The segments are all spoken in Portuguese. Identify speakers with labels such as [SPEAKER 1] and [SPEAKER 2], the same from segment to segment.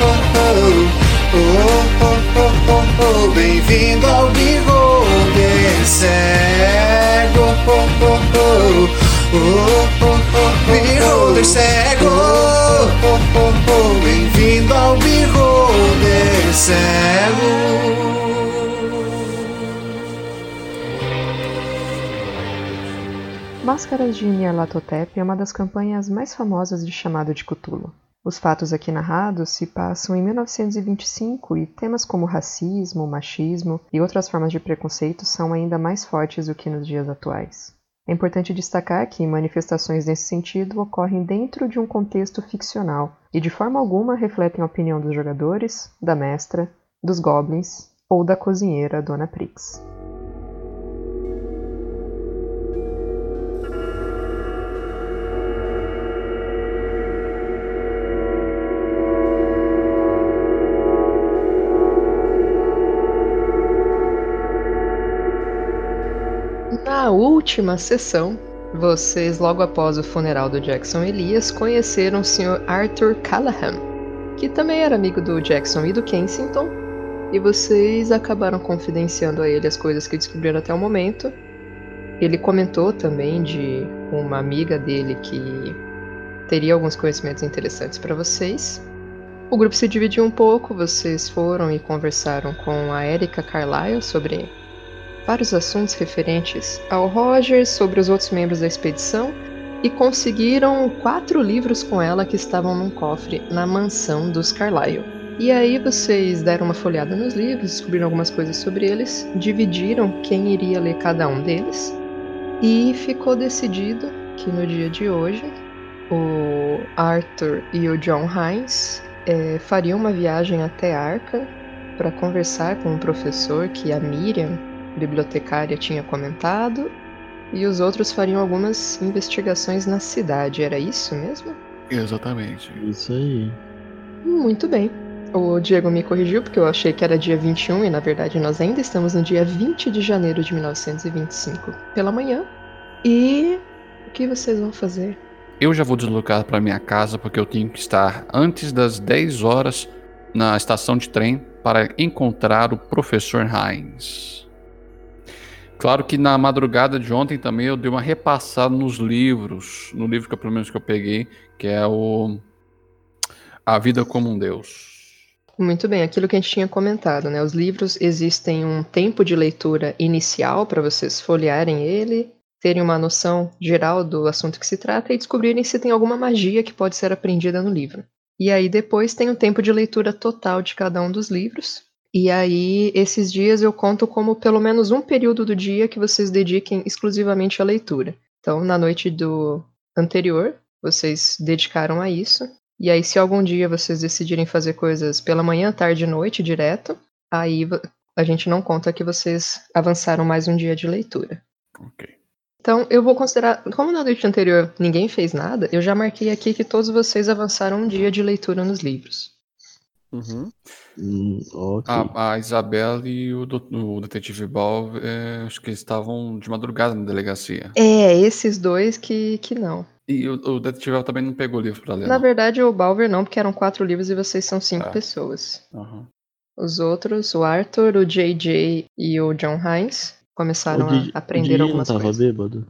[SPEAKER 1] oh, oh, Bem-vindo ao Bigode Cego. Bigode Cego. Bem-vindo ao Bigode Cego.
[SPEAKER 2] Máscaras de Nyarlathotep é uma das campanhas mais famosas de chamado de Cthulhu. Os fatos aqui narrados se passam em 1925 e temas como racismo, machismo e outras formas de preconceito são ainda mais fortes do que nos dias atuais. É importante destacar que manifestações nesse sentido ocorrem dentro de um contexto ficcional e de forma alguma refletem a opinião dos jogadores, da mestra, dos goblins ou da cozinheira Dona Prix. Na última sessão, vocês, logo após o funeral do Jackson Elias, conheceram o Sr. Arthur Callahan, que também era amigo do Jackson e do Kensington, e vocês acabaram confidenciando a ele as coisas que descobriram até o momento. Ele comentou também de uma amiga dele que teria alguns conhecimentos interessantes para vocês. O grupo se dividiu um pouco, vocês foram e conversaram com a Erika Carlyle sobre vários assuntos referentes ao Roger, sobre os outros membros da expedição e conseguiram quatro livros com ela que estavam num cofre na mansão dos Carlyle. E aí vocês deram uma folhada nos livros, descobriram algumas coisas sobre eles, dividiram quem iria ler cada um deles e ficou decidido que no dia de hoje o Arthur e o John Hines é, fariam uma viagem até Arca para conversar com o professor que a Miriam bibliotecária tinha comentado, e os outros fariam algumas investigações na cidade. Era isso mesmo?
[SPEAKER 3] Exatamente.
[SPEAKER 4] Isso aí.
[SPEAKER 2] Muito bem. O Diego me corrigiu porque eu achei que era dia 21 e na verdade nós ainda estamos no dia 20 de janeiro de 1925 pela manhã. E o que vocês vão fazer?
[SPEAKER 3] Eu já vou deslocar para minha casa porque eu tenho que estar antes das 10 horas na estação de trem para encontrar o professor Hines. Claro que na madrugada de ontem também eu dei uma repassada nos livros, no livro que pelo menos que eu peguei, que é o A Vida como um Deus.
[SPEAKER 2] Muito bem, aquilo que a gente tinha comentado, né? Os livros existem um tempo de leitura inicial para vocês folhearem ele, terem uma noção geral do assunto que se trata e descobrirem se tem alguma magia que pode ser aprendida no livro. E aí depois tem o tempo de leitura total de cada um dos livros. E aí esses dias eu conto como pelo menos um período do dia que vocês dediquem exclusivamente à leitura. Então, na noite do anterior, vocês dedicaram a isso. E aí, se algum dia vocês decidirem fazer coisas pela manhã, tarde e noite direto, aí a gente não conta que vocês avançaram mais um dia de leitura.
[SPEAKER 3] Ok.
[SPEAKER 2] Então, eu vou considerar. Como na noite anterior ninguém fez nada, eu já marquei aqui que todos vocês avançaram um dia de leitura nos livros.
[SPEAKER 4] Uhum.
[SPEAKER 5] Hum, ok.
[SPEAKER 3] A, a Isabela e o, do- o detetive Ball, é, acho que eles estavam de madrugada na delegacia.
[SPEAKER 2] É, esses dois que, que não.
[SPEAKER 3] E o, o detetive também não pegou o livro pra ler.
[SPEAKER 2] Na
[SPEAKER 3] não.
[SPEAKER 2] verdade, o Balver não, porque eram quatro livros e vocês são cinco
[SPEAKER 3] Ah.
[SPEAKER 2] pessoas.
[SPEAKER 3] Aham.
[SPEAKER 2] Os outros, o Arthur, o JJ e o John Hines, começaram
[SPEAKER 5] O
[SPEAKER 2] a aprender algumas
[SPEAKER 5] não tava
[SPEAKER 2] coisas.
[SPEAKER 5] bêbado?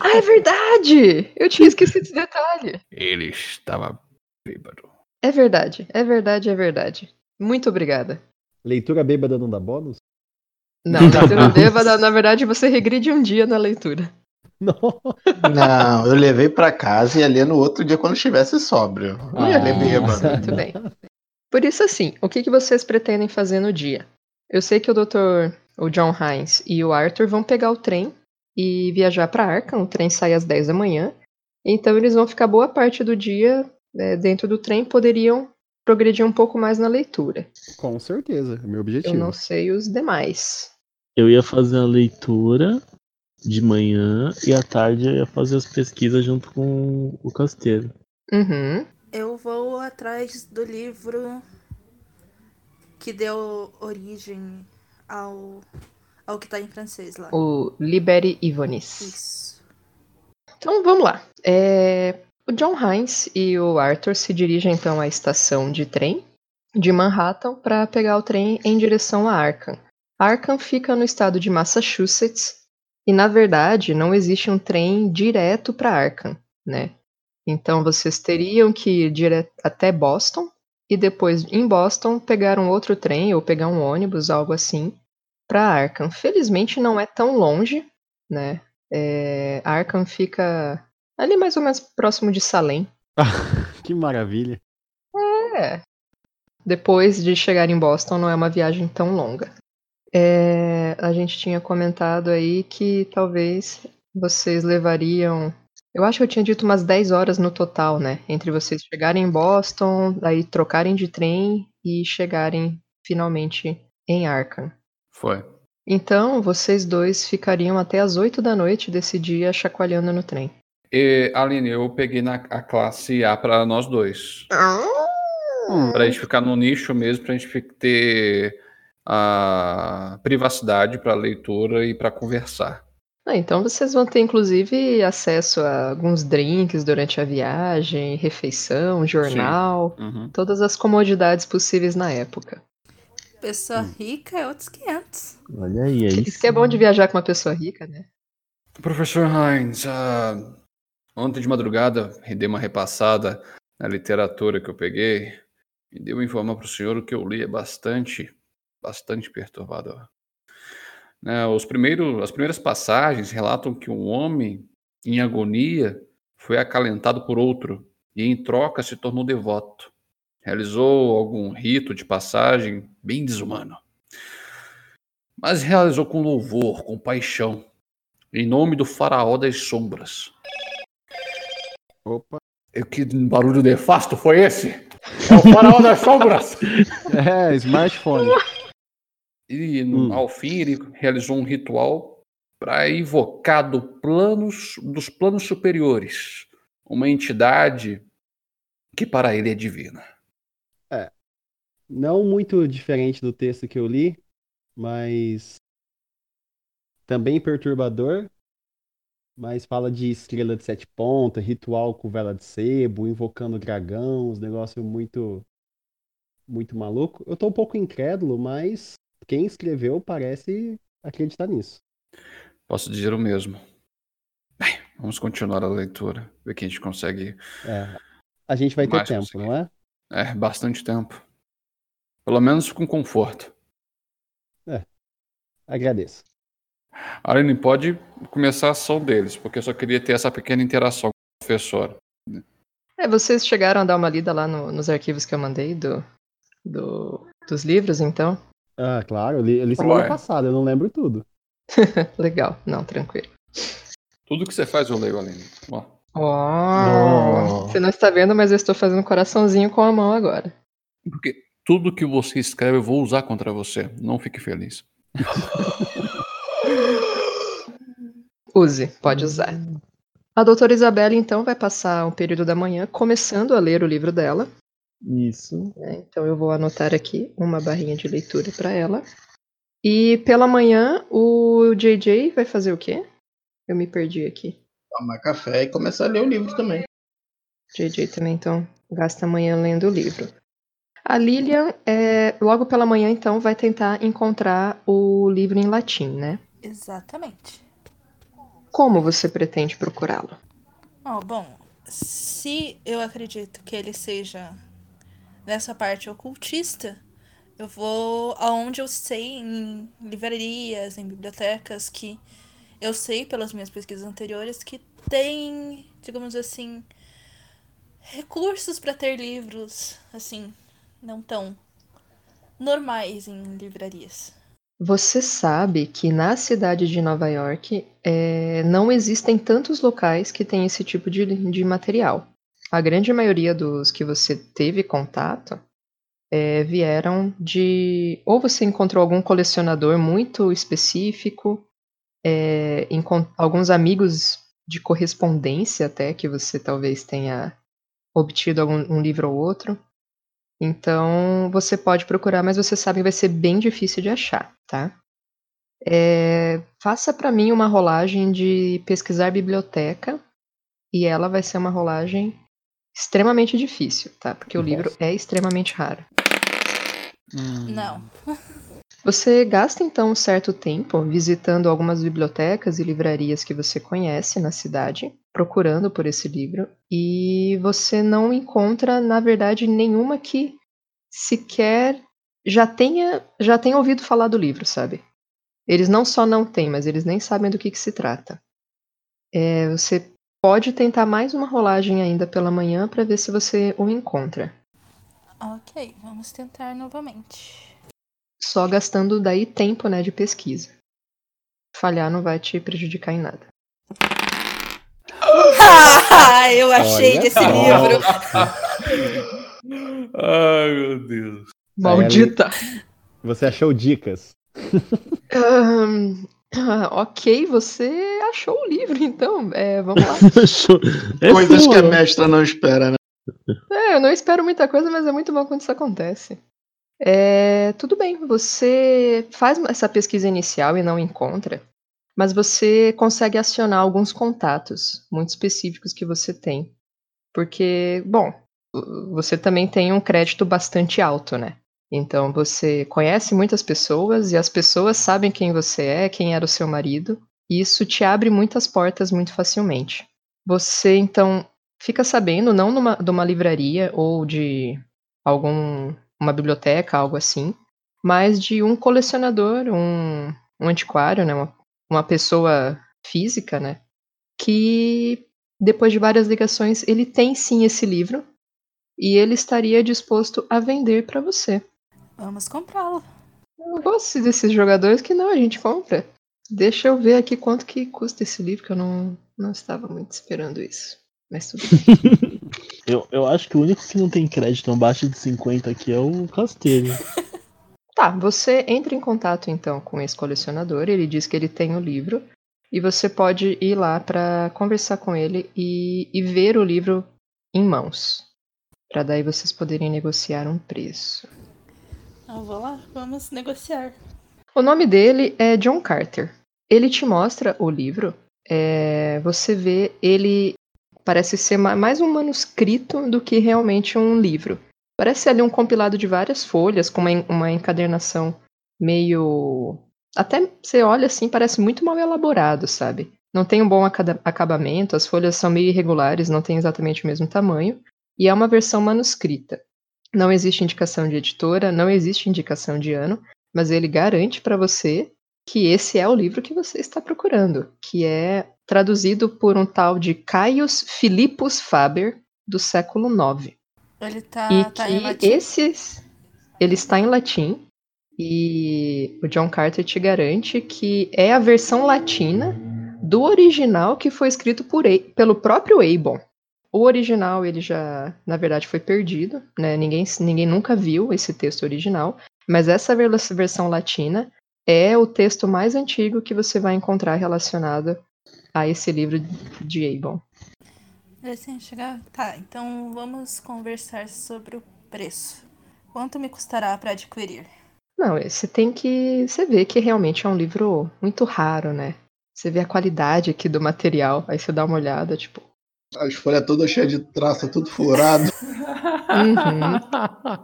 [SPEAKER 2] Ah, é verdade! Eu tinha esquecido esse detalhe.
[SPEAKER 3] Ele estava bêbado.
[SPEAKER 2] É verdade, é verdade, é verdade. Muito obrigada.
[SPEAKER 4] Leitura bêbada não dá bônus?
[SPEAKER 2] Não, leitura bêbada, na verdade, você regride um dia na leitura.
[SPEAKER 4] Não.
[SPEAKER 5] Não, eu levei pra casa e ia ler no outro dia quando estivesse sóbrio. Não ia ler
[SPEAKER 4] Ah.
[SPEAKER 5] bêbado.
[SPEAKER 2] Muito bem. Por isso, assim, o que, que vocês pretendem fazer no dia? Eu sei que o Dr. o John Hines e o Arthur vão pegar o trem e viajar para Arkham. O trem sai às 10 da manhã. Então, eles vão ficar boa parte do dia né, dentro do trem, poderiam progredir um pouco mais na leitura.
[SPEAKER 4] Com certeza, é meu
[SPEAKER 2] Eu
[SPEAKER 4] objetivo.
[SPEAKER 2] não sei os demais.
[SPEAKER 5] Eu ia fazer a leitura de manhã e à tarde eu ia fazer as pesquisas junto com o Casteiro.
[SPEAKER 2] Uhum.
[SPEAKER 6] Eu vou atrás do livro que deu origem ao, ao que tá em francês lá.
[SPEAKER 2] O Libere Ivonis.
[SPEAKER 6] Isso.
[SPEAKER 2] Então vamos lá. É, O John Hines e o Arthur se dirigem então à estação de trem de Manhattan para pegar o trem em direção a Arkham. Arkham fica no estado de Massachusetts e na verdade não existe um trem direto para Arkham, né? Então vocês teriam que ir direto até Boston e depois em Boston pegar um outro trem ou pegar um ônibus, algo assim, para Arkham. Felizmente não é tão longe, né? É, Arkham fica ali mais ou menos próximo de Salem.
[SPEAKER 4] que maravilha.
[SPEAKER 2] É. Depois de chegar em Boston, não é uma viagem tão longa. É, a gente tinha comentado aí que talvez vocês levariam. Eu acho que eu tinha dito umas 10 horas no total, né? Entre vocês chegarem em Boston, aí trocarem de trem e chegarem finalmente em Arkham.
[SPEAKER 3] Foi.
[SPEAKER 2] Então, vocês dois ficariam até as 8 da noite desse dia chacoalhando no trem.
[SPEAKER 3] E, Aline, eu peguei na a classe A pra nós dois.
[SPEAKER 4] Hum,
[SPEAKER 3] Pra gente ficar no nicho mesmo, pra gente fi- ter a privacidade pra leitura e pra conversar.
[SPEAKER 2] Ah, então vocês vão ter inclusive acesso a alguns drinks durante a viagem, refeição, jornal,
[SPEAKER 3] Uhum.
[SPEAKER 2] todas as comodidades possíveis na época.
[SPEAKER 6] Pessoa rica é outros 500.
[SPEAKER 5] Olha aí, é
[SPEAKER 2] Isso
[SPEAKER 5] isso.
[SPEAKER 2] que é bom de viajar com uma pessoa rica, né?
[SPEAKER 3] Professor Heinz, ah, ontem de madrugada dei uma repassada na literatura que eu peguei e devo informar para o senhor o que eu li é bastante, bastante perturbador. Né, os primeiros, as primeiras passagens relatam que um homem em agonia foi acalentado por outro e em troca se tornou devoto. Realizou algum rito de passagem bem desumano. Mas realizou com louvor, com paixão, em nome do faraó das sombras.
[SPEAKER 4] Opa.
[SPEAKER 3] E que barulho nefasto foi esse? É o faraó das sombras!
[SPEAKER 4] É, smartphone.
[SPEAKER 3] E no-
[SPEAKER 5] Hum.
[SPEAKER 3] ao fim ele realizou um ritual para invocar do planos, dos planos superiores uma entidade que para ele é divina.
[SPEAKER 4] Não muito diferente do texto que eu li, mas também perturbador. Mas fala de estrela de sete pontas, ritual com vela de sebo, invocando dragão, uns negócios muito, muito maluco. Eu tô um pouco incrédulo, mas quem escreveu parece acreditar nisso.
[SPEAKER 3] Posso dizer o mesmo. Bem, vamos continuar a leitura, ver que a gente consegue.
[SPEAKER 4] É, a gente vai ter tempo,
[SPEAKER 3] conseguir.
[SPEAKER 4] não é?
[SPEAKER 3] É, bastante tempo. Pelo menos com conforto.
[SPEAKER 4] Agradeço.
[SPEAKER 3] Aline, pode começar a ação deles, porque eu só queria ter essa pequena interação com o professor.
[SPEAKER 2] É, vocês chegaram a dar uma lida lá no- nos arquivos que eu mandei do, do- dos livros, então?
[SPEAKER 4] Ah, claro, eu li, eu li semana
[SPEAKER 3] Ué.
[SPEAKER 4] passada, eu não lembro tudo.
[SPEAKER 2] Legal, não, tranquilo.
[SPEAKER 3] Tudo que você faz eu leio, Aline. Ó,
[SPEAKER 2] Oh,
[SPEAKER 5] Oh.
[SPEAKER 2] Você não está vendo, mas eu estou fazendo um coraçãozinho com a mão agora.
[SPEAKER 3] porque tudo que você escreve eu vou usar contra você. Não fique feliz.
[SPEAKER 2] Use, pode usar. A doutora Isabela, então, vai passar um período da manhã começando a ler o livro dela.
[SPEAKER 5] Isso.
[SPEAKER 2] né? Então eu vou anotar aqui uma barrinha de leitura para ela. E pela manhã, o JJ vai fazer o quê? Eu me perdi aqui.
[SPEAKER 7] Tomar café e começar a ler o livro também.
[SPEAKER 2] JJ também, então, gasta a manhã lendo o livro. A Lilian, é, logo pela manhã, então, vai tentar encontrar o livro em latim, né?
[SPEAKER 6] Exatamente.
[SPEAKER 2] Como você pretende procurá-lo?
[SPEAKER 6] Ó, bom, se eu acredito que ele seja nessa parte ocultista, eu vou aonde eu sei em livrarias, em bibliotecas que eu sei pelas minhas pesquisas anteriores que tem, digamos assim, recursos para ter livros assim, não tão normais em livrarias.
[SPEAKER 2] Você sabe que na cidade de Nova York é, não existem tantos locais que têm esse tipo de, de material. A grande maioria dos que você teve contato é, vieram de. Ou você encontrou algum colecionador muito específico, é, alguns amigos de correspondência até, que você talvez tenha obtido algum um livro ou outro. Então, você pode procurar, mas você sabe que vai ser bem difícil de achar, tá? É, faça para mim uma rolagem de pesquisar biblioteca e ela vai ser uma rolagem extremamente difícil, tá? Porque o
[SPEAKER 4] Nossa.
[SPEAKER 2] livro é extremamente raro.
[SPEAKER 6] Não.
[SPEAKER 2] Você gasta então um certo tempo visitando algumas bibliotecas e livrarias que você conhece na cidade, procurando por esse livro, e você não encontra, na verdade, nenhuma que sequer já tenha já tenha ouvido falar do livro, sabe? Eles não só não têm, mas eles nem sabem do que, que se trata. É, você pode tentar mais uma rolagem ainda pela manhã para ver se você o encontra.
[SPEAKER 6] Ok, vamos tentar novamente.
[SPEAKER 2] Só gastando daí tempo, né, de pesquisa. Falhar não vai te prejudicar em nada.
[SPEAKER 6] Ah, eu achei
[SPEAKER 4] Olha
[SPEAKER 6] desse livro.
[SPEAKER 3] Ai, meu Deus.
[SPEAKER 2] Maldita!
[SPEAKER 4] Você achou dicas?
[SPEAKER 2] Ahn, ah, ok, você achou o livro, então. É, vamos lá.
[SPEAKER 5] É
[SPEAKER 7] Coisas que a
[SPEAKER 5] sua.
[SPEAKER 7] mestra não espera, né?
[SPEAKER 2] É, eu não espero muita coisa, mas é muito bom quando isso acontece. É, tudo bem, você faz essa pesquisa inicial e não encontra, mas você consegue acionar alguns contatos muito específicos que você tem. Porque, bom, você também tem um crédito bastante alto, né? Então você conhece muitas pessoas e as pessoas sabem quem você é, quem era o seu marido, e isso te abre muitas portas muito facilmente. Você então fica sabendo, não numa, de uma livraria ou de algum uma biblioteca, algo assim, mas de um colecionador, um, um antiquário, né, uma, uma pessoa física, né, que depois de várias ligações ele tem sim esse livro e ele estaria disposto a vender para você.
[SPEAKER 6] Vamos comprá-lo.
[SPEAKER 2] Eu gosto desses jogadores que não a gente compra. Deixa eu ver aqui quanto que custa esse livro, que eu não, não estava muito esperando isso. Mas tudo bem.
[SPEAKER 5] Eu, eu acho que o único que não tem crédito abaixo de 50 aqui é o Castelho.
[SPEAKER 2] Tá, você entra em contato então com esse colecionador, ele diz que ele tem o livro, e você pode ir lá para conversar com ele e, e ver o livro em mãos. Para daí vocês poderem negociar um preço.
[SPEAKER 6] Eu vou lá, vamos negociar.
[SPEAKER 2] O nome dele é John Carter. Ele te mostra o livro. é, você vê ele parece ser ma- mais um manuscrito do que realmente um livro. Parece ali um compilado de várias folhas com uma, uma encadernação meio até você olha assim parece muito mal elaborado, sabe? Não tem um bom acabamento, as folhas são meio irregulares, não tem exatamente o mesmo tamanho e é uma versão manuscrita. Não existe indicação de editora, não existe indicação de ano, mas ele garante para você que esse é o livro que você está procurando, que é traduzido por um tal de Caius Philippus Faber, do século IX.
[SPEAKER 6] Ele tá,
[SPEAKER 2] e
[SPEAKER 6] tá
[SPEAKER 2] que
[SPEAKER 6] em latim.
[SPEAKER 2] esses ele está em latim e o John Carter te garante que é a versão latina do original que foi escrito por, pelo próprio Abon. O original ele já, na verdade, foi perdido, né? Ninguém, ninguém nunca viu esse texto original, mas essa vers- versão latina é o texto mais antigo que você vai encontrar relacionado a esse livro de Abon.
[SPEAKER 6] Assim, chegar. Tá, então vamos conversar sobre o preço. Quanto me custará para adquirir?
[SPEAKER 2] Não, é, você tem que. Você vê que realmente é um livro muito raro, né? Você vê a qualidade aqui do material, aí você dá uma olhada, tipo.
[SPEAKER 7] As folhas todas cheias de traça, tudo furado.
[SPEAKER 2] Uhum.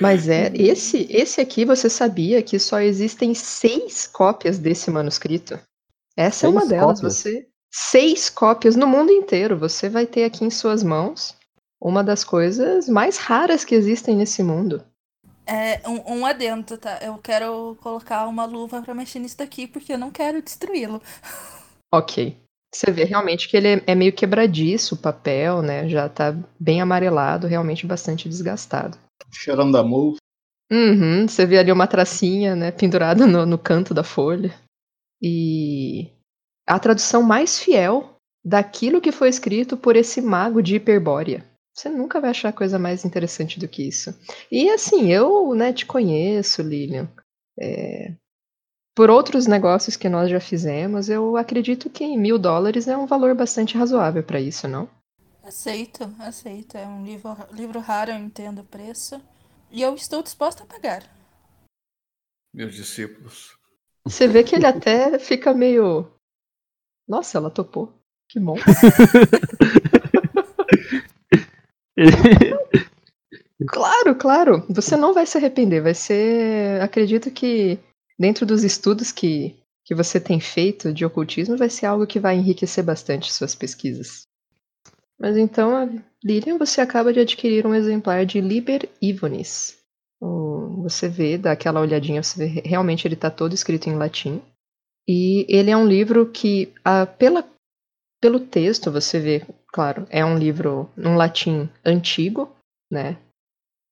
[SPEAKER 2] Mas é, esse, esse aqui você sabia que só existem seis cópias desse manuscrito? Essa é uma
[SPEAKER 4] Seis
[SPEAKER 2] delas.
[SPEAKER 4] cópias?
[SPEAKER 2] Você. Seis cópias no mundo inteiro. Você vai ter aqui em suas mãos uma das coisas mais raras que existem nesse mundo.
[SPEAKER 6] É um, um adendo, tá? Eu quero colocar uma luva pra mexer nisso daqui porque eu não quero destruí-lo.
[SPEAKER 2] Ok. Você vê realmente que ele é, é meio quebradiço, o papel, né? Já tá bem amarelado, realmente bastante desgastado.
[SPEAKER 7] Cheirando a mofo.
[SPEAKER 2] Uhum, você vê ali uma tracinha, né, pendurada no, no canto da folha. E a tradução mais fiel daquilo que foi escrito por esse mago de Hiperbórea. Você nunca vai achar coisa mais interessante do que isso. E assim, eu, né, te conheço, Lilian. É, Por outros negócios que nós já fizemos, eu acredito que mil dólares é um valor bastante razoável para isso, não?
[SPEAKER 6] Aceito, aceito. É um livro, livro raro, eu entendo o preço. E eu estou disposta a pagar.
[SPEAKER 3] Meus discípulos.
[SPEAKER 2] Você vê que ele até fica meio. Nossa, ela topou. Que bom. Claro, claro. Você não vai se arrepender. Vai ser. Acredito que dentro dos estudos que, que você tem feito de ocultismo, vai ser algo que vai enriquecer bastante suas pesquisas. Mas então, Lilian, você acaba de adquirir um exemplar de Liber Ivonis. Você vê, dá aquela olhadinha, você vê, realmente ele está todo escrito em latim. E ele é um livro que, ah, pela, pelo texto, você vê, claro, é um livro num latim antigo, né?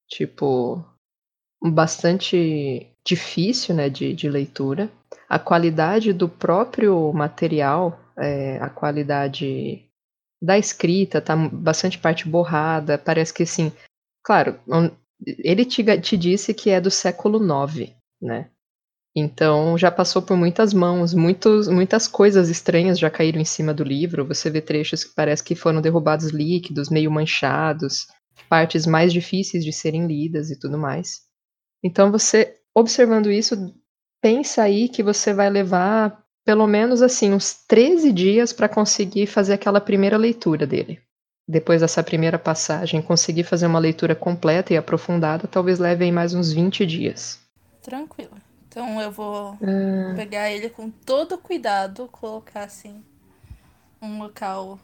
[SPEAKER 2] Tipo, bastante difícil, né, de, de leitura. A qualidade do próprio material, é, a qualidade da escrita, tá bastante parte borrada, parece que assim, claro, ele te, te disse que é do século IX, né? Então já passou por muitas mãos, muitos, muitas coisas estranhas já caíram em cima do livro. Você vê trechos que parece que foram derrubados líquidos, meio manchados, partes mais difíceis de serem lidas e tudo mais. Então você, observando isso, pensa aí que você vai levar pelo menos assim uns 13 dias para conseguir fazer aquela primeira leitura dele. Depois dessa primeira passagem, conseguir fazer uma leitura completa e aprofundada, talvez leve aí mais uns 20 dias.
[SPEAKER 6] Tranquilo. Então eu vou
[SPEAKER 2] Ah,
[SPEAKER 6] pegar ele com todo cuidado, colocar assim um local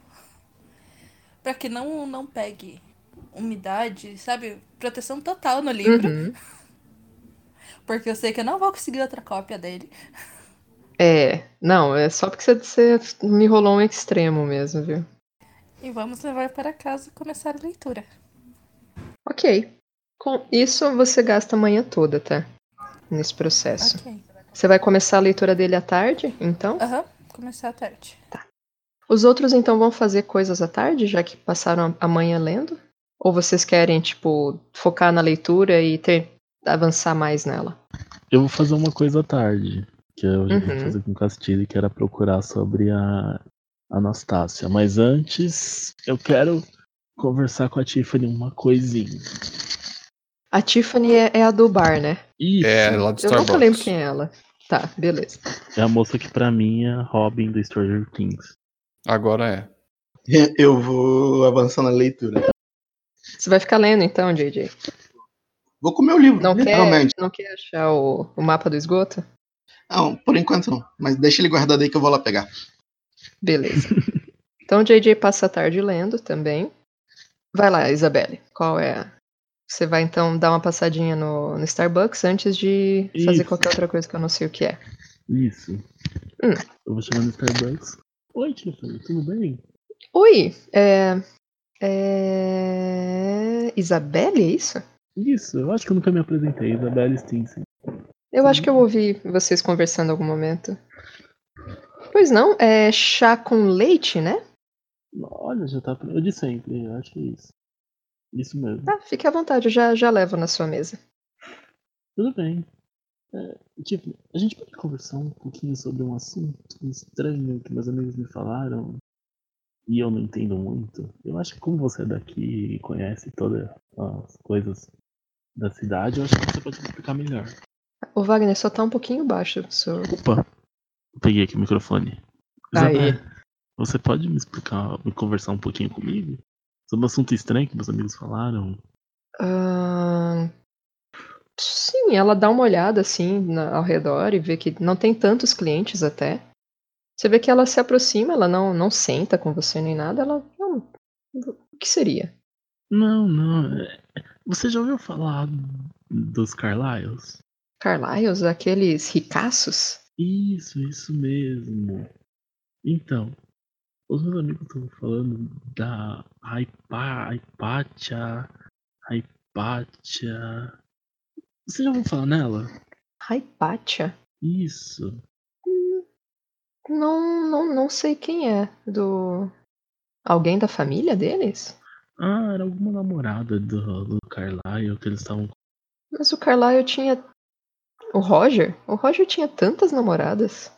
[SPEAKER 6] para que não não pegue umidade, sabe? Proteção total no livro,
[SPEAKER 2] uhum.
[SPEAKER 6] porque eu sei que eu não vou conseguir outra cópia dele.
[SPEAKER 2] É, não, é só porque você, você me rolou um extremo mesmo, viu?
[SPEAKER 6] E vamos levar para casa e começar a leitura.
[SPEAKER 2] Ok. Com isso, você gasta a manhã toda, tá? Nesse processo.
[SPEAKER 6] Ok.
[SPEAKER 2] Você vai começar a leitura dele à tarde, então?
[SPEAKER 6] Aham, começar à tarde.
[SPEAKER 2] Os outros, então, vão fazer coisas à tarde, já que passaram a manhã lendo? Ou vocês querem, tipo, focar na leitura e ter, avançar mais nela?
[SPEAKER 5] Eu vou fazer uma coisa à tarde, que eu já vou
[SPEAKER 2] Uhum.
[SPEAKER 5] fazer com o Castilho, que era procurar sobre a Anastácia. Mas antes, eu quero conversar com a Tiffany uma coisinha.
[SPEAKER 2] A Tiffany é, é a do bar, né?
[SPEAKER 5] Isso,
[SPEAKER 3] É, lá do
[SPEAKER 2] Eu nunca lembro quem é ela. Tá, beleza.
[SPEAKER 5] é a moça que pra mim é a Robin do Stranger Things.
[SPEAKER 3] Agora é.
[SPEAKER 7] Eu vou avançar na leitura.
[SPEAKER 2] Você vai ficar lendo então, JJ?
[SPEAKER 7] Vou comer o livro,
[SPEAKER 2] Não quer,
[SPEAKER 7] literalmente.
[SPEAKER 2] não quer achar o, o mapa do esgoto?
[SPEAKER 7] Não, por enquanto não. Mas deixa ele guardado aí que eu vou lá pegar.
[SPEAKER 2] Beleza. Então o JJ passa a tarde lendo também. Vai lá, Isabelle. Qual é a Você vai então dar uma passadinha no, no Starbucks antes de fazer
[SPEAKER 5] Isso.
[SPEAKER 2] qualquer outra coisa que eu não sei o que é.
[SPEAKER 5] Isso.
[SPEAKER 2] Hum.
[SPEAKER 5] Eu vou chamar no Starbucks. Oi, Tiffany, tudo bem?
[SPEAKER 2] Oi, é. É. Isabelle, é isso?
[SPEAKER 5] Isso, eu acho que eu nunca me apresentei, Isabelle Stinson.
[SPEAKER 2] Eu acho que eu ouvi vocês conversando em algum momento. Pois não, é chá com leite, né?
[SPEAKER 5] Olha, já tá. Eu de sempre, eu acho que é isso. Isso mesmo.
[SPEAKER 2] Tá, fique à vontade, eu já, já levo na sua mesa.
[SPEAKER 5] Tudo bem. É, Tiffany, a gente pode conversar um pouquinho sobre um assunto estranho que meus amigos me falaram e eu não entendo muito. Eu acho que como você é daqui e conhece todas as coisas da cidade, eu acho que você pode me explicar melhor.
[SPEAKER 2] O Wagner só tá um pouquinho baixo. Seu...
[SPEAKER 5] Opa! Eu peguei aqui o microfone.
[SPEAKER 2] Aí.
[SPEAKER 5] Isabel, você pode me explicar, me conversar um pouquinho comigo? Sobre um assunto estranho que meus amigos falaram?
[SPEAKER 2] Ahn, Sim, ela dá uma olhada assim na- ao redor e vê que não tem tantos clientes até. Você vê que ela se aproxima, ela não, não senta com você nem nada, ela. "Não, o que seria?
[SPEAKER 5] Não, não. é- Você já ouviu falar dos Carlyles?
[SPEAKER 2] Carlyles, aqueles ricaços?
[SPEAKER 5] Isso, isso mesmo. Então, os meus amigos estão falando da Hypa, Hypatia, Hypatia. Você já ouviu falar nela?
[SPEAKER 2] Hypatia?
[SPEAKER 5] Isso.
[SPEAKER 2] Não, não, não sei quem é. Do. Alguém da família deles?
[SPEAKER 5] Ah, era alguma namorada do, do Carlyle que eles estavam.
[SPEAKER 2] Mas o Carlyle tinha. O Roger? O Roger tinha tantas namoradas.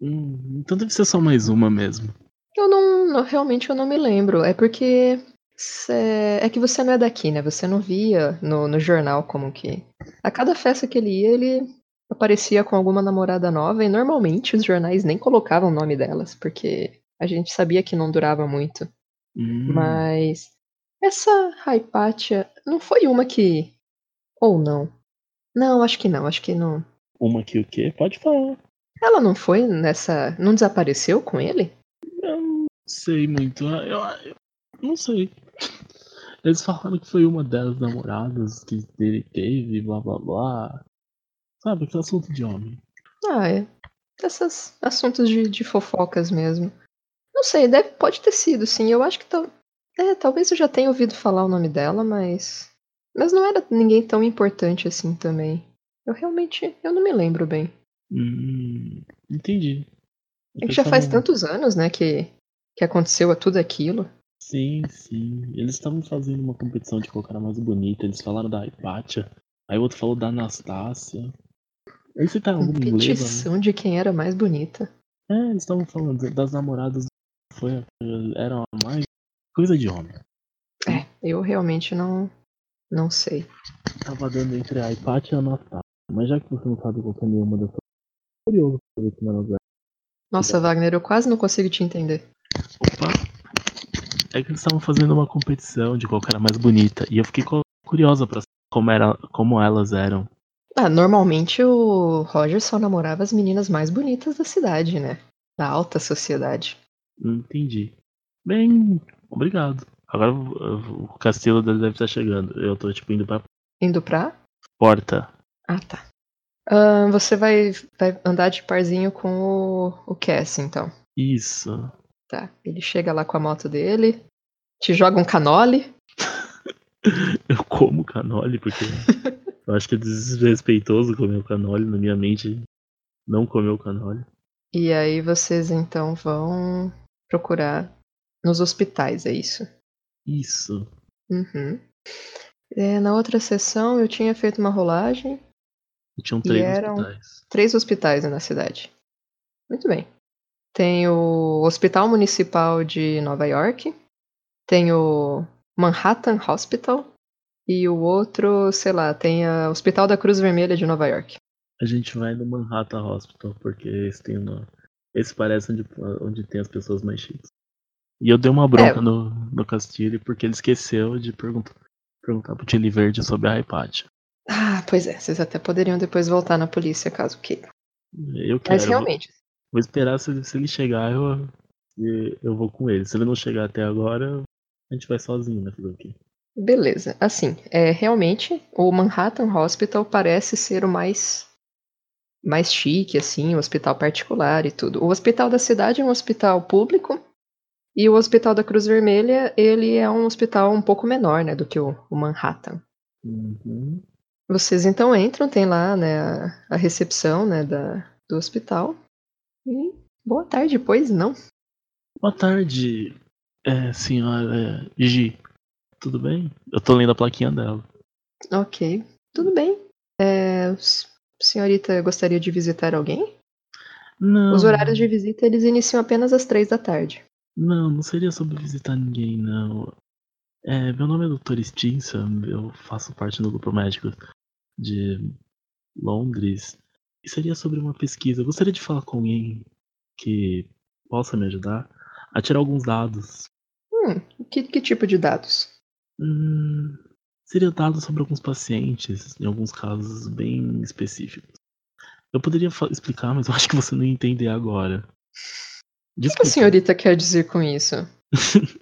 [SPEAKER 5] Hum, então deve ser só mais uma mesmo.
[SPEAKER 2] Eu não, não- realmente eu não me lembro. É porque cê- é que você não é daqui, né? Você não via no, no jornal como que a cada festa que ele ia, ele aparecia com alguma namorada nova e normalmente os jornais nem colocavam o nome delas, porque a gente sabia que não durava muito.
[SPEAKER 5] Hum,
[SPEAKER 2] Mas essa Hypatia não foi uma que ou não? Não, acho que não, acho que não.
[SPEAKER 5] Uma que o quê? Pode falar.
[SPEAKER 2] Ela não foi nessa, não desapareceu com ele?
[SPEAKER 5] Sei muito. Eu, eu não sei. Eles falaram que foi uma das namoradas que ele teve, blá blá blá. Sabe, aquele assunto de homem.
[SPEAKER 2] Ah, é. Esses assuntos de, de fofocas mesmo. Não sei, deve, pode ter sido, sim. Eu acho que tal, é, talvez eu já tenha ouvido falar o nome dela, mas. Mas não era ninguém tão importante assim também. Eu realmente. Eu não me lembro bem.
[SPEAKER 5] Hum, entendi.
[SPEAKER 2] É que já faz
[SPEAKER 5] Estavam-
[SPEAKER 2] tantos anos, né, que, que aconteceu tudo aquilo.
[SPEAKER 5] Sim, sim. Eles estavam fazendo uma competição de qual era mais bonita. Eles falaram da Hypatia. Aí o outro falou da Anastácia. Aí você tá algum né?
[SPEAKER 2] Competição de quem era mais bonita.
[SPEAKER 5] É, eles estavam falando das namoradas. Foi, eram a mais. Coisa de homem.
[SPEAKER 2] É, eu realmente não. Não sei.
[SPEAKER 5] Tava dando entre a Hypatia e a Anastácia. Mas já que você não sabe qual é nenhuma dessas. Curioso pra ver como elas eram.
[SPEAKER 2] Nossa, Wagner, eu quase não consigo te entender.
[SPEAKER 5] Opa! É que eles estavam fazendo uma competição de qual que era mais bonita. E eu fiquei curiosa pra saber como, era, como elas eram.
[SPEAKER 2] Ah, normalmente o Roger só namorava as meninas mais bonitas da cidade, né? Da alta sociedade.
[SPEAKER 5] Entendi. Bem, obrigado. Agora o castelo deve estar chegando. Eu tô tipo indo pra
[SPEAKER 2] Indo pra.
[SPEAKER 5] porta.
[SPEAKER 2] Ah, tá. Ahn, você vai, vai andar de parzinho com o, o Cass, então.
[SPEAKER 5] Isso.
[SPEAKER 2] Tá. Ele chega lá com a moto dele, te joga um canole.
[SPEAKER 5] Eu como canole porque eu acho que é desrespeitoso comer o canole na minha mente. Não comer o canole.
[SPEAKER 2] E aí vocês então vão procurar nos hospitais, é isso?
[SPEAKER 5] Isso.
[SPEAKER 2] Uhum. É, na outra sessão eu tinha feito uma rolagem.
[SPEAKER 5] E tinham
[SPEAKER 2] E
[SPEAKER 5] três
[SPEAKER 2] eram-
[SPEAKER 5] hospitais.
[SPEAKER 2] Três hospitais na cidade. Muito bem. Tem o Hospital Municipal de Nova York. Tem o Manhattan Hospital. E o outro, sei lá, tem o Hospital da Cruz Vermelha de Nova York.
[SPEAKER 5] A gente vai no Manhattan Hospital, porque esse tem uma. Esse parece onde, onde tem as pessoas mais chiques. E eu dei uma bronca
[SPEAKER 2] É.
[SPEAKER 5] no, no Castilho porque ele esqueceu de perguntar, perguntar pro Tilly Verde sobre a Hypatia.
[SPEAKER 2] Ah, pois é. Vocês até poderiam depois voltar na polícia, caso queiram.
[SPEAKER 5] Eu quero.
[SPEAKER 2] Mas realmente,
[SPEAKER 5] Vou esperar se, se ele chegar, eu, eu vou com ele. Se ele não chegar até agora, a gente vai sozinho, né? Fazer o quê?
[SPEAKER 2] Beleza. Assim, é realmente o Manhattan Hospital parece ser o mais mais chique, assim, um hospital particular e tudo. O hospital da cidade é um hospital público e o hospital da Cruz Vermelha ele é um hospital um pouco menor, né, do que o, o Manhattan.
[SPEAKER 5] Uhum.
[SPEAKER 2] Vocês então entram, tem lá, né, a, a recepção, né, da, do hospital. E boa tarde, pois não.
[SPEAKER 5] Boa tarde, é, senhora Gigi. Tudo bem? Eu tô lendo a plaquinha dela.
[SPEAKER 2] Ok, tudo bem. É, senhorita gostaria de visitar alguém?
[SPEAKER 5] Não.
[SPEAKER 2] Os horários de visita eles iniciam apenas às três da tarde.
[SPEAKER 5] Não, não seria sobre visitar ninguém, não. É, meu nome é Dr. Stinson, eu faço parte do grupo médico de Londres. E seria sobre uma pesquisa. Eu gostaria de falar com alguém que possa me ajudar a tirar alguns dados.
[SPEAKER 2] Hum, que, que tipo de dados?
[SPEAKER 5] Hum, seria dados sobre alguns pacientes, em alguns casos bem específicos. Eu poderia explicar, mas eu acho que você não ia entender agora.
[SPEAKER 2] O que a
[SPEAKER 5] Desculpa,
[SPEAKER 2] senhorita quer dizer com isso?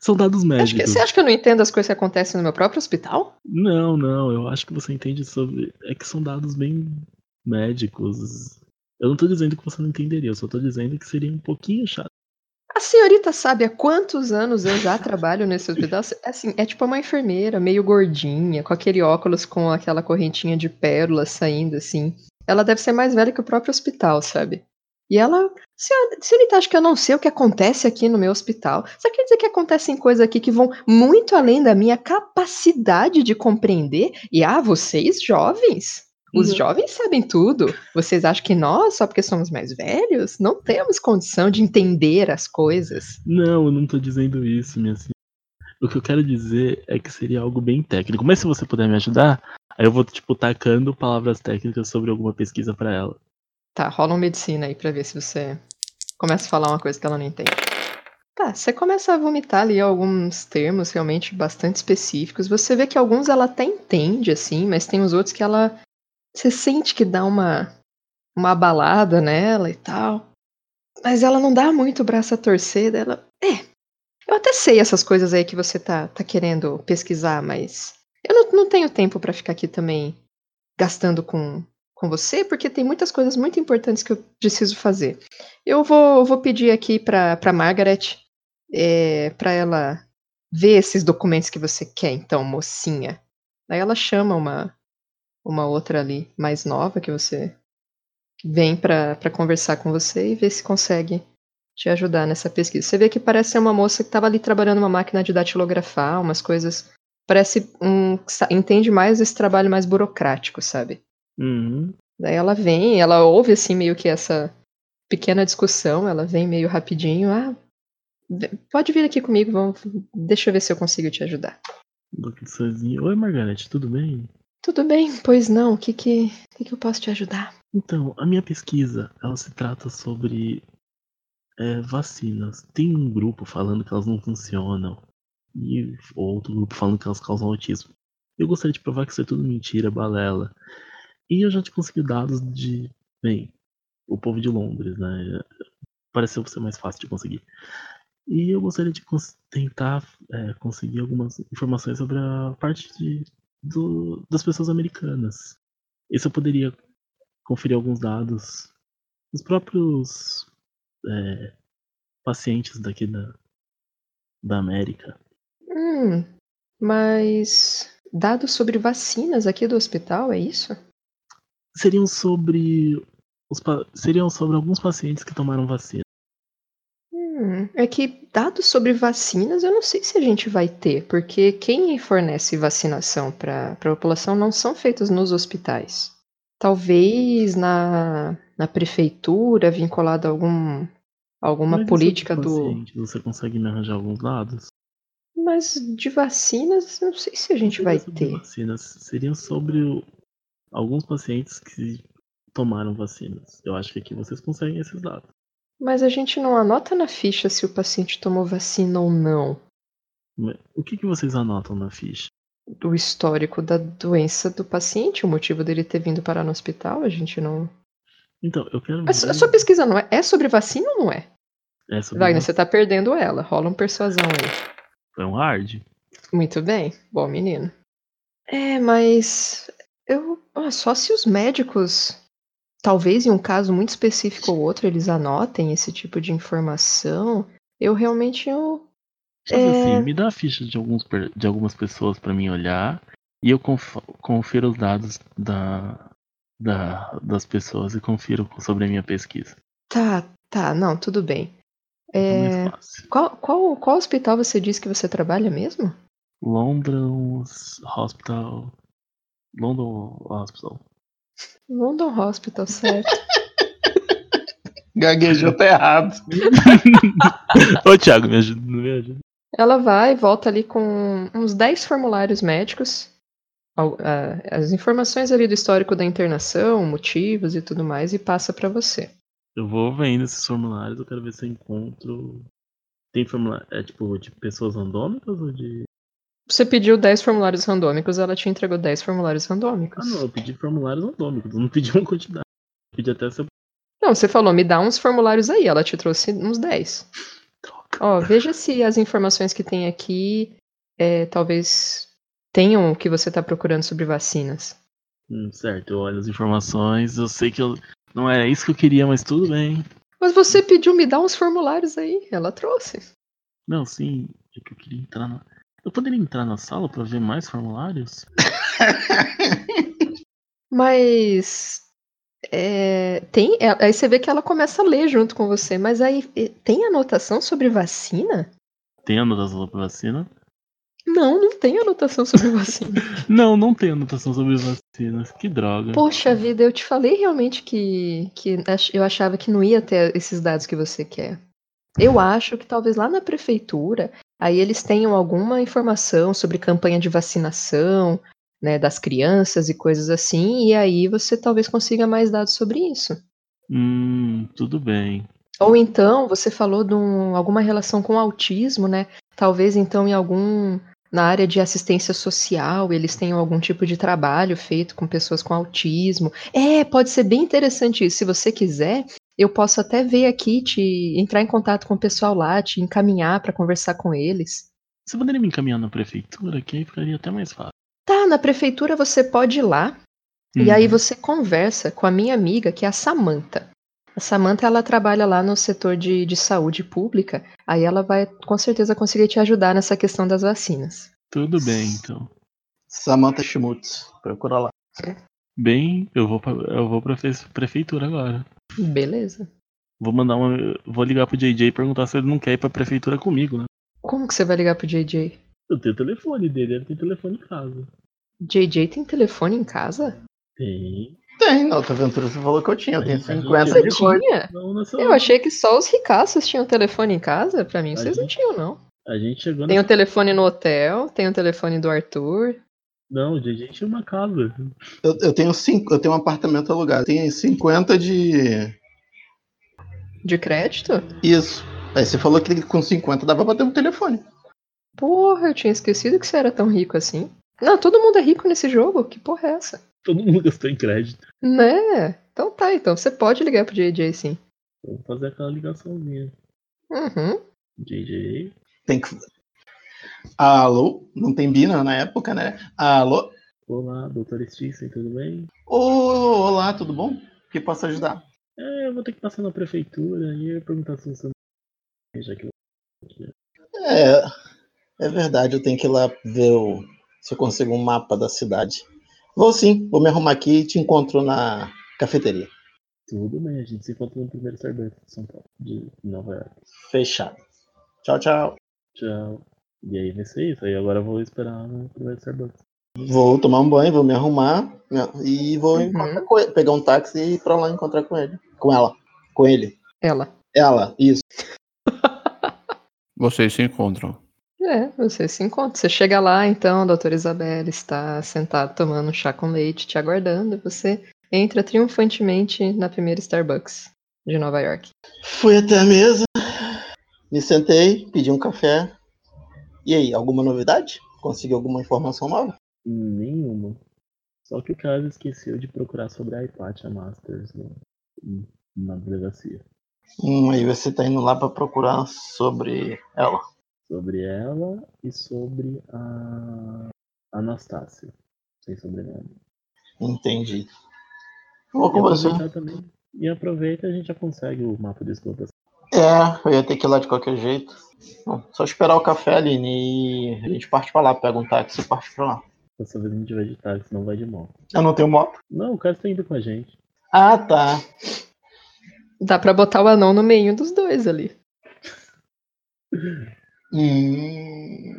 [SPEAKER 5] são dados
[SPEAKER 2] Acho que-
[SPEAKER 5] médicos.
[SPEAKER 2] você acha que eu não entendo as coisas que acontecem no meu próprio hospital?
[SPEAKER 5] Não, não, eu acho que você entende sobre. É que são dados bem médicos. Eu não tô dizendo que você não entenderia, eu só tô dizendo que seria um pouquinho chato.
[SPEAKER 2] A senhorita sabe há quantos anos eu já trabalho nesse hospital? Assim, é tipo uma enfermeira, meio gordinha, com aquele óculos com aquela correntinha de pérolas saindo assim. Ela deve ser mais velha que o próprio hospital, sabe? E ela. Senhorita, acha que eu não sei o que acontece aqui no meu hospital? Você quer dizer que acontecem coisas aqui que vão muito além da minha capacidade de compreender? E ah, vocês jovens? Os
[SPEAKER 5] Não.
[SPEAKER 2] jovens sabem tudo. Vocês acham que nós, só porque somos mais velhos, não temos condição de entender as coisas?
[SPEAKER 5] Não, eu não tô dizendo isso, minha senhora. O que eu quero dizer é que seria algo bem técnico. Mas se você puder me ajudar, aí eu vou, tipo, tacando palavras técnicas sobre alguma pesquisa pra ela.
[SPEAKER 2] Tá, rola uma medicina aí pra ver se você começa a falar uma coisa que ela não entende. Tá, você começa a vomitar ali alguns termos realmente bastante específicos. Você vê que alguns ela até entende, assim, mas tem os outros que ela. Você sente que dá uma, uma abalada nela e tal. Mas ela não dá muito o braço a torcer dela. É, eu até sei essas coisas aí que você tá, tá querendo pesquisar, mas eu não, não tenho tempo pra ficar aqui também gastando com, com você, porque tem muitas coisas muito importantes que eu preciso fazer. Eu vou, vou pedir aqui pra Margaret é, para ela ver esses documentos que você quer, então, mocinha. Daí ela chama uma, uma outra ali, mais nova, que você vem pra pra conversar com você e ver se consegue te ajudar nessa pesquisa. Você vê que parece ser uma moça que estava ali trabalhando uma máquina de datilografar, umas coisas. Parece um. entende mais esse trabalho mais burocrático, sabe?
[SPEAKER 5] Uhum.
[SPEAKER 2] Daí ela vem, ela ouve assim meio que essa pequena discussão, ela vem meio rapidinho, ah, pode vir aqui comigo, vamos, deixa eu ver se eu consigo te ajudar.
[SPEAKER 5] Sozinho. Oi, Margarete, tudo bem?
[SPEAKER 2] Tudo bem, pois não, o que que, que que eu posso te ajudar?
[SPEAKER 5] Então, a minha pesquisa, ela se trata sobre é, vacinas. Tem um grupo falando que elas não funcionam e outro grupo falando que elas causam autismo. Eu gostaria de provar que isso é tudo mentira, balela. E eu já te consegui dados de, bem, o povo de Londres, né? Pareceu ser mais fácil de conseguir. E eu gostaria de cons- tentar é, conseguir algumas informações sobre a parte de, do- das pessoas americanas. Isso eu poderia conferir alguns dados dos próprios é, pacientes daqui da, da América.
[SPEAKER 2] Hum, mas dados sobre vacinas aqui do hospital, é isso?
[SPEAKER 5] Seriam sobre os seriam sobre alguns pacientes que tomaram vacina.
[SPEAKER 2] É que dados sobre vacinas eu não sei se a gente vai ter, porque quem fornece vacinação para a população não são feitos nos hospitais. Talvez na, na prefeitura, vinculado a algum, alguma
[SPEAKER 5] Mas
[SPEAKER 2] política
[SPEAKER 5] sobre
[SPEAKER 2] do.
[SPEAKER 5] pacientes? Você consegue me arranjar alguns dados?
[SPEAKER 2] Mas de vacinas, eu não sei se a gente vai ter.
[SPEAKER 5] Vacinas. Seriam sobre alguns pacientes que tomaram vacinas. Eu acho que aqui vocês conseguem esses dados.
[SPEAKER 2] Mas a gente não anota na ficha se o paciente tomou vacina ou não.
[SPEAKER 5] O que, que vocês anotam na ficha?
[SPEAKER 2] Do histórico da doença do paciente, o motivo dele ter vindo parar no hospital, a gente não.
[SPEAKER 5] Então, eu quero
[SPEAKER 2] Mas a
[SPEAKER 5] ver-
[SPEAKER 2] sua pesquisa não é, é sobre vacina ou não é?
[SPEAKER 5] É sobre
[SPEAKER 2] Wagner, você tá perdendo ela. Rola um persuasão aí.
[SPEAKER 5] É um hard?
[SPEAKER 2] Muito bem, bom menino. É, mas eu ah, só se os médicos, talvez em um caso muito específico ou outro, eles anotem esse tipo de informação. Eu realmente eu É.
[SPEAKER 5] assim, me dá a ficha de, alguns, de algumas pessoas pra mim olhar e eu conf- confiro os dados da, da, das pessoas e confiro sobre a minha pesquisa.
[SPEAKER 2] tá, tá, não, tudo bem.
[SPEAKER 5] É
[SPEAKER 2] qual, qual, qual hospital você disse que você trabalha mesmo?
[SPEAKER 5] London Hospital. London Hospital.
[SPEAKER 2] London Hospital, certo?
[SPEAKER 7] Gaguejou, tá errado.
[SPEAKER 5] Ô, Thiago, me ajuda, me ajuda.
[SPEAKER 2] Ela vai e volta ali com uns 10 formulários médicos, as informações ali do histórico da internação, motivos e tudo mais, e passa pra você.
[SPEAKER 5] Eu vou vendo esses formulários, eu quero ver se eu encontro. Tem formulário. É tipo de pessoas randômicas ou de.
[SPEAKER 2] Você pediu 10 formulários randômicos, ela te entregou 10 formulários randômicos.
[SPEAKER 5] Ah, não, eu pedi formulários randômicos, eu não pedi uma quantidade. Eu pedi até eu.
[SPEAKER 2] Não, você falou, me dá uns formulários aí, ela te trouxe uns 10. Ó, veja se as informações que tem aqui é, talvez tenham o que você tá procurando sobre vacinas.
[SPEAKER 5] Hum, certo, eu olho as informações, eu sei que eu. Não era isso que eu queria, mas tudo bem.
[SPEAKER 2] Mas você pediu me dar uns formulários aí, ela trouxe.
[SPEAKER 5] Não, sim, é que eu queria entrar na. Eu poderia entrar na sala pra ver mais formulários?
[SPEAKER 2] Mas é, tem, é, aí você vê que ela começa a ler junto com você, mas aí tem anotação sobre vacina?
[SPEAKER 5] Tem anotação sobre vacina?
[SPEAKER 2] Não, não tem anotação sobre vacina.
[SPEAKER 5] Não, não tem anotação sobre vacinas. Que droga.
[SPEAKER 2] Poxa vida, eu te falei realmente que, que eu achava que não ia ter esses dados que você quer. Eu acho que talvez lá na prefeitura, aí eles tenham alguma informação sobre campanha de vacinação, né, das crianças e coisas assim, e aí você talvez consiga mais dados sobre isso.
[SPEAKER 5] Hum, tudo bem.
[SPEAKER 2] Ou então, você falou de um- alguma relação com autismo, né? Talvez então em algum na área de assistência social, eles tenham algum tipo de trabalho feito com pessoas com autismo. É, pode ser bem interessante isso. Se você quiser, eu posso até ver aqui, te entrar em contato com o pessoal lá, te encaminhar para conversar com eles.
[SPEAKER 5] Você poderia me encaminhar na prefeitura, que aí ficaria até mais fácil.
[SPEAKER 2] Tá, na prefeitura você pode ir lá e aí
[SPEAKER 5] Uhum.
[SPEAKER 2] você conversa com a minha amiga, que é a Samantha. A Samantha, ela trabalha lá no setor de, de saúde pública, aí ela vai com certeza conseguir te ajudar nessa questão das vacinas.
[SPEAKER 5] Tudo bem, então.
[SPEAKER 7] Samantha Schmutz. Procura lá.
[SPEAKER 5] Bem, eu vou pra, eu vou pra fe- prefeitura agora.
[SPEAKER 2] Beleza.
[SPEAKER 5] Vou mandar uma. Vou ligar pro JJ e perguntar se ele não quer ir pra prefeitura comigo, né?
[SPEAKER 2] Como que você vai ligar pro JJ?
[SPEAKER 5] Eu tenho o telefone dele, ele tem telefone em casa.
[SPEAKER 2] JJ tem telefone em casa?
[SPEAKER 5] Tem.
[SPEAKER 7] Tem, na outra aventura você falou que eu tinha. Eu tenho
[SPEAKER 5] A gente-
[SPEAKER 7] 50
[SPEAKER 2] Você
[SPEAKER 7] de coisa.
[SPEAKER 2] tinha?
[SPEAKER 5] Não, nessa
[SPEAKER 2] Eu achei que só os ricaços tinham telefone em casa. Pra mim,
[SPEAKER 5] A
[SPEAKER 2] vocês não
[SPEAKER 5] gente-
[SPEAKER 2] tinham, não.
[SPEAKER 5] A gente chegou
[SPEAKER 2] Tem o telefone no hotel, tem o telefone do Arthur.
[SPEAKER 5] Não, o JJ tinha uma casa.
[SPEAKER 7] Eu, eu tenho cinco, eu tenho um apartamento alugado. Tem 50 de.
[SPEAKER 2] De crédito?
[SPEAKER 7] Isso. Aí você falou que com 50 dava pra ter um telefone.
[SPEAKER 2] Porra, eu tinha esquecido que você era tão rico assim. Não, todo mundo é rico nesse jogo. Que porra é essa?
[SPEAKER 5] Todo mundo gastou em crédito.
[SPEAKER 2] Né? Então tá, então você pode ligar pro JJ sim.
[SPEAKER 5] Vou fazer aquela ligaçãozinha.
[SPEAKER 2] Uhum.
[SPEAKER 5] JJ.
[SPEAKER 7] Tem que. Alô? Não tem Bina na época, né? Alô?
[SPEAKER 5] Olá, doutor Stinson, tudo bem?
[SPEAKER 7] Ô, olá, tudo bom? Que posso ajudar?
[SPEAKER 5] É, eu vou ter que passar na prefeitura e perguntar se você. Já que eu.
[SPEAKER 7] É, é verdade, eu tenho que ir lá ver o- se eu consigo um mapa da cidade. Vou sim, vou me arrumar aqui e te encontro na cafeteria.
[SPEAKER 5] Tudo bem, a gente se encontra no primeiro Starbucks de São Paulo, de Nova York.
[SPEAKER 7] Fechado. Tchau, tchau.
[SPEAKER 5] Tchau. E aí vai ser isso. Aí agora eu vou esperar no primeiro Starbucks.
[SPEAKER 7] Vou tomar um banho, vou me arrumar né, e vou
[SPEAKER 2] Uhum.
[SPEAKER 7] ele, pegar um táxi e ir pra lá encontrar com ele. Com ela. Com ele.
[SPEAKER 2] Ela.
[SPEAKER 7] Ela, isso.
[SPEAKER 3] Vocês se encontram.
[SPEAKER 2] É, você se encontra. Você chega lá, então, a doutora Isabela está sentada tomando um chá com leite, te aguardando. Você entra triunfantemente na primeira Starbucks de Nova York.
[SPEAKER 7] Fui até a mesa, me sentei, pedi um café. E aí, alguma novidade? Consegui alguma informação nova?
[SPEAKER 5] Nenhuma. Só que o cara esqueceu de procurar sobre a Hypatia Masters no, na delegacia.
[SPEAKER 7] Hum, aí você tá indo lá pra procurar sobre ela.
[SPEAKER 5] Sobre ela e sobre a Anastácia. Sem sobrenome.
[SPEAKER 7] Entendi. Vou com você.
[SPEAKER 5] também. E aproveita e a gente já consegue o mapa de esgoto.
[SPEAKER 7] É, eu ia ter que ir lá de qualquer jeito. Bom, só esperar o café, Aline, e a gente parte pra lá, pega um táxi e parte pra lá.
[SPEAKER 5] Dessa vez a gente vai de táxi, não vai de moto.
[SPEAKER 7] Eu não tenho moto.
[SPEAKER 5] Não, o cara tá indo com a gente.
[SPEAKER 7] Ah, tá.
[SPEAKER 2] Dá pra botar o anão no meio dos dois ali.
[SPEAKER 7] Hum...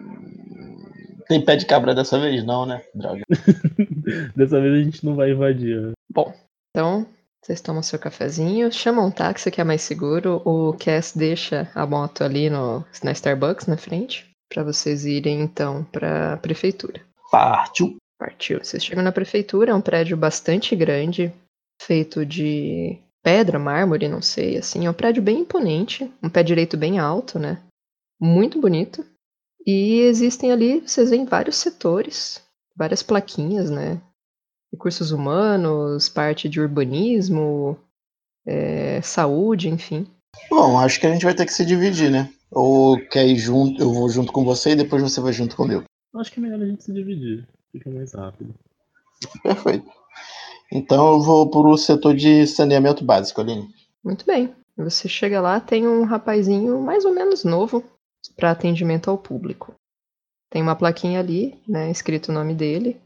[SPEAKER 7] Tem pé de cabra dessa vez? Não, né? Droga.
[SPEAKER 5] Dessa vez a gente não vai invadir. né?
[SPEAKER 2] Bom, então vocês tomam seu cafezinho, chamam um táxi que é mais seguro. O Cass deixa a moto ali no, na Starbucks na frente pra vocês irem então pra prefeitura.
[SPEAKER 7] Partiu.
[SPEAKER 2] Partiu. Vocês chegam na prefeitura, é um prédio bastante grande, feito de pedra, mármore, não sei, assim. É um prédio bem imponente, um pé direito bem alto, né? Muito bonito. E existem ali, vocês veem vários setores, várias plaquinhas, né? Recursos humanos, parte de urbanismo, é, saúde, enfim.
[SPEAKER 7] Bom, acho que a gente vai ter que se dividir, né? Ou quer ir junto, eu vou junto com você e depois você vai junto comigo.
[SPEAKER 5] Acho que é melhor a gente se dividir. Fica mais rápido.
[SPEAKER 7] Perfeito. Então eu vou pro setor de saneamento básico, Aline.
[SPEAKER 2] Muito bem. Você chega lá, tem um rapazinho mais ou menos novo para atendimento ao público. Tem uma plaquinha ali, né, escrito o nome dele,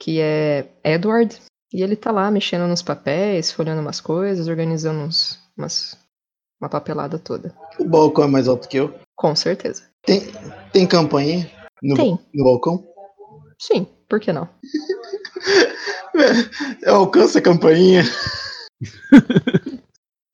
[SPEAKER 2] que é Edward, e ele tá lá mexendo nos papéis, folhando umas coisas, organizando uns, umas, uma papelada toda.
[SPEAKER 7] O balcão é mais alto que eu.
[SPEAKER 2] Com certeza.
[SPEAKER 7] Tem, tem campanha no,
[SPEAKER 2] Tem.
[SPEAKER 7] no balcão?
[SPEAKER 2] Sim, por que não?
[SPEAKER 7] Eu alcanço a campainha.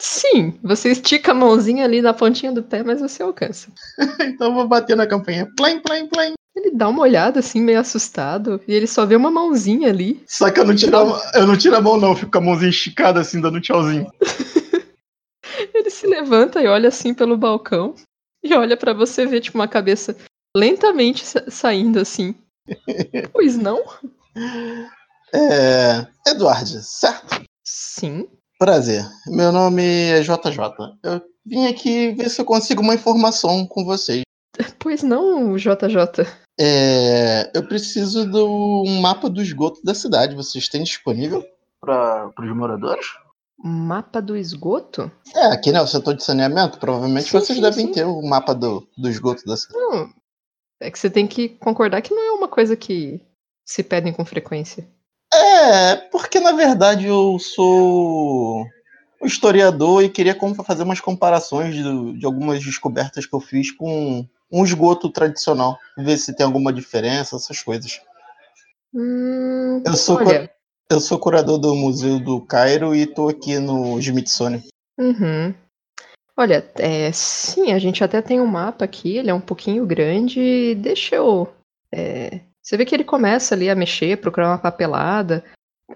[SPEAKER 2] Sim, você estica a mãozinha ali na pontinha do pé, mas você alcança.
[SPEAKER 7] então eu vou bater na campainha. Plim, plim, plim.
[SPEAKER 2] Ele dá uma olhada assim, meio assustado, e ele só vê uma mãozinha ali.
[SPEAKER 7] Só que eu não tiro a, eu não tiro a mão, não. Eu fico com a mãozinha esticada assim, dando um tchauzinho.
[SPEAKER 2] Ele se levanta e olha assim pelo balcão e olha pra você ver tipo uma cabeça lentamente sa- saindo assim. pois não?
[SPEAKER 7] É. Eduardo, certo?
[SPEAKER 2] Sim.
[SPEAKER 7] Prazer. Meu nome é JJ. Eu vim aqui ver se eu consigo uma informação com vocês.
[SPEAKER 2] Pois não, JJ.
[SPEAKER 7] É, eu preciso do um mapa do esgoto da cidade. Vocês têm disponível para os moradores?
[SPEAKER 2] Mapa do esgoto?
[SPEAKER 7] É, aqui né, o setor de saneamento. Provavelmente
[SPEAKER 2] Sim,
[SPEAKER 7] vocês
[SPEAKER 2] sim,
[SPEAKER 7] devem
[SPEAKER 2] sim.
[SPEAKER 7] ter o mapa do, do esgoto da cidade.
[SPEAKER 2] Não. É que você tem que concordar que não é uma coisa que se pedem com frequência.
[SPEAKER 7] É, porque na verdade eu sou um historiador e queria fazer umas comparações de, de algumas descobertas que eu fiz com um esgoto tradicional. Ver se tem alguma diferença, essas coisas.
[SPEAKER 2] Hum,
[SPEAKER 7] Eu sou,
[SPEAKER 2] olha,
[SPEAKER 7] Eu sou curador do Museu do Cairo e tô aqui no Smithsonian.
[SPEAKER 2] Uhum. Olha, é, sim, a gente até tem um mapa aqui, ele é um pouquinho grande. Deixa eu. é, você vê que ele começa ali a mexer, procurar uma papelada.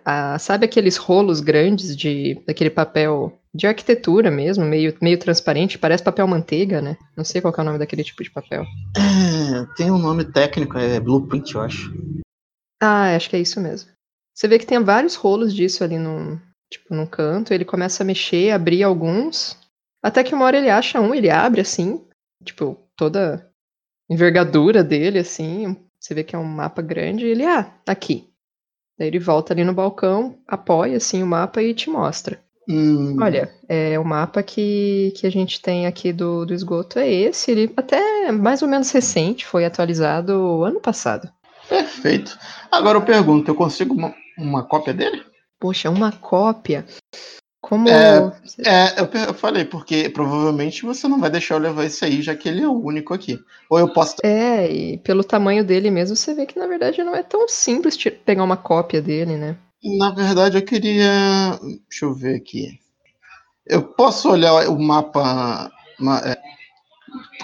[SPEAKER 2] Ah, sabe aqueles rolos grandes de daquele papel de arquitetura mesmo, meio, meio transparente, parece papel manteiga, né? Não sei qual é o nome daquele tipo de papel.
[SPEAKER 7] É, tem um nome técnico, é Blueprint, eu acho.
[SPEAKER 2] Ah, acho que é isso mesmo. Você vê que tem vários rolos disso ali no, tipo, num canto, ele começa a mexer, abrir alguns, até que uma hora ele acha um, ele abre assim, tipo, toda a envergadura dele, assim, você vê que é um mapa grande, e ele, ah, tá aqui. Daí ele volta ali no balcão, apoia assim o mapa e te mostra.
[SPEAKER 7] Hum,
[SPEAKER 2] Olha, é, o mapa que, que a gente tem aqui do, do esgoto é esse, ele até é mais ou menos recente, foi atualizado ano passado.
[SPEAKER 7] Perfeito. Agora eu pergunto, eu consigo uma, uma cópia dele?
[SPEAKER 2] Poxa, uma cópia. Como.
[SPEAKER 7] É, É, eu, eu falei, porque provavelmente você não vai deixar eu levar esse aí, já que ele é o único aqui. Ou eu posso.
[SPEAKER 2] É, e pelo tamanho dele mesmo, você vê que na verdade não é tão simples pegar uma cópia dele, né?
[SPEAKER 7] Na verdade, eu queria. Deixa eu ver aqui. Eu posso olhar o mapa. ma- é,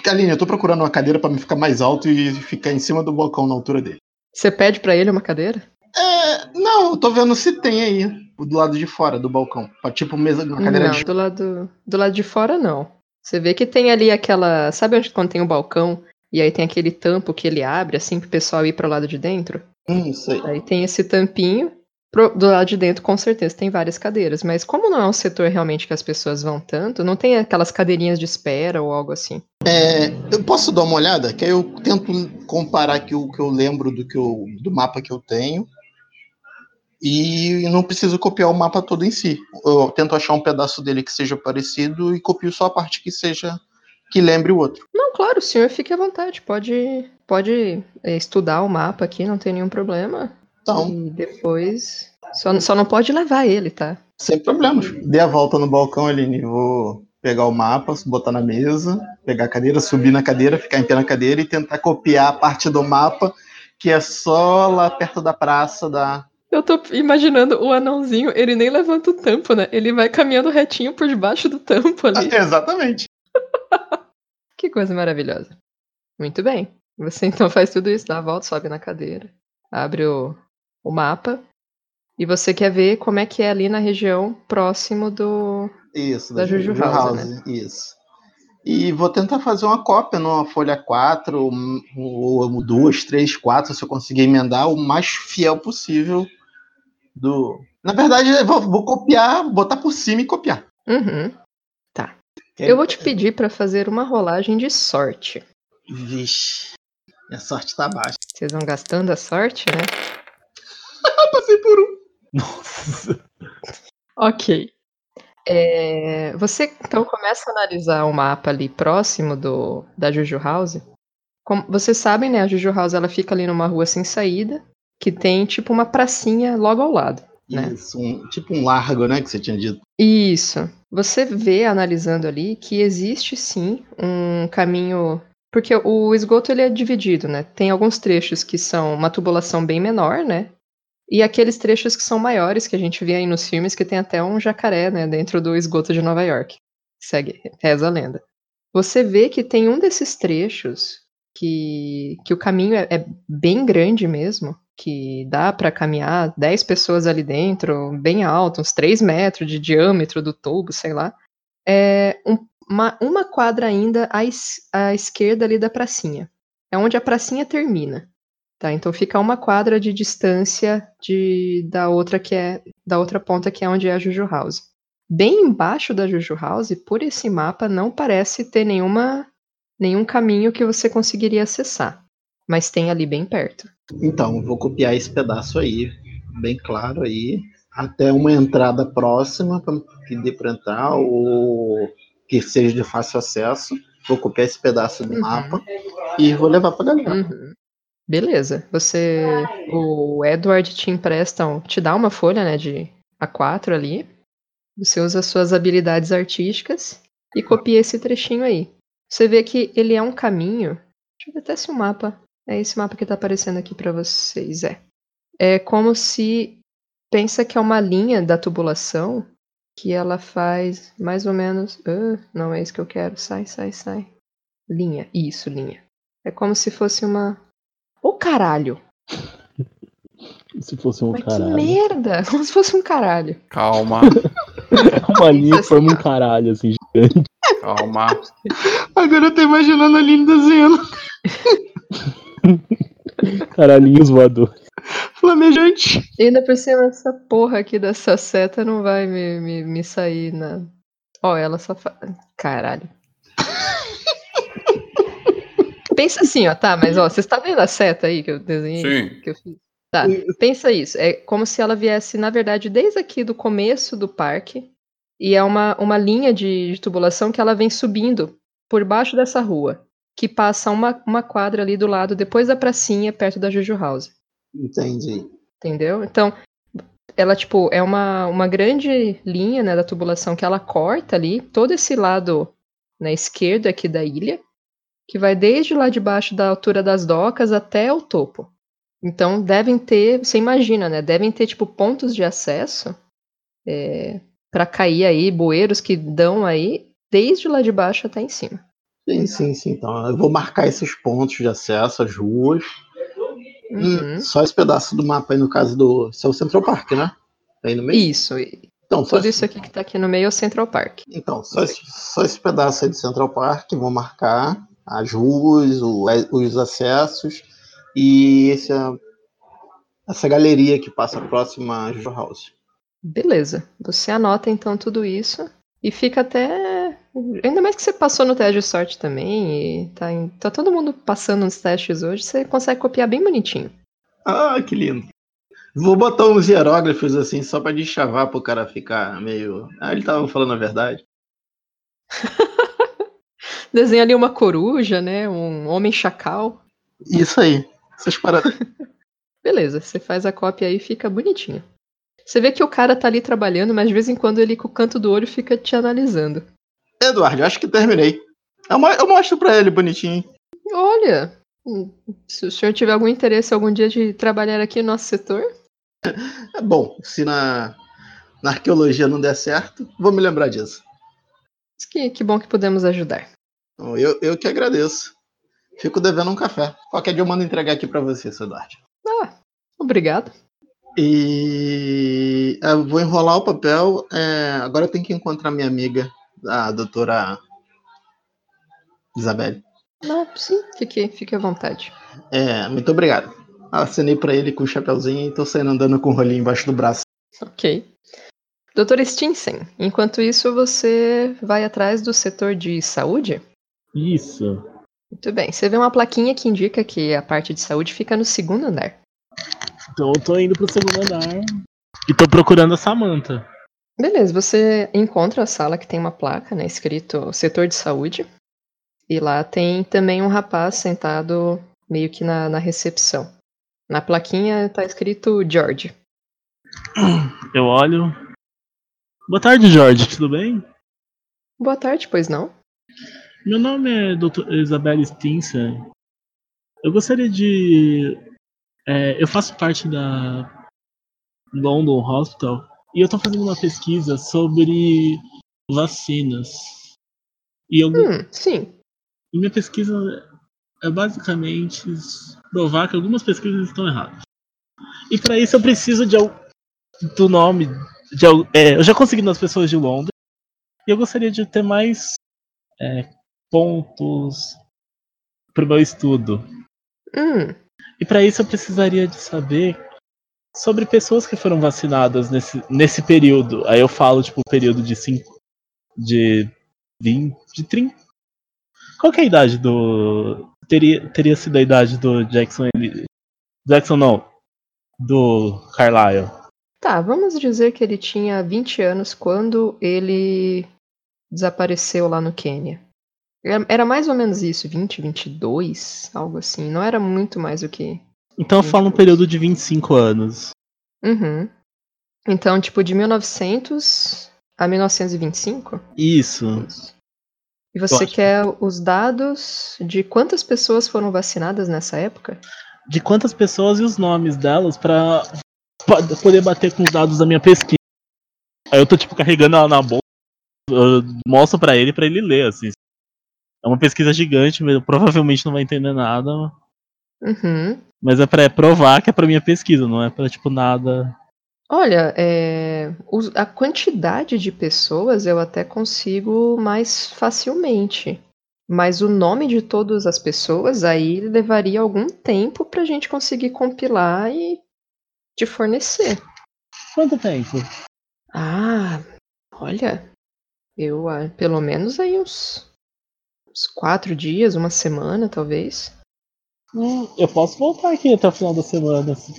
[SPEAKER 7] Aline, eu tô procurando uma cadeira pra me ficar mais alto e ficar em cima do balcão na altura dele.
[SPEAKER 2] Você pede pra ele uma cadeira?
[SPEAKER 7] É, não, eu tô vendo se tem aí, do lado de fora do balcão. Tipo, mesa, uma cadeira
[SPEAKER 2] não,
[SPEAKER 7] de.
[SPEAKER 2] do lado, do lado de fora não. Você vê que tem ali aquela. Sabe onde quando tem o balcão e aí tem aquele tampo que ele abre assim pro pessoal ir pro lado de dentro?
[SPEAKER 7] Hum, sei.
[SPEAKER 2] Aí tem esse tampinho Pro- do lado de dentro, com certeza, tem várias cadeiras. Mas como não é um setor realmente que as pessoas vão tanto, não tem aquelas cadeirinhas de espera ou algo assim.
[SPEAKER 7] É, eu posso dar uma olhada? Que aí eu tento comparar aqui o que eu lembro do, que eu, do mapa que eu tenho. E não preciso copiar o mapa todo em si. Eu tento achar um pedaço dele que seja parecido e copio só a parte que seja que lembre o outro.
[SPEAKER 2] Não, claro, o senhor fique à vontade. Pode, pode é, estudar o mapa aqui, não tem nenhum problema.
[SPEAKER 7] Então,
[SPEAKER 2] E depois. Só, só não pode levar ele, tá?
[SPEAKER 7] sem problemas. Dê a volta no balcão, Aline. Vou pegar o mapa, botar na mesa, pegar a cadeira, subir na cadeira, ficar em pé na cadeira e tentar copiar a parte do mapa que é só lá perto da praça da.
[SPEAKER 2] Eu tô imaginando o anãozinho, ele nem levanta o tampo, né? Ele vai caminhando retinho por debaixo do tampo ali.
[SPEAKER 7] Exatamente.
[SPEAKER 2] Que coisa maravilhosa. Muito bem. Você então faz tudo isso, dá a volta, sobe na cadeira, abre o, o mapa. E você quer ver como é que é ali na região próximo do.
[SPEAKER 7] Isso,
[SPEAKER 2] Da Juju House, né?
[SPEAKER 7] Isso. E vou tentar fazer uma cópia numa folha 4, ou, ou duas, três, quatro, se eu conseguir emendar o mais fiel possível do. Na verdade, eu vou, vou copiar, botar por cima e copiar.
[SPEAKER 2] Uhum. Eu vou te pedir pra fazer uma rolagem de sorte.
[SPEAKER 7] Vixe, minha sorte tá baixa.
[SPEAKER 2] Vocês vão gastando a sorte, né?
[SPEAKER 7] Passei por um.
[SPEAKER 5] Nossa.
[SPEAKER 2] Ok. É, você então começa a analisar o mapa ali próximo do, da Juju House. Como vocês sabem, né? A Juju House ela fica ali numa rua sem saída, que tem tipo uma pracinha logo ao lado. Né?
[SPEAKER 7] Isso, um- tipo um largo, né? Que você tinha dito.
[SPEAKER 2] Isso. Você vê analisando ali que existe sim um caminho. Porque o esgoto ele é dividido, né? Tem alguns trechos que são uma tubulação bem menor, né? E aqueles trechos que são maiores, que a gente vê aí nos filmes, que tem até um jacaré, né, dentro do esgoto de Nova York. Segue, reza a lenda. Você vê que tem um desses trechos que, que o caminho é, é bem grande mesmo, que dá para caminhar 10 pessoas ali dentro, bem alto, uns 3 metros de diâmetro do tubo, sei lá. É um- uma, uma quadra ainda à, es- à esquerda ali da pracinha. É onde a pracinha termina. Tá, então fica uma quadra de distância de, da outra que é da outra ponta que é onde é a Juju House. Bem embaixo da Juju House, por esse mapa, não parece ter nenhuma, nenhum caminho que você conseguiria acessar. Mas tem ali bem perto.
[SPEAKER 7] Então, vou copiar esse pedaço aí, bem claro aí, até uma entrada próxima que dê para entrar ou que seja de fácil acesso. Vou copiar esse pedaço do
[SPEAKER 2] Uhum.
[SPEAKER 7] mapa e vou levar para galera.
[SPEAKER 2] Uhum. Beleza. Você. O Edward te empresta, te dá uma folha, né, de A4 ali. Você usa suas habilidades artísticas e copia esse trechinho aí. Você vê que ele é um caminho. Deixa eu ver até se o mapa. É esse mapa que tá aparecendo aqui pra vocês. É. É como se. Pensa que é uma linha da tubulação que ela faz mais ou menos. Ah, não é isso que eu quero. Sai, sai, sai. Linha. Isso, linha. É como se fosse uma. Ô caralho!
[SPEAKER 5] Se fosse um
[SPEAKER 2] Mas que
[SPEAKER 5] caralho.
[SPEAKER 2] merda! Como se fosse um caralho.
[SPEAKER 3] Calma,
[SPEAKER 5] Uma linha que forma um caralho, assim, gigante.
[SPEAKER 3] calma.
[SPEAKER 7] Agora eu tô imaginando a Aline desenhando
[SPEAKER 5] Caralhinhos voadores.
[SPEAKER 7] flamejante.
[SPEAKER 2] E ainda por cima, essa porra aqui dessa seta não vai me, me, me sair na. Ó, ela só faz. Caralho. Pensa assim, ó, tá, mas ó, você está vendo a seta aí que eu desenhei?
[SPEAKER 3] Sim.
[SPEAKER 2] Que eu fiz? Tá, pensa isso. É como se ela viesse, na verdade, desde aqui do começo do parque. E é uma, uma linha de, de tubulação que ela vem subindo por baixo dessa rua. Que passa uma, uma quadra ali do lado, depois da pracinha, perto da Juju House.
[SPEAKER 7] Entendi.
[SPEAKER 2] Entendeu? Então, ela, tipo, é uma, uma grande linha, né, da tubulação que ela corta ali, todo esse lado na esquerda aqui da ilha, que vai desde lá de baixo da altura das docas até o topo. Então, devem ter, você imagina, né, devem ter, tipo, pontos de acesso é, para cair aí, bueiros que dão aí, desde lá de baixo até em cima.
[SPEAKER 7] Sim, sim, sim. Então, eu vou marcar esses pontos de acesso, as ruas.
[SPEAKER 2] Uhum.
[SPEAKER 7] Hum, só esse pedaço do mapa aí, no caso do. Esse é o Central Park, né? Tá aí no meio?
[SPEAKER 2] Isso,
[SPEAKER 7] Então, só
[SPEAKER 2] tudo
[SPEAKER 7] esse,
[SPEAKER 2] isso aqui que tá aqui no meio é o Central Park.
[SPEAKER 7] então só, esse, só esse pedaço aí do Central Park, vou marcar as ruas, o- os acessos. E esse é essa galeria que passa próxima a Jojo House.
[SPEAKER 2] Beleza. Você anota então tudo isso e fica até. Ainda mais que você passou no teste de sorte também e tá, em- tá todo mundo passando nos testes hoje, você consegue copiar bem bonitinho.
[SPEAKER 7] Ah, que lindo. Vou botar uns hieróglifos assim, só pra deschavar pro cara ficar meio. Ah, ele tava falando a verdade.
[SPEAKER 2] Desenha ali uma coruja, né? Um homem chacal.
[SPEAKER 7] Isso aí. Essas paradas.
[SPEAKER 2] Beleza, você faz a cópia aí e fica bonitinho. Você vê que o cara tá ali trabalhando, mas de vez em quando ele com o canto do olho fica te analisando.
[SPEAKER 7] Eduardo, acho que terminei. Eu, mo- eu mostro pra ele bonitinho.
[SPEAKER 2] Olha, hum, se o senhor tiver algum interesse algum dia de trabalhar aqui no nosso setor,
[SPEAKER 7] É bom, se na, na arqueologia não der certo, vou me lembrar disso.
[SPEAKER 2] que, que bom que podemos ajudar.
[SPEAKER 7] Então, Eu, eu que agradeço. Fico devendo um café. Qualquer dia eu mando entregar aqui pra você, seu Eduardo.
[SPEAKER 2] Ah, obrigado.
[SPEAKER 7] E eu vou enrolar o papel. é, agora eu tenho que encontrar minha amiga, a doutora Isabelle.
[SPEAKER 2] Não, sim, fique, fique à vontade.
[SPEAKER 7] É, muito obrigado. Acenei pra ele com o chapeuzinho e tô saindo andando com o rolinho embaixo do braço.
[SPEAKER 2] Ok. Doutor Stinsen, enquanto isso você vai atrás do setor de saúde?
[SPEAKER 5] Isso.
[SPEAKER 2] Muito bem. Você vê uma plaquinha que indica que a parte de saúde fica no segundo andar.
[SPEAKER 5] Então eu tô indo pro segundo andar e tô procurando a Samantha.
[SPEAKER 2] Beleza, você encontra a sala que tem uma placa, né, escrito setor de saúde. E lá tem também um rapaz sentado meio que na, na recepção. Na plaquinha tá escrito George.
[SPEAKER 5] Eu olho. Boa tarde, Jorge, tudo bem?
[SPEAKER 2] Boa tarde, pois não?
[SPEAKER 5] Meu nome é Dr. Isabelle Stinson. Eu gostaria de. é, eu faço parte da London Hospital e eu tô fazendo uma pesquisa sobre vacinas. E eu,
[SPEAKER 2] Hum, sim.
[SPEAKER 5] e minha pesquisa é basicamente provar que algumas pesquisas estão erradas. E para isso eu preciso de do nome de é, eu já consegui nas pessoas de Londres e eu gostaria de ter mais é, pontos para o meu estudo.
[SPEAKER 2] Hum,
[SPEAKER 5] E para isso eu precisaria de saber sobre pessoas que foram vacinadas nesse, nesse período. Aí eu falo, tipo, o período de 5. De 20. De 30. Qual que é a idade do. Teria, teria sido a idade do Jackson. Ele- Jackson não. Do Carlyle.
[SPEAKER 2] tá, vamos dizer que ele tinha 20 anos quando ele desapareceu lá no Quênia. Era mais ou menos isso, 20, 22, algo assim. Não era muito mais do que
[SPEAKER 5] Então eu falo um período de 25 anos.
[SPEAKER 2] Uhum. Então, tipo, de 1900 a 1925?
[SPEAKER 5] Isso.
[SPEAKER 2] E você quer os dados de quantas pessoas foram vacinadas nessa época?
[SPEAKER 5] De quantas pessoas e os nomes delas pra pa- poder bater com os dados da minha pesquisa. Aí eu tô, tipo, carregando ela na bolsa. eu mostro pra ele pra ele ler, assim. É uma pesquisa gigante, mas provavelmente não vai entender nada.
[SPEAKER 2] Uhum.
[SPEAKER 5] Mas é pra provar que é pra minha pesquisa, não é pra, tipo, nada.
[SPEAKER 2] Olha, é, a quantidade de pessoas eu até consigo mais facilmente. Mas o nome de todas as pessoas aí levaria algum tempo pra gente conseguir compilar e te fornecer.
[SPEAKER 5] Quanto tempo?
[SPEAKER 2] Ah, olha, eu ah, pelo menos aí uns, uns quatro dias, uma semana, talvez.
[SPEAKER 5] Hum, eu posso voltar aqui até o final da semana. assim.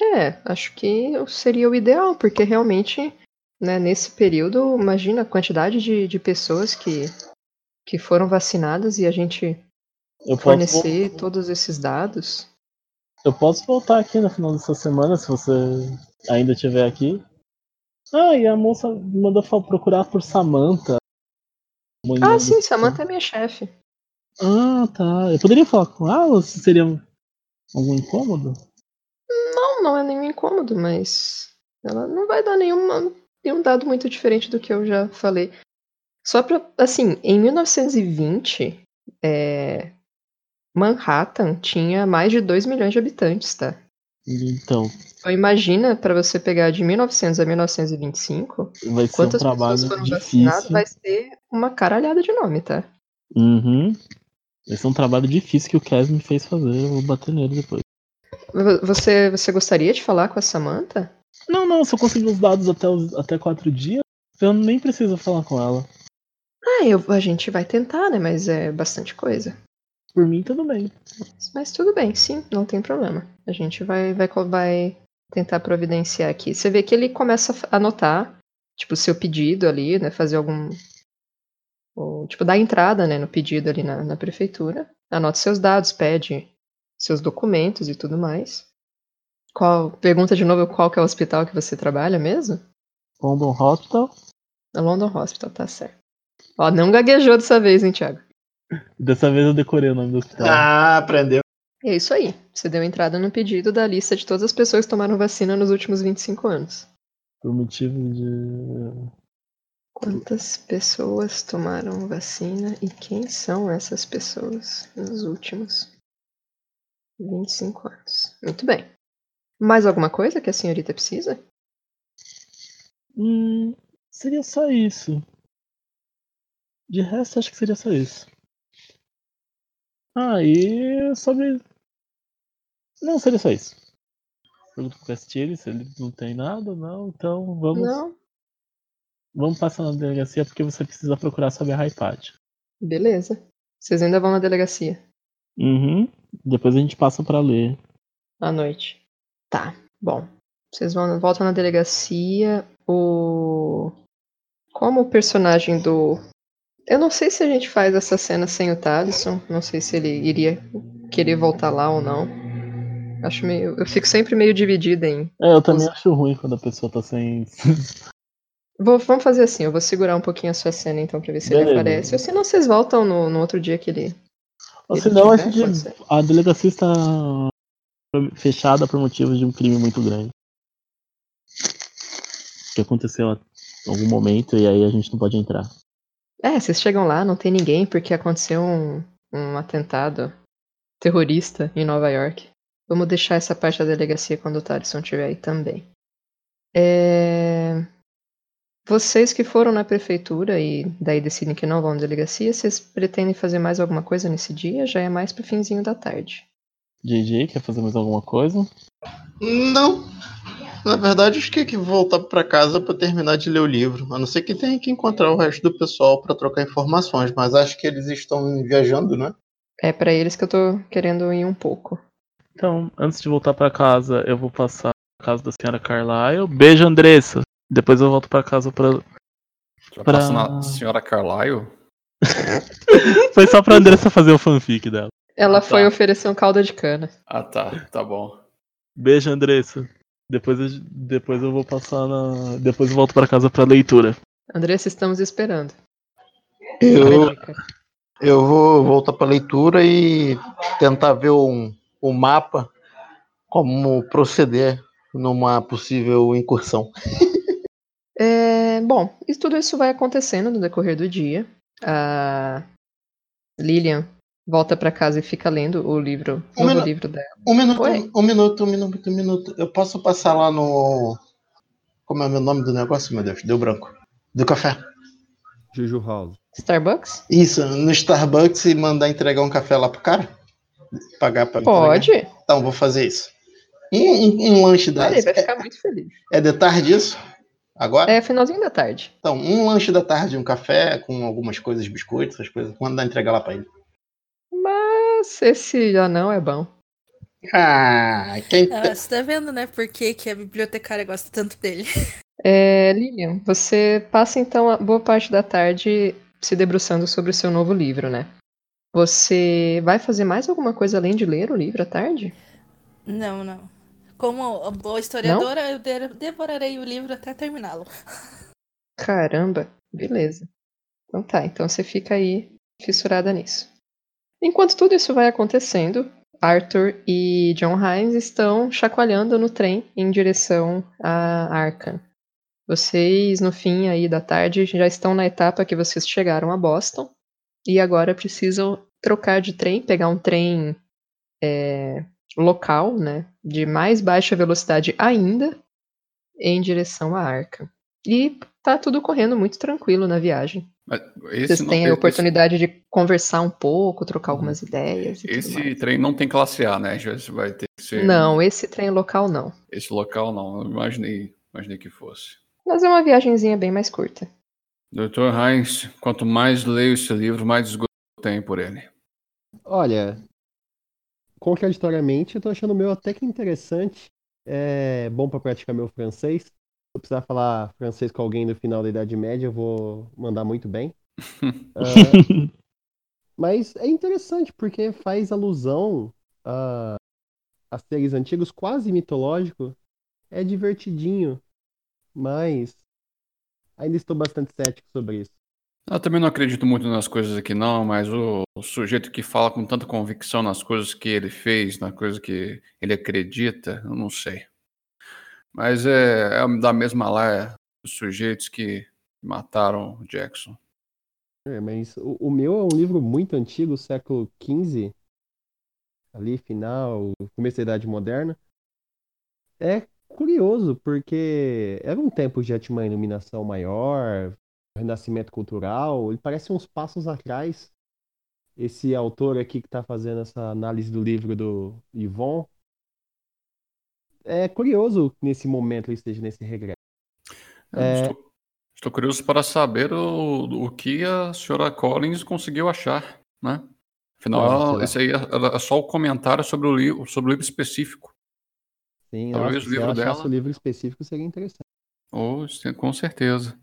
[SPEAKER 2] É, acho que seria o ideal, porque realmente, né, nesse período, imagina a quantidade de, de pessoas que, que foram vacinadas e a gente
[SPEAKER 5] Eu posso,
[SPEAKER 2] fornecer
[SPEAKER 5] vol-
[SPEAKER 2] todos esses dados.
[SPEAKER 5] eu posso voltar aqui no final dessa semana, se você ainda estiver aqui. Ah, e a moça me mandou procurar por Samantha.
[SPEAKER 2] Ah, sim, Samantha é minha chefe.
[SPEAKER 5] Ah, tá. Eu poderia falar com ela se seria algum incômodo?
[SPEAKER 2] Não, não é nenhum incômodo, mas ela não vai dar nenhuma, nenhum dado muito diferente do que eu já falei. Só pra, assim, em 1920, é, Manhattan tinha mais de 2 milhões de habitantes, tá?
[SPEAKER 5] Então,
[SPEAKER 2] Então imagina pra você pegar de 1900 a 1925,
[SPEAKER 5] vai ser
[SPEAKER 2] quantas
[SPEAKER 5] um trabalho
[SPEAKER 2] pessoas foram vacinadas,
[SPEAKER 5] difícil.
[SPEAKER 2] vai ser uma caralhada de nome, tá?
[SPEAKER 5] Uhum. Vai ser um trabalho difícil que o Kes me fez fazer. Eu vou bater nele depois.
[SPEAKER 2] vo- você, você gostaria de falar com a Samantha?
[SPEAKER 5] Não, não, se eu conseguir os dados até, os, até quatro dias, eu nem preciso falar com ela.
[SPEAKER 2] Ah, eu, a gente vai tentar, né? Mas é bastante coisa.
[SPEAKER 5] Por mim, tudo bem.
[SPEAKER 2] Mas tudo bem, sim, não tem problema. A gente vai, vai, vai tentar providenciar aqui. Você vê que ele começa a anotar, tipo, o seu pedido ali, né? Fazer algum. Ou, tipo, dar entrada, né, no pedido ali na, na prefeitura. Anota seus dados, pede seus documentos e tudo mais. Qual, pergunta de novo qual que é o hospital que você trabalha mesmo?
[SPEAKER 5] London Hospital.
[SPEAKER 2] Na London Hospital, tá certo. Ó, não gaguejou dessa vez, hein, Thiago?
[SPEAKER 5] Dessa vez eu decorei o nome do hospital.
[SPEAKER 7] Ah, aprendeu.
[SPEAKER 2] E é isso aí. Você deu entrada no pedido da lista de todas as pessoas que tomaram vacina nos últimos 25 anos.
[SPEAKER 5] Por motivo de.
[SPEAKER 2] Quantas pessoas tomaram vacina e quem são essas pessoas nos últimos 25 anos? Muito bem. Mais alguma coisa que a senhorita precisa?
[SPEAKER 5] Hum, seria só isso. De resto, acho que seria só isso. Ah, e sobre. Não, seria só isso. Pergunto pro Castilho se ele não tem nada, não. Então vamos,
[SPEAKER 2] Não?
[SPEAKER 5] Vamos passar na delegacia porque você precisa procurar sobre a iPad.
[SPEAKER 2] Beleza. Vocês ainda vão na delegacia
[SPEAKER 5] Uhum. Depois a gente passa pra ler.
[SPEAKER 2] à noite. Tá, bom. Vocês vão, voltam na delegacia. O. Como o personagem do. Eu não sei se a gente faz essa cena sem o Talisson. Não sei se ele iria querer voltar lá ou não. Acho meio. Eu fico sempre meio dividida em.
[SPEAKER 5] É, eu também acho ruim quando a pessoa tá sem.
[SPEAKER 2] Vou, vamos fazer assim, eu vou segurar um pouquinho a sua cena então pra ver se ele
[SPEAKER 5] Beleza.
[SPEAKER 2] aparece. Ou se não, vocês voltam no, no outro dia que ele.
[SPEAKER 5] Ou
[SPEAKER 2] ele
[SPEAKER 5] senão a gente. A delegacia está fechada por motivos de um crime muito grande. Que aconteceu a algum momento e aí a gente não pode entrar.
[SPEAKER 2] É, vocês chegam lá, não tem ninguém porque aconteceu um, um atentado terrorista em Nova York. Vamos deixar essa parte da delegacia quando o Talisson estiver aí também. É, Vocês que foram na prefeitura e daí decidem que não vão na delegacia, vocês pretendem fazer mais alguma coisa nesse dia? Já é mais pro finzinho da tarde.
[SPEAKER 5] JJ, quer fazer mais alguma coisa?
[SPEAKER 7] Não. Na verdade, acho que tem que voltar pra casa pra terminar de ler o livro. A não ser que tenha que encontrar o resto do pessoal pra trocar informações. Mas acho que eles estão viajando, né?
[SPEAKER 2] É pra eles que eu tô querendo ir um pouco.
[SPEAKER 5] Então, antes de voltar pra casa, eu vou passar na casa da senhora Carlyle. Beijo, Andressa. Depois eu volto pra casa pra.
[SPEAKER 3] Já
[SPEAKER 5] Pra-
[SPEAKER 3] passa na senhora Carlyle?
[SPEAKER 5] Foi só pra Andressa fazer o fanfic dela.
[SPEAKER 2] Ela
[SPEAKER 3] Ah, tá.
[SPEAKER 2] foi oferecer um caldo de cana.
[SPEAKER 3] Ah, tá. Tá bom.
[SPEAKER 5] Beijo, Andressa. Depois eu, depois eu vou passar na. Depois eu volto pra casa pra leitura.
[SPEAKER 2] Andressa, estamos esperando.
[SPEAKER 7] Eu, eu vou voltar pra leitura e tentar ver um, um mapa como proceder numa possível incursão.
[SPEAKER 2] É, bom, e tudo isso vai acontecendo no decorrer do dia. A Lilian volta pra casa e fica lendo o livro, o
[SPEAKER 7] Um
[SPEAKER 2] novo livro dela.
[SPEAKER 7] Um minuto,
[SPEAKER 2] Oi.
[SPEAKER 7] um minuto, um minuto, um minuto. Eu posso passar lá no. Como é o meu nome do negócio, meu Deus? Deu branco. Do café.
[SPEAKER 4] Juju House.
[SPEAKER 2] Starbucks?
[SPEAKER 7] Isso, no Starbucks e mandar entregar um café lá pro cara? Pagar pra me entregar?
[SPEAKER 2] Pode.
[SPEAKER 7] Então, vou fazer isso. Um lanche da.
[SPEAKER 2] Ele vai
[SPEAKER 7] É,
[SPEAKER 2] ficar muito feliz.
[SPEAKER 7] é de tarde isso? Agora?
[SPEAKER 2] É finalzinho da tarde.
[SPEAKER 7] Então, um lanche da tarde, um café com algumas coisas, biscoitos, essas coisas. Mandar entregar lá pra ele.
[SPEAKER 2] Mas esse anão é bom.
[SPEAKER 7] Ah, quem.
[SPEAKER 6] Ah, você tá vendo, né? Por que, que a bibliotecária gosta tanto dele?
[SPEAKER 2] É, Lilian, você passa então a boa parte da tarde se debruçando sobre o seu novo livro, né? Você vai fazer mais alguma coisa além de ler o livro à tarde?
[SPEAKER 6] Não, não. Como boa historiadora, eu de- devorarei o livro até terminá-lo.
[SPEAKER 2] Caramba, beleza. Então tá, então você fica aí fissurada nisso. Enquanto tudo isso vai acontecendo, Arthur e John Hines estão chacoalhando no trem em direção a Arkham. Vocês, no fim aí da tarde, já estão na etapa que vocês chegaram a Boston e agora precisam trocar de trem, pegar um trem é, local, né, de mais baixa velocidade ainda, em direção a Arkham. E tá tudo correndo muito tranquilo na viagem.
[SPEAKER 3] Mas esse
[SPEAKER 2] Vocês
[SPEAKER 3] não-
[SPEAKER 2] têm a
[SPEAKER 3] esse-
[SPEAKER 2] oportunidade de conversar um pouco, trocar algumas ideias. E tudo
[SPEAKER 3] Esse
[SPEAKER 2] mais.
[SPEAKER 3] trem não tem classe A, né? Já vai ter que esse,
[SPEAKER 2] Não, esse trem local não.
[SPEAKER 3] esse local não. Eu imaginei, imaginei que fosse.
[SPEAKER 2] Mas é uma viagenzinha bem mais curta.
[SPEAKER 3] Dr. Heinz, quanto mais leio esse livro, mais desgosto eu tenho por ele.
[SPEAKER 4] Olha, contraditoriamente, eu tô achando o meu até que interessante. É bom pra praticar meu francês. Se eu precisar falar francês com alguém do final da Idade Média, eu vou mandar muito bem. Ah, mas é interessante porque faz alusão a, a seres antigos, quase mitológico. É divertidinho, mas ainda estou bastante cético sobre isso.
[SPEAKER 3] Eu também não acredito muito nas coisas aqui, não, mas o, o sujeito que fala com tanta convicção nas coisas que ele fez, nas coisas que ele acredita, eu não sei. Mas é, é da mesma lá, é, os sujeitos que mataram o Jackson.
[SPEAKER 4] É, mas o, o meu é um livro muito antigo, século XV, ali, final, começo da Idade Moderna. É curioso, porque era um tempo já tinha uma iluminação maior, renascimento cultural, ele parece uns passos atrás. Esse autor aqui que está fazendo essa análise do livro do Yvon. É curioso que nesse momento ele esteja nesse regresso.
[SPEAKER 3] Eu
[SPEAKER 4] É.
[SPEAKER 3] Estou, estou curioso para saber o, o que a senhora Collins conseguiu achar, né? Afinal,
[SPEAKER 4] Olha,
[SPEAKER 3] esse aí é é só o comentário sobre o livro, sobre o livro específico.
[SPEAKER 4] Sim,
[SPEAKER 3] Talvez
[SPEAKER 4] nossa,
[SPEAKER 3] o
[SPEAKER 4] se
[SPEAKER 3] livro
[SPEAKER 4] achasse
[SPEAKER 3] dela-
[SPEAKER 4] o livro específico seria interessante.
[SPEAKER 3] Oh, com certeza.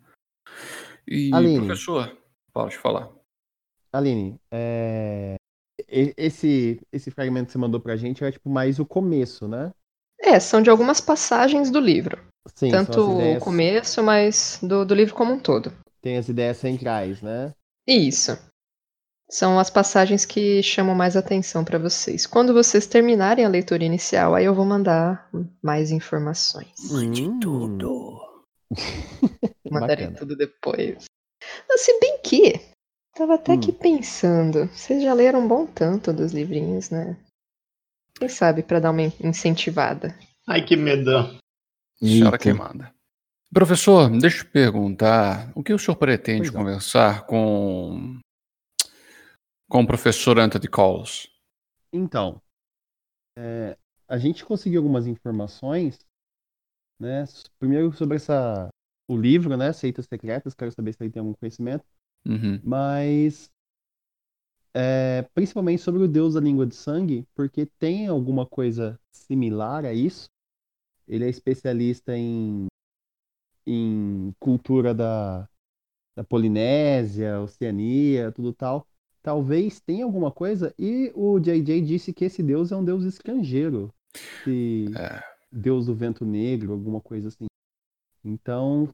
[SPEAKER 3] E,
[SPEAKER 4] Aline.
[SPEAKER 3] professor, pode falar.
[SPEAKER 4] Aline, é, esse, esse fragmento que você mandou pra gente é tipo mais o começo, né?
[SPEAKER 2] É, são de algumas passagens do livro.
[SPEAKER 4] Sim,
[SPEAKER 2] Tanto
[SPEAKER 4] são as
[SPEAKER 2] o
[SPEAKER 4] ideias,
[SPEAKER 2] começo, mas do, do livro como um todo.
[SPEAKER 4] tem as ideias centrais, né?
[SPEAKER 2] Isso. São as passagens que chamam mais atenção para vocês. Quando vocês terminarem a leitura inicial, aí eu vou mandar mais informações.
[SPEAKER 4] Hum,
[SPEAKER 2] Mandarei
[SPEAKER 4] bacana.
[SPEAKER 2] tudo depois. Se bem que, tava até
[SPEAKER 4] Hum.
[SPEAKER 2] aqui pensando, vocês já leram um bom tanto dos livrinhos, né? Quem sabe para dar uma incentivada.
[SPEAKER 8] Ai, que medão.
[SPEAKER 3] Senhora
[SPEAKER 4] Eita.
[SPEAKER 3] queimada. Professor, deixa eu te perguntar, o que o senhor pretende
[SPEAKER 4] Pois
[SPEAKER 3] conversar com com o professor Anthony Coles?
[SPEAKER 4] Então, é, a gente conseguiu algumas informações, né? Primeiro sobre essa, o livro, né? Seitas Secretas, quero saber se ele tem algum conhecimento,
[SPEAKER 3] Uhum.
[SPEAKER 4] mas é, principalmente sobre o Deus da Língua de Sangue, porque tem alguma coisa similar a isso. Ele é especialista em, em cultura da, da Polinésia, Oceania, tudo tal. Talvez tenha alguma coisa, e o JJ disse que esse deus é um deus estrangeiro. Se
[SPEAKER 3] É.
[SPEAKER 4] Deus do vento negro, alguma coisa assim. Então,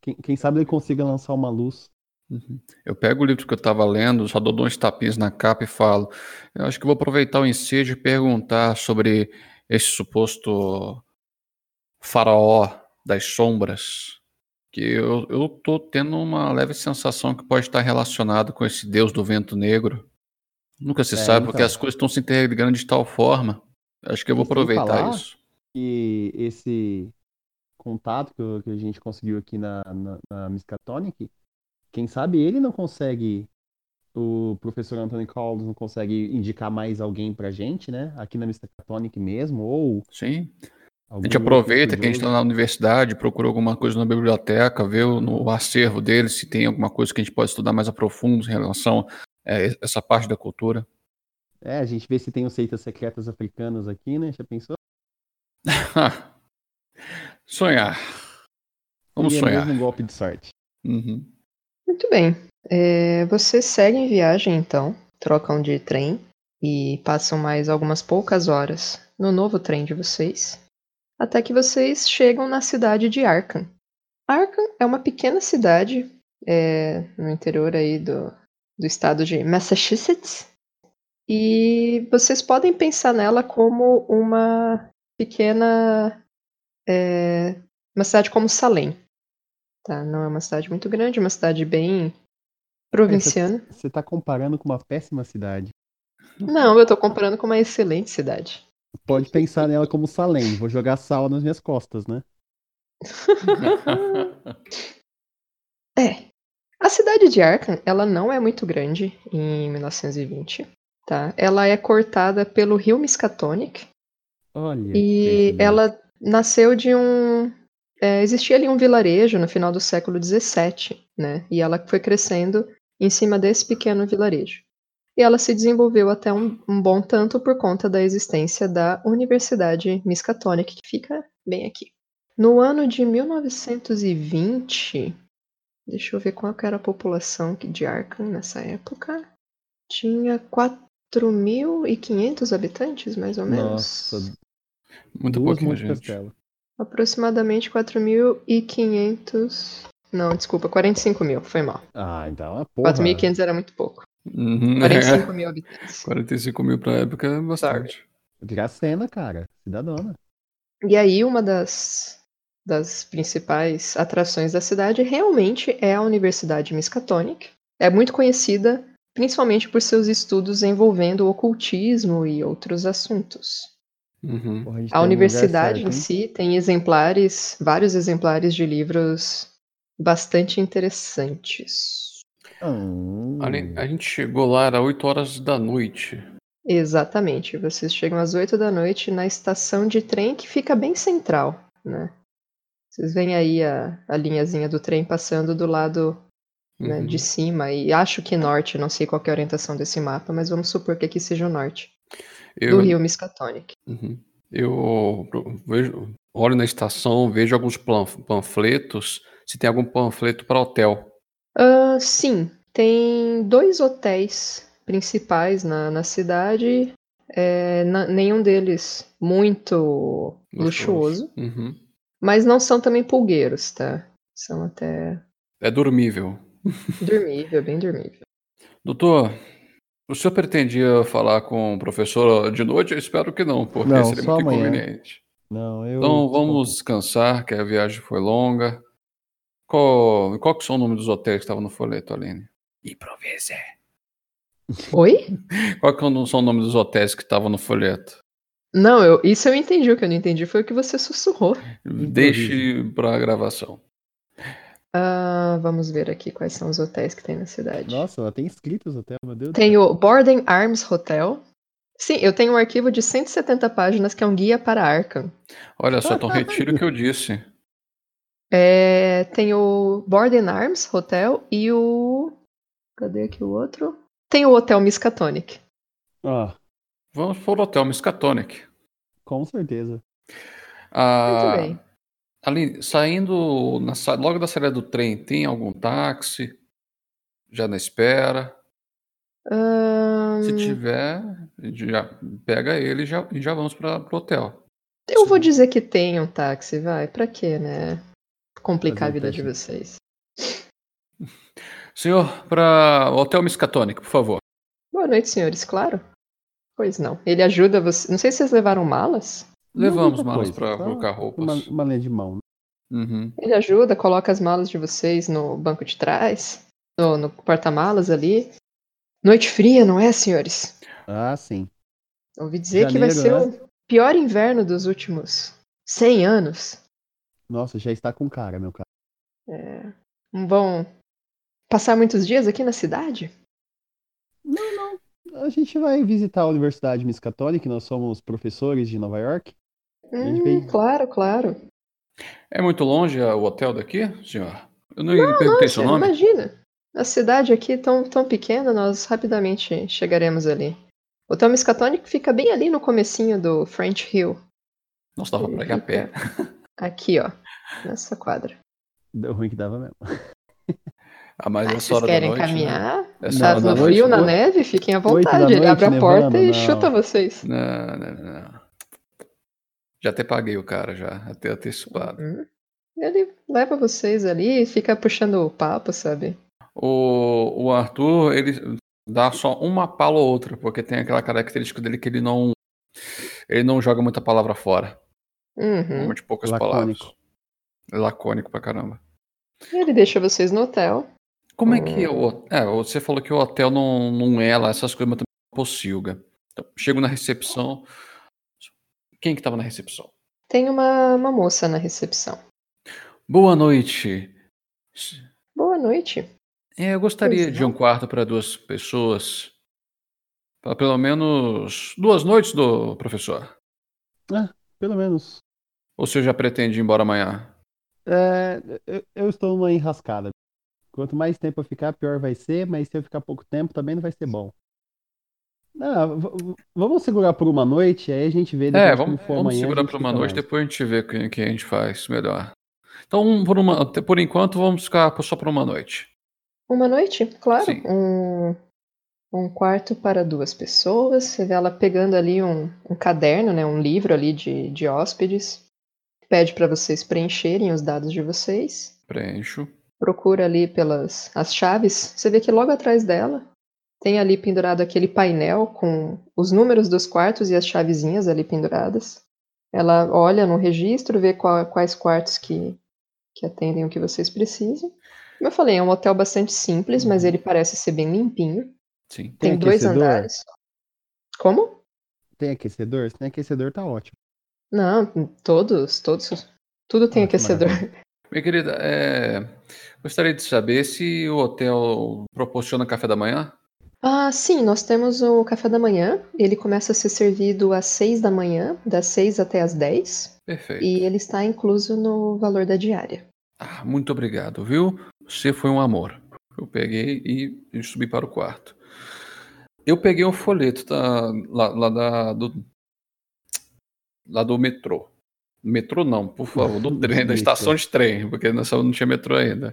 [SPEAKER 4] quem, quem sabe ele consiga lançar uma luz.
[SPEAKER 3] Uhum. Eu pego o livro que eu estava lendo, só dou dois tapinhas na capa e falo. Eu acho que vou aproveitar o ensejo e perguntar sobre esse suposto faraó das sombras. Que eu, eu tô tendo uma leve sensação que pode estar relacionado com esse deus do vento negro. Nunca se
[SPEAKER 4] É,
[SPEAKER 3] sabe, porque
[SPEAKER 4] então.
[SPEAKER 3] as coisas estão se interligando de tal forma. Acho que eu vou aproveitar isso.
[SPEAKER 4] E esse contato que, que a gente conseguiu aqui na, na, na Miskatonic, quem sabe ele não consegue, o professor Anthony Collins não consegue indicar mais alguém pra gente, né? Aqui na Miskatonic mesmo, ou
[SPEAKER 3] Sim. A gente aproveita que a gente está
[SPEAKER 4] estudioso.
[SPEAKER 3] na universidade, procura alguma coisa na biblioteca, vê no acervo deles se tem alguma coisa que a gente pode estudar mais a profundo em relação a essa parte da cultura.
[SPEAKER 4] É, a gente vê se tem os seitas secretas africanas aqui, né? Já pensou?
[SPEAKER 3] sonhar. Vamos
[SPEAKER 4] Seria
[SPEAKER 3] sonhar.
[SPEAKER 4] mesmo um golpe de sorte.
[SPEAKER 3] Uhum.
[SPEAKER 2] Muito bem. É, vocês seguem viagem então, trocam de trem e passam mais algumas poucas horas no novo trem de vocês, até que vocês chegam na cidade de Arkham. Arkham é uma pequena cidade é, no interior aí do, do estado de Massachusetts e vocês podem pensar nela como uma pequena é, uma cidade como Salem. Tá? Não é uma cidade muito grande, é uma cidade bem provinciana.
[SPEAKER 4] Você tá comparando com uma péssima cidade.
[SPEAKER 2] Não, eu tô comparando com uma excelente cidade.
[SPEAKER 4] Pode pensar nela como Salem. Vou jogar sal nas minhas costas, né?
[SPEAKER 2] É. A cidade de Arkham, ela não é muito grande em 1920, tá? Ela é cortada pelo rio Miskatonic
[SPEAKER 4] Olha.
[SPEAKER 2] E ela nasceu de um. é, existia ali um vilarejo no final do século XVII, né? E ela foi crescendo em cima desse pequeno vilarejo. E ela se desenvolveu até um, um bom tanto por conta da existência da Universidade Miskatonic, que fica bem aqui. No ano de 1920, deixa eu ver qual era a população de Arkham nessa época. Tinha 4.500 habitantes, mais ou menos.
[SPEAKER 4] Nossa,
[SPEAKER 3] Muito
[SPEAKER 4] duas
[SPEAKER 3] pouquinho, gente.
[SPEAKER 4] Castelo.
[SPEAKER 2] Aproximadamente 4.500. Não, desculpa, 45 mil, foi mal.
[SPEAKER 4] Ah, então é porra.
[SPEAKER 2] 4.500 era muito pouco.
[SPEAKER 3] Uhum,
[SPEAKER 2] 45 mil habitantes.
[SPEAKER 3] 45 mil pra época é bastante.
[SPEAKER 4] Dracena, cara. Cidadona.
[SPEAKER 2] E aí, uma das, das principais atrações da cidade realmente é a Universidade Miskatonic. É muito conhecida principalmente por seus estudos envolvendo o ocultismo e outros assuntos.
[SPEAKER 3] Uhum.
[SPEAKER 4] Porra,
[SPEAKER 2] A
[SPEAKER 4] lugar
[SPEAKER 2] universidade
[SPEAKER 4] certo,
[SPEAKER 2] em si tem exemplares, vários exemplares de livros bastante interessantes.
[SPEAKER 4] Hum.
[SPEAKER 3] A gente chegou lá, era 8 horas da noite.
[SPEAKER 2] Exatamente. Vocês chegam às 8 da noite na estação de trem que fica bem central, né? Vocês veem aí a, a linhazinha do trem passando do lado né,
[SPEAKER 3] Uhum.
[SPEAKER 2] de cima, e acho que norte, não sei qual que é a orientação desse mapa, mas vamos supor que aqui seja o norte,
[SPEAKER 3] Eu,
[SPEAKER 2] do rio Miskatonic.
[SPEAKER 3] Uhum. Eu vejo, olho na estação, vejo alguns panfletos. Se tem algum panfleto para hotel.
[SPEAKER 2] Ah, sim, tem dois hotéis principais na, na cidade, é, na- nenhum deles muito luxuoso,
[SPEAKER 3] Uhum.
[SPEAKER 2] mas não são também pulgueiros, tá? São até
[SPEAKER 3] É dormível.
[SPEAKER 2] dormível, bem dormível.
[SPEAKER 3] Doutor, o senhor pretendia falar com o professor de noite? Eu espero que não, porque
[SPEAKER 4] Não,
[SPEAKER 3] seria muito
[SPEAKER 4] amanhã.
[SPEAKER 3] inconveniente.
[SPEAKER 4] Não, eu.
[SPEAKER 3] Então vamos descansar, que a viagem foi longa. Qual, qual que são o nome dos hotéis que estavam no folheto, Aline? Improvise.
[SPEAKER 2] Oi?
[SPEAKER 3] Qual que são o nome dos hotéis que estavam no folheto?
[SPEAKER 2] Não, eu, isso eu entendi. O que eu não entendi foi o que você sussurrou.
[SPEAKER 3] Deixe para a gravação.
[SPEAKER 2] Ah, vamos ver aqui quais são os hotéis que tem na cidade.
[SPEAKER 4] Nossa, ela tem escritos até, meu Deus. do
[SPEAKER 2] Tem o Borden Arms Hotel. Sim, eu tenho um arquivo de 170 páginas que é um guia para Arkham.
[SPEAKER 3] Olha só, então retiro o que eu disse.
[SPEAKER 2] É, tem o Borden Arms Hotel e o. Cadê aqui o outro? Tem o Hotel Miskatonic.
[SPEAKER 4] Ah,
[SPEAKER 3] Vamos para o Hotel Miskatonic.
[SPEAKER 4] com certeza.
[SPEAKER 3] Ah,
[SPEAKER 2] Muito bem.
[SPEAKER 3] Ali, saindo na logo da saída do trem, tem algum táxi? Já na espera? Se tiver, já pega ele e já, já vamos para o hotel.
[SPEAKER 2] eu vou dizer que tem um táxi, vai. Pra quê, né? Complicar a vida de vocês.
[SPEAKER 3] Senhor, para o Hotel Miskatonic, por favor.
[SPEAKER 2] Boa noite, senhores, claro. Pois não. Ele ajuda você. Não sei se vocês levaram malas.
[SPEAKER 3] Levamos malas para colocar roupas.
[SPEAKER 4] Uma, uma linha de mão. né?
[SPEAKER 3] Uhum.
[SPEAKER 2] Ele ajuda, coloca as malas de vocês no banco de trás, no, no porta-malas ali. Noite fria, não é, senhores?
[SPEAKER 4] Ah, sim.
[SPEAKER 2] Ouvi dizer que vai ser
[SPEAKER 4] Janeiro, né?
[SPEAKER 2] o pior inverno dos últimos 100 anos.
[SPEAKER 4] Nossa, já está com cara, meu cara.
[SPEAKER 2] É, não vão passar muitos dias aqui na cidade?
[SPEAKER 4] Não, não. A gente vai visitar a Universidade Miskatonic, nós somos professores de Nova York.
[SPEAKER 2] Hum, claro, claro.
[SPEAKER 3] É muito longe o hotel daqui, senhor? Eu não, perguntei seu nome.
[SPEAKER 2] imagina. A cidade aqui tão, tão pequena, nós rapidamente chegaremos ali. O Hotel Miskatonic fica bem ali no comecinho do French Hill.
[SPEAKER 3] Não estava para ir a pé.
[SPEAKER 2] Aqui, ó. Nessa quadra.
[SPEAKER 4] Deu ruim que dava mesmo.
[SPEAKER 3] Ah, mas
[SPEAKER 2] Ah, vocês
[SPEAKER 3] hora da
[SPEAKER 2] querem
[SPEAKER 3] noite, né?
[SPEAKER 2] caminhar?
[SPEAKER 3] Essa
[SPEAKER 2] Tá
[SPEAKER 3] hora da
[SPEAKER 2] no
[SPEAKER 3] noite,
[SPEAKER 2] frio, na neve? Fiquem à vontade. Ele
[SPEAKER 4] noite,
[SPEAKER 2] abre a porta
[SPEAKER 4] nevando,
[SPEAKER 2] e
[SPEAKER 4] não.
[SPEAKER 2] chuta vocês.
[SPEAKER 3] Não, não, não, não. Já até paguei o cara, já. Até antecipado.
[SPEAKER 2] Hum. Ele leva vocês ali e fica puxando o papo, sabe?
[SPEAKER 3] O, o Arthur, ele dá só uma pala ou outra, porque tem aquela característica dele que ele não ele não joga muita palavra fora.
[SPEAKER 2] Uhum.
[SPEAKER 3] Normalmente poucas
[SPEAKER 4] Lacônico.
[SPEAKER 3] palavras. É lacônico pra caramba.
[SPEAKER 2] Ele deixa vocês no hotel.
[SPEAKER 3] Como é que
[SPEAKER 2] Hum.
[SPEAKER 3] o. É, você falou que o hotel não, não é lá essas coisas, mas também não pocilga. Então, chego na recepção. Quem que tava na recepção?
[SPEAKER 2] Tem uma, uma moça na recepção.
[SPEAKER 3] Boa noite.
[SPEAKER 2] Boa noite.
[SPEAKER 3] É, eu gostaria
[SPEAKER 2] Pois
[SPEAKER 3] de um quarto para duas pessoas. Para pelo menos duas noites do professor.
[SPEAKER 4] Pelo menos.
[SPEAKER 3] Ou você já pretende ir embora amanhã?
[SPEAKER 4] É, eu, eu estou numa enrascada. Quanto mais tempo eu ficar, pior vai ser, mas se eu ficar pouco tempo também não vai ser bom. Não, v- vamos segurar por uma noite, aí a gente vê depois
[SPEAKER 3] É,
[SPEAKER 4] como
[SPEAKER 3] vamos,
[SPEAKER 4] for
[SPEAKER 3] vamos
[SPEAKER 4] amanhã, a
[SPEAKER 3] segurar por uma noite,
[SPEAKER 4] mais.
[SPEAKER 3] depois a gente vê o que, que a gente faz melhor. Então, por, uma, por enquanto, vamos ficar só por uma noite.
[SPEAKER 2] Uma noite, claro.
[SPEAKER 3] Sim.
[SPEAKER 2] Um, um quarto para duas pessoas. Você vê ela pegando ali um, um caderno, né, um livro ali de, de hóspedes. Pede para vocês preencherem os dados de vocês.
[SPEAKER 3] Preencho.
[SPEAKER 2] Procura ali pelas as chaves. Você vê que logo atrás dela tem ali pendurado aquele painel com os números dos quartos e as chavezinhas ali penduradas. Ela olha no registro, vê qual- quais quartos que, que atendem o que vocês precisam. Como eu falei, é um hotel bastante simples, mas ele parece ser bem limpinho.
[SPEAKER 3] Sim.
[SPEAKER 2] Tem,
[SPEAKER 4] Tem
[SPEAKER 2] dois andares. Como?
[SPEAKER 4] Tem aquecedor? Se tem aquecedor, tá ótimo.
[SPEAKER 2] Não, todos, todos. Tudo tem
[SPEAKER 4] Ah, que
[SPEAKER 2] aquecedor.
[SPEAKER 3] Minha querida, é, gostaria de saber se o hotel proporciona café da manhã?
[SPEAKER 2] Ah, sim, nós temos o café da manhã. Ele começa a ser servido às seis da manhã, das seis até às dez.
[SPEAKER 3] Perfeito.
[SPEAKER 2] E ele está incluso no valor da diária.
[SPEAKER 3] Ah, muito obrigado, viu? Você foi um amor. Eu peguei e, e subi para o quarto. Eu peguei um folheto da- lá, lá da, do, lá do metrô. Metrô não, por favor, do trem, da estação de trem, porque nessa não tinha metrô ainda.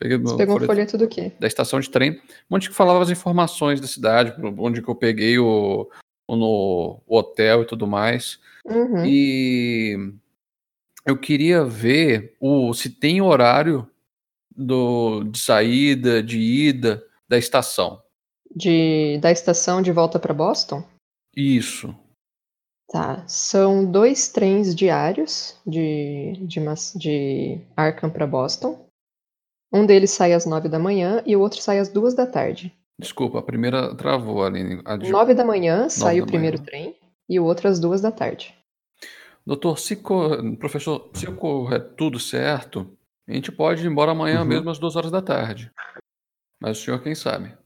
[SPEAKER 3] Peguei
[SPEAKER 2] Você pegou um
[SPEAKER 3] folheto
[SPEAKER 2] folheto do quê?
[SPEAKER 3] da estação de trem, onde que falava as informações da cidade, onde que eu peguei o, o, no, o hotel e tudo mais.
[SPEAKER 2] Uhum.
[SPEAKER 3] E eu queria ver o, se tem horário do, de saída, de ida da estação.
[SPEAKER 2] De, da estação de volta para Boston?
[SPEAKER 3] Isso.
[SPEAKER 2] Tá. São dois trens diários de, de, de Arkham para Boston. Um deles sai às nove da manhã e o outro sai às duas da tarde.
[SPEAKER 3] Desculpa, a primeira travou, Aline. A de-
[SPEAKER 2] Nove da manhã sai
[SPEAKER 3] da
[SPEAKER 2] o primeiro
[SPEAKER 3] manhã.
[SPEAKER 2] trem e o outro às duas da tarde.
[SPEAKER 3] Doutor, se cor- professor, se ocorrer tudo certo, a gente pode ir embora amanhã
[SPEAKER 4] Uhum.
[SPEAKER 3] mesmo às duas horas da tarde. Mas o senhor quem sabe?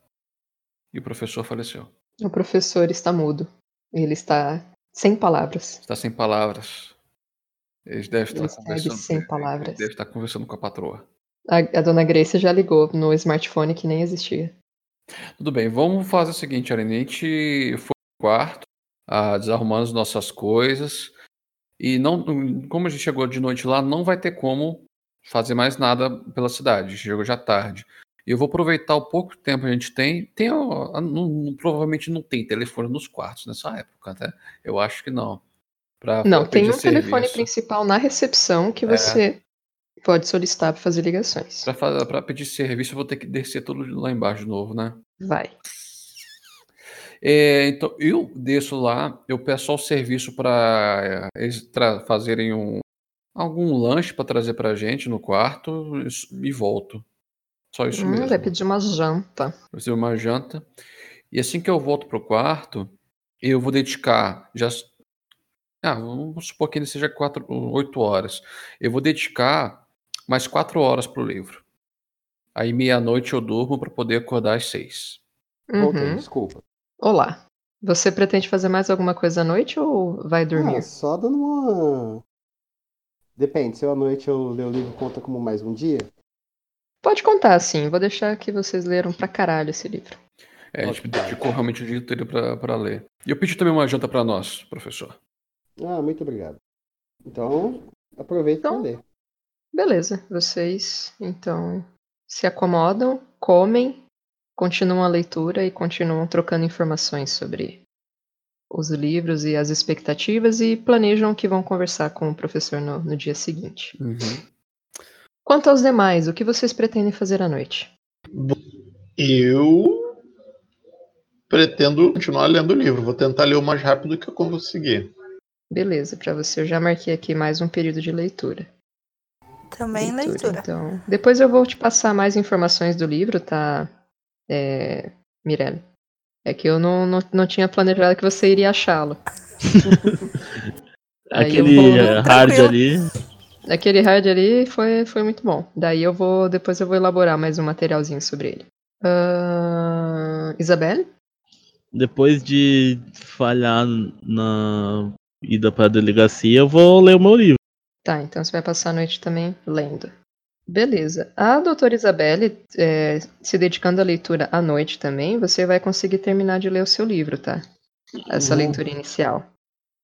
[SPEAKER 3] E o professor faleceu.
[SPEAKER 2] O professor está mudo. Ele está sem palavras.
[SPEAKER 3] Está sem palavras. Ele deve estar
[SPEAKER 2] Ele
[SPEAKER 3] conversando.
[SPEAKER 2] sem
[SPEAKER 3] ele
[SPEAKER 2] palavras.
[SPEAKER 3] Deve estar conversando com a patroa.
[SPEAKER 2] A, a dona Grace já ligou no smartphone que nem existia.
[SPEAKER 3] Tudo bem, vamos fazer o seguinte, Aline. A gente foi no quarto, ah, desarrumando as nossas coisas. E não, como a gente chegou de noite lá, não vai ter como fazer mais nada pela cidade. A gente chegou já tarde. E eu vou aproveitar o pouco tempo que a gente tem. Tem, ó, não- não- provavelmente não tem telefone nos quartos nessa época, né? Eu acho que não. Pra-
[SPEAKER 2] Não,
[SPEAKER 3] pra
[SPEAKER 2] tem um
[SPEAKER 3] pedir
[SPEAKER 2] telefone
[SPEAKER 3] serviço.
[SPEAKER 2] principal na recepção que
[SPEAKER 3] É.
[SPEAKER 2] você pode solicitar para fazer ligações.
[SPEAKER 3] Pra pedir serviço, eu vou ter que descer tudo lá embaixo de novo, né?
[SPEAKER 2] Vai.
[SPEAKER 3] É, então, eu desço lá, eu peço ao serviço para eles tra- fazerem um, algum lanche para trazer pra gente no quarto isso- e volto. Só isso
[SPEAKER 2] Hum,
[SPEAKER 3] mesmo.
[SPEAKER 2] vai pedir uma janta.
[SPEAKER 3] fazer uma janta. E assim que eu volto pro quarto, eu vou dedicar já ah, vamos supor que ele seja quatro, oito horas. Eu vou dedicar mais quatro horas pro livro. Aí meia-noite eu durmo para poder acordar às seis.
[SPEAKER 4] Voltei,
[SPEAKER 2] Uhum.
[SPEAKER 4] desculpa.
[SPEAKER 2] Olá. Você pretende fazer mais alguma coisa à noite ou vai dormir?
[SPEAKER 4] Ah, só dando uma. Depende, se eu à noite eu ler o livro conta como mais um dia.
[SPEAKER 2] Pode contar, sim. Vou deixar que vocês leram pra caralho esse livro.
[SPEAKER 3] É, a gente dedicou realmente o dia inteiro pra, pra ler. E eu pedi também uma janta pra nós, professor.
[SPEAKER 4] Ah, muito obrigado. Então, aproveita
[SPEAKER 2] Então-
[SPEAKER 4] para ler.
[SPEAKER 2] Beleza. Vocês, então, se acomodam, comem, continuam a leitura e continuam trocando informações sobre os livros e as expectativas e planejam que vão conversar com o professor no, no dia seguinte. Quanto aos demais, o que vocês pretendem fazer à noite?
[SPEAKER 8] Eu pretendo continuar lendo o livro. Vou tentar ler o mais rápido que eu conseguir.
[SPEAKER 2] Beleza, pra você eu já marquei aqui mais um período de leitura.
[SPEAKER 6] Também leitura.
[SPEAKER 2] Então, depois eu vou te passar mais informações do livro, tá, é, Mirelle? É que eu não, não, não tinha planejado que você iria achá-lo. Aí eu
[SPEAKER 5] Aquele
[SPEAKER 2] vou-
[SPEAKER 5] eh, hard
[SPEAKER 6] Tranquilo.
[SPEAKER 5] ali.
[SPEAKER 2] Aquele hard ali foi, foi muito bom. Daí eu vou. Depois eu vou elaborar mais um materialzinho sobre ele. Ahn, Isabelle?
[SPEAKER 5] Depois de falhar na ida pra delegacia, eu vou ler o meu livro.
[SPEAKER 2] Tá, então você vai passar a noite também lendo. Beleza. A doutora Isabelle, é, se dedicando à leitura à noite também, você vai conseguir terminar de ler o seu livro, tá? Essa
[SPEAKER 5] Uhum.
[SPEAKER 2] leitura inicial.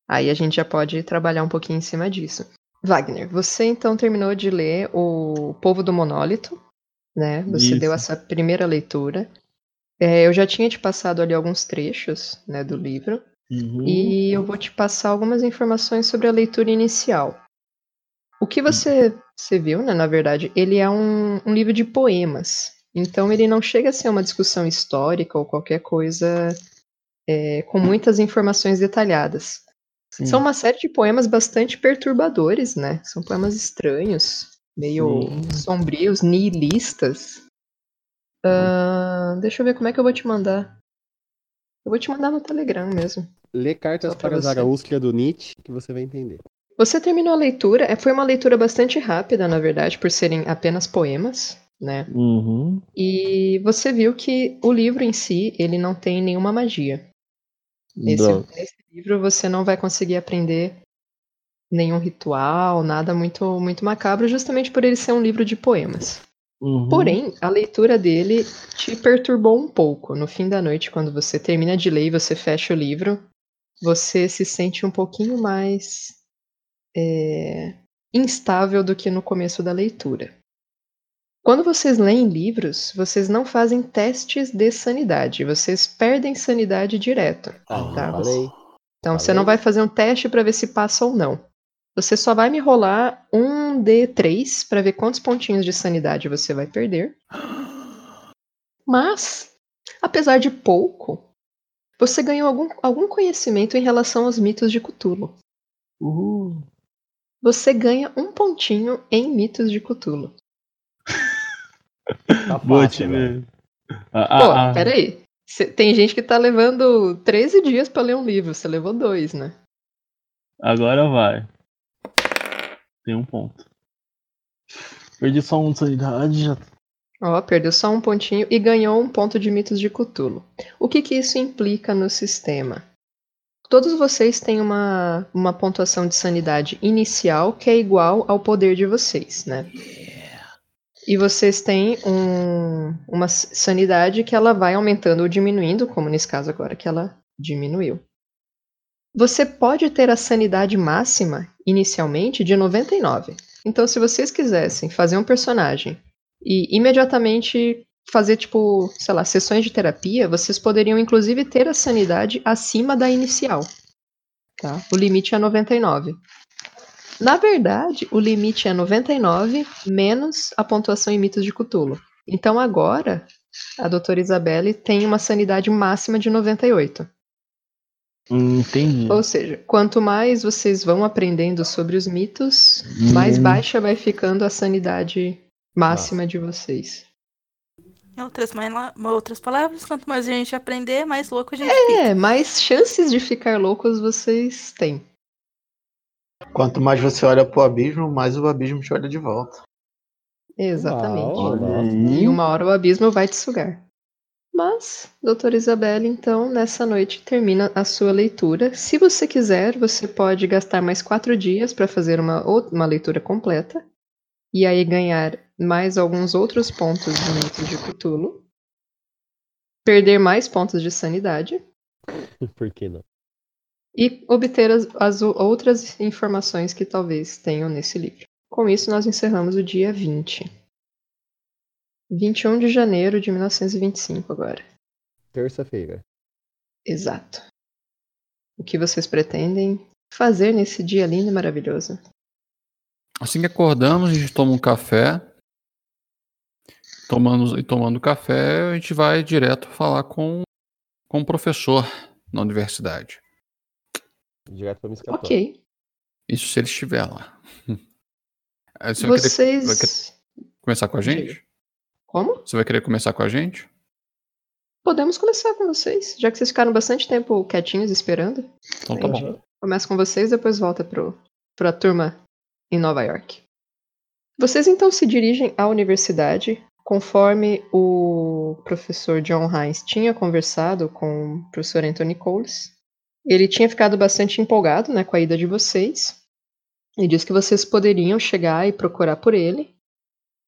[SPEAKER 2] Aí a gente já pode trabalhar um pouquinho em cima disso. Wagner, você então terminou de ler O Povo do Monólito, né? Você
[SPEAKER 5] Isso.
[SPEAKER 2] deu essa primeira leitura. É, eu já tinha te passado ali alguns trechos, né, do livro.
[SPEAKER 5] Uhum.
[SPEAKER 2] E eu vou te passar algumas informações sobre a leitura inicial. O que você, você viu, né, na verdade, ele é um, um livro de poemas. Então ele não chega a ser uma discussão histórica ou qualquer coisa é, com muitas informações detalhadas.
[SPEAKER 5] Sim.
[SPEAKER 2] São uma série de poemas bastante perturbadores, né? São poemas estranhos, meio
[SPEAKER 5] Sim.
[SPEAKER 2] sombrios, nihilistas. Ah, deixa eu ver como é que eu vou te mandar. Eu vou te mandar no Telegram mesmo.
[SPEAKER 4] Lê cartas para. Zaraustra do Nietzsche que você vai entender.
[SPEAKER 2] Você terminou a leitura, é, foi uma leitura bastante rápida, na verdade, por serem apenas poemas, né?
[SPEAKER 5] Uhum.
[SPEAKER 2] E você viu que o livro em si, ele não tem nenhuma magia. Nesse, nesse livro você não vai conseguir aprender nenhum ritual, nada muito, muito macabro, justamente por ele ser um livro de poemas.
[SPEAKER 5] Uhum.
[SPEAKER 2] Porém, a leitura dele te perturbou um pouco. No fim da noite, quando você termina de ler e você fecha o livro, você se sente um pouquinho mais é, instável do que no começo da leitura. Quando vocês leem livros, vocês não fazem testes de sanidade, vocês perdem sanidade direto.
[SPEAKER 4] Ah,
[SPEAKER 2] Tá,
[SPEAKER 4] falei.
[SPEAKER 2] Então você
[SPEAKER 4] Falei.
[SPEAKER 2] não vai fazer um teste para ver se passa ou não. Você só vai me rolar um D3 para ver quantos pontinhos de sanidade você vai perder. Mas, apesar de pouco, você ganhou algum, algum conhecimento em relação aos mitos de Cthulhu.
[SPEAKER 5] Uhul.
[SPEAKER 2] Você ganha um pontinho em mitos de Cthulhu.
[SPEAKER 4] Tá
[SPEAKER 5] Boa,
[SPEAKER 4] fácil,
[SPEAKER 5] time.
[SPEAKER 4] velho.
[SPEAKER 5] Ah,
[SPEAKER 2] Pô,
[SPEAKER 5] ah, ah.
[SPEAKER 2] peraí. Cê- tem gente que tá levando 13 dias para ler um livro, você levou dois, né?
[SPEAKER 5] Agora vai. Tem um ponto. Perdi só um de sanidade, já
[SPEAKER 2] Ó, perdeu só um pontinho e ganhou um ponto de mitos de Cthulhu. O que que isso implica no sistema? Todos vocês têm uma, uma pontuação de sanidade inicial que é igual ao poder de vocês, né? E vocês têm um- uma sanidade que ela vai aumentando ou diminuindo, como nesse caso agora que ela diminuiu. Você pode ter a sanidade máxima inicialmente de 99. Então, se vocês quisessem fazer um personagem e imediatamente fazer, tipo, sei lá, sessões de terapia, vocês poderiam inclusive ter a sanidade acima da inicial. Tá? O limite é 99. Na verdade, o limite é 99 menos a pontuação em mitos de Cthulhu. Então agora, a doutora Isabelle tem uma sanidade máxima de 98.
[SPEAKER 5] Hum, entendi.
[SPEAKER 2] Ou seja, quanto mais vocês vão aprendendo sobre os mitos, mais
[SPEAKER 5] Hum.
[SPEAKER 2] baixa vai ficando a sanidade máxima de vocês.
[SPEAKER 6] Em outras, mala- outras palavras, quanto mais a gente aprender, mais louco a gente fica.
[SPEAKER 2] É, mais chances de ficar loucos vocês têm.
[SPEAKER 7] Quanto mais você olha pro abismo, mais o abismo te olha de volta.
[SPEAKER 2] Exatamente.
[SPEAKER 4] Uau.
[SPEAKER 2] E uma hora o abismo vai te sugar. Mas, doutora Isabelle, então, nessa noite termina a sua leitura. Se você quiser, você pode gastar mais quatro dias para fazer uma, uma leitura completa. E aí ganhar mais alguns outros pontos de mitos de Cthulhu. Perder mais pontos de sanidade.
[SPEAKER 4] Por que não?
[SPEAKER 2] E obter as, as outras informações que talvez tenham nesse livro. Com isso, nós encerramos o dia 20. 21 de janeiro de 1925 agora.
[SPEAKER 4] Terça-feira.
[SPEAKER 2] Exato. O que vocês pretendem fazer nesse dia lindo e maravilhoso?
[SPEAKER 3] Assim que acordamos, a gente toma um café. Tomando, e tomando café, a gente vai direto falar com, com o professor na universidade.
[SPEAKER 4] Direto pra me escapar.
[SPEAKER 2] Ok.
[SPEAKER 3] Isso se ele estiver lá. Você vai querer
[SPEAKER 2] Vocês.
[SPEAKER 3] vai querer- começar com a gente?
[SPEAKER 2] Como?
[SPEAKER 3] Você vai querer começar com a gente?
[SPEAKER 2] Podemos começar com vocês, já que vocês ficaram bastante tempo quietinhos esperando.
[SPEAKER 3] Então tá bom.
[SPEAKER 2] Começa com vocês, depois volta pro, pra turma em Nova York. Vocês então se dirigem à universidade, conforme o professor John Hines tinha conversado com o professor Anthony Coles. Ele tinha ficado bastante empolgado né, com a ida de vocês e disse que vocês poderiam chegar e procurar por ele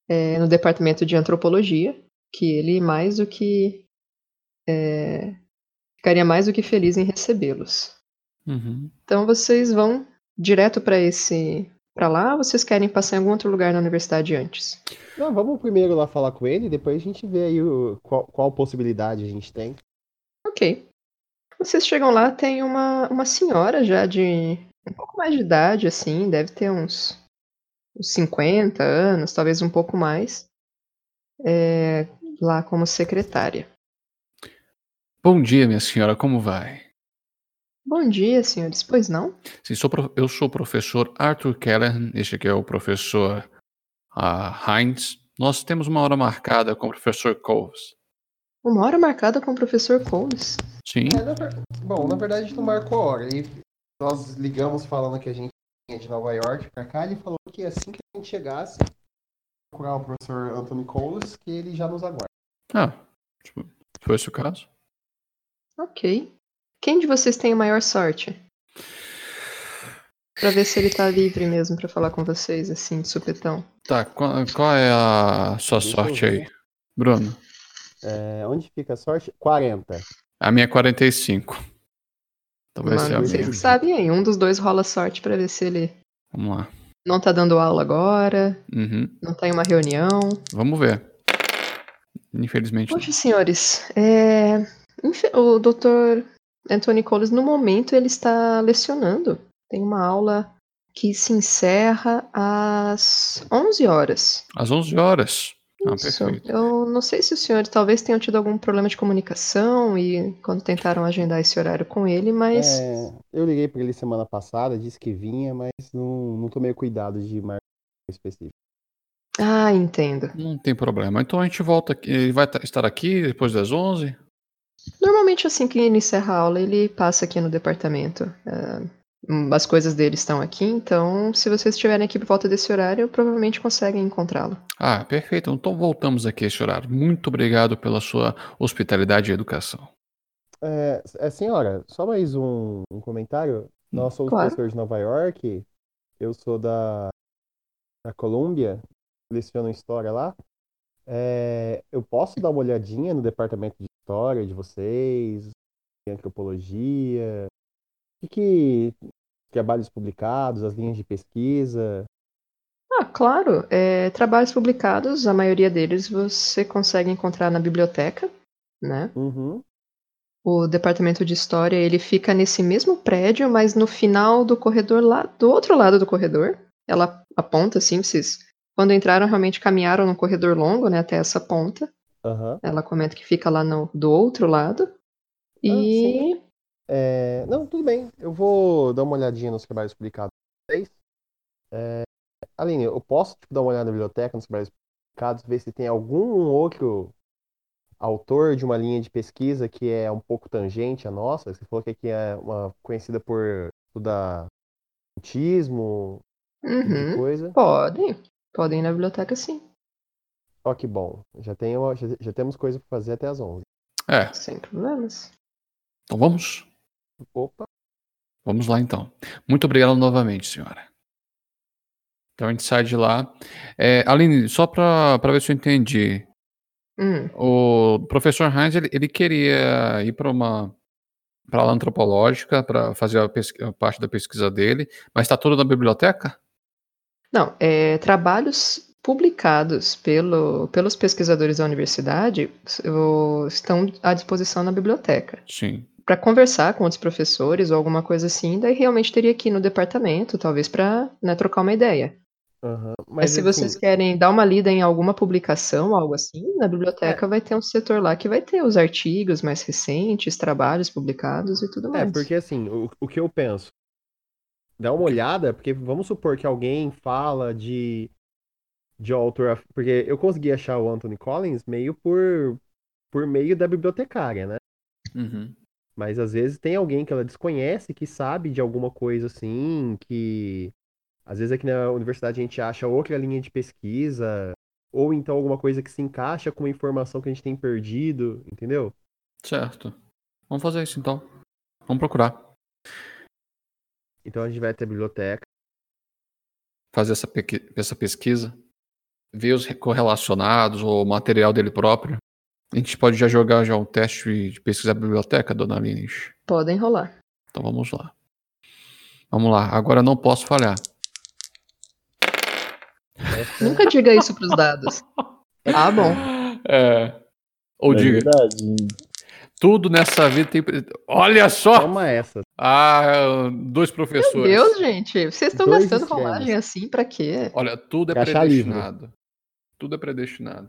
[SPEAKER 2] é, no departamento de antropologia, que ele mais do que é, ficaria mais do que feliz em recebê-los.
[SPEAKER 3] Uhum.
[SPEAKER 2] Então vocês vão direto para esse para lá, ou vocês querem passar em algum outro lugar na universidade antes?
[SPEAKER 4] Não, vamos primeiro lá falar com ele, depois a gente vê aí o, qual, qual possibilidade a gente tem.
[SPEAKER 2] Ok. Vocês chegam lá, tem uma, uma senhora já de um pouco mais de idade, assim, deve ter uns, uns 50 anos, talvez um pouco mais, é, lá como secretária.
[SPEAKER 3] Bom dia, minha senhora, como vai?
[SPEAKER 2] Bom dia, senhores. Pois não?
[SPEAKER 3] Sim, sou eu sou o professor Arthur Keller, este aqui é o professor ah, Heinz. Nós temos uma hora marcada com o professor Coles.
[SPEAKER 2] Uma hora marcada com o professor Coles.
[SPEAKER 3] Sim,
[SPEAKER 4] É, na ver- Bom, na verdade a gente não marcou a hora. E nós ligamos falando que a gente vinha de Nova York pra cá. Ele falou que assim que a gente chegasse, procurar o professor Anthony Coles, que ele já nos aguarda.
[SPEAKER 3] ah, tipo, foi esse o caso?
[SPEAKER 2] Ok. Quem de vocês tem a maior sorte? Pra ver se ele tá livre mesmo pra falar com vocês, assim, de supetão.
[SPEAKER 3] Tá, qual, qual é a sua
[SPEAKER 4] Deixa
[SPEAKER 3] sorte aí? Bruno?
[SPEAKER 4] É, onde fica a sorte? 40.
[SPEAKER 3] A minha é 45. Talvez seja a
[SPEAKER 2] Mano, vocês
[SPEAKER 3] minha.
[SPEAKER 2] que sabem aí. Um dos dois rola sorte pra ver se ele
[SPEAKER 3] Vamos lá.
[SPEAKER 2] não tá dando aula agora,
[SPEAKER 3] Uhum.
[SPEAKER 2] não tá em uma reunião.
[SPEAKER 3] Vamos ver. Infelizmente. não.
[SPEAKER 2] Poxa, senhores, é... o Dr. Anthony Coles, no momento, ele está lecionando. Tem uma aula que se encerra às 11 horas.
[SPEAKER 3] Às 11 horas. Ah,
[SPEAKER 2] Isso.
[SPEAKER 3] perfeito.
[SPEAKER 2] Eu não sei se os senhores talvez tenham tido algum problema de comunicação e quando tentaram agendar esse horário com ele, mas
[SPEAKER 4] É, eu liguei pra ele semana passada, disse que vinha, mas não, não tomei cuidado de marcar específico.
[SPEAKER 2] ah, entendo.
[SPEAKER 3] Não tem problema. Então a gente volta aqui. Ele vai ta- estar aqui depois das 11?
[SPEAKER 2] Normalmente assim que ele encerra a aula, ele passa aqui no departamento. É, hum, as coisas dele estão aqui, então se vocês estiverem aqui por volta desse horário, provavelmente conseguem encontrá-lo.
[SPEAKER 3] Ah, perfeito. Então voltamos aqui a esse horário. Muito obrigado pela sua hospitalidade e educação.
[SPEAKER 4] É, é, senhora, só mais um, um comentário. Nós somos
[SPEAKER 2] Claro.
[SPEAKER 4] professores de Nova York, eu sou da, da Colômbia, leciono História lá. É, eu posso dar uma olhadinha no departamento de História de vocês, de Antropologia, o que, trabalhos publicados, as linhas de pesquisa.
[SPEAKER 2] Ah, claro. é, trabalhos publicados, a maioria deles você consegue encontrar na biblioteca, né?
[SPEAKER 4] Uhum.
[SPEAKER 2] O departamento de história, ele fica nesse mesmo prédio, mas no final do corredor lá, do outro lado do corredor. Ela aponta assim, vocês quando entraram realmente caminharam num corredor longo, né, até essa ponta.
[SPEAKER 4] Aham.
[SPEAKER 2] Ela comenta que fica lá no, do outro lado. E
[SPEAKER 4] É, não, tudo bem. Eu vou dar uma olhadinha nos trabalhos publicados de vocês. É, Aline, eu posso tipo, dar uma olhada na biblioteca, nos trabalhos publicados, ver se tem algum outro autor de uma linha de pesquisa que é um pouco tangente à nossa. Você falou que aqui é uma conhecida por estudar autismo, tipo
[SPEAKER 2] uhum,
[SPEAKER 4] coisa.
[SPEAKER 2] podem. Podem ir na biblioteca sim,
[SPEAKER 4] Ó, que bom. Já, tem uma- já, já temos coisa para fazer até às 11.
[SPEAKER 3] É,
[SPEAKER 2] sem problemas.
[SPEAKER 3] então vamos?
[SPEAKER 4] Opa.
[SPEAKER 3] Vamos lá então. Muito obrigado novamente, senhora. Então a gente sai de lá. É, Aline, só para ver se eu entendi.
[SPEAKER 2] Hum,
[SPEAKER 3] O professor Heinz, ele, ele queria ir para uma para aula antropológica para fazer a, pesqui- a parte da pesquisa dele, mas está tudo na biblioteca?
[SPEAKER 2] Não, é, trabalhos publicados pelo, pelos pesquisadores da universidade o- estão à disposição na biblioteca.
[SPEAKER 3] Sim.
[SPEAKER 2] Para conversar com outros professores ou alguma coisa assim, daí realmente teria que ir no departamento, talvez para trocar uma ideia.
[SPEAKER 4] Aham.
[SPEAKER 2] Mas,
[SPEAKER 4] Mas
[SPEAKER 2] se
[SPEAKER 4] assim,
[SPEAKER 2] vocês querem dar uma lida em alguma publicação, algo assim, na biblioteca vai ter um setor lá que vai ter os artigos mais recentes, trabalhos publicados e tudo
[SPEAKER 4] É,
[SPEAKER 2] mais.
[SPEAKER 4] porque assim, o, o que eu penso, dá uma olhada, porque vamos supor que alguém fala de, de autor, porque eu consegui achar o Anthony Collins meio por, por meio da bibliotecária, né?
[SPEAKER 3] Uhum.
[SPEAKER 4] Mas às vezes tem alguém que ela desconhece que sabe de alguma coisa assim, que às vezes aqui na universidade a gente acha outra linha de pesquisa, ou então alguma coisa que se encaixa com uma informação que a gente tem perdido, entendeu?
[SPEAKER 3] Certo. Vamos fazer isso então. Vamos procurar.
[SPEAKER 4] Então a gente vai até a biblioteca.
[SPEAKER 3] Fazer essa, essa pesquisa. Ver os correlacionados ou o material dele próprio. A gente pode já jogar já um teste de pesquisa biblioteca, dona Linish.
[SPEAKER 2] Podem rolar.
[SPEAKER 3] Então vamos lá. Vamos lá. Agora não posso falhar.
[SPEAKER 2] Nunca diga isso pros dados. Ah, bom.
[SPEAKER 3] É. Ou
[SPEAKER 5] É
[SPEAKER 3] diga,
[SPEAKER 5] verdade.
[SPEAKER 3] tudo nessa vida tem. Olha só!
[SPEAKER 4] Toma essa.
[SPEAKER 3] Ah, dois professores.
[SPEAKER 2] Meu Deus, gente. Vocês estão gastando rolagem assim pra quê?
[SPEAKER 3] Olha, tudo é
[SPEAKER 4] achar livro.
[SPEAKER 3] Predestinado. Tudo é predestinado.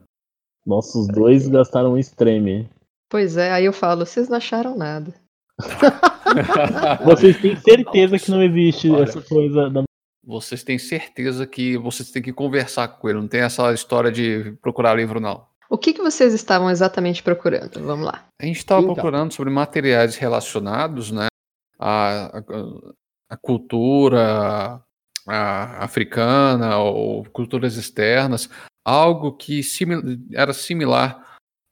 [SPEAKER 5] Nossos dois gastaram um extreme.
[SPEAKER 2] Pois é, aí eu falo, vocês não acharam nada.
[SPEAKER 5] Vocês têm certeza que não existe
[SPEAKER 3] Olha.
[SPEAKER 5] essa coisa da
[SPEAKER 3] Vocês têm certeza que vocês têm que conversar com ele. Não tem essa história de procurar livro, não.
[SPEAKER 2] O que, que vocês estavam exatamente procurando? Vamos lá.
[SPEAKER 3] A gente estava
[SPEAKER 4] Então.
[SPEAKER 3] procurando sobre materiais relacionados, né? A, a, a cultura a- africana ou culturas externas, algo que simi- era similar.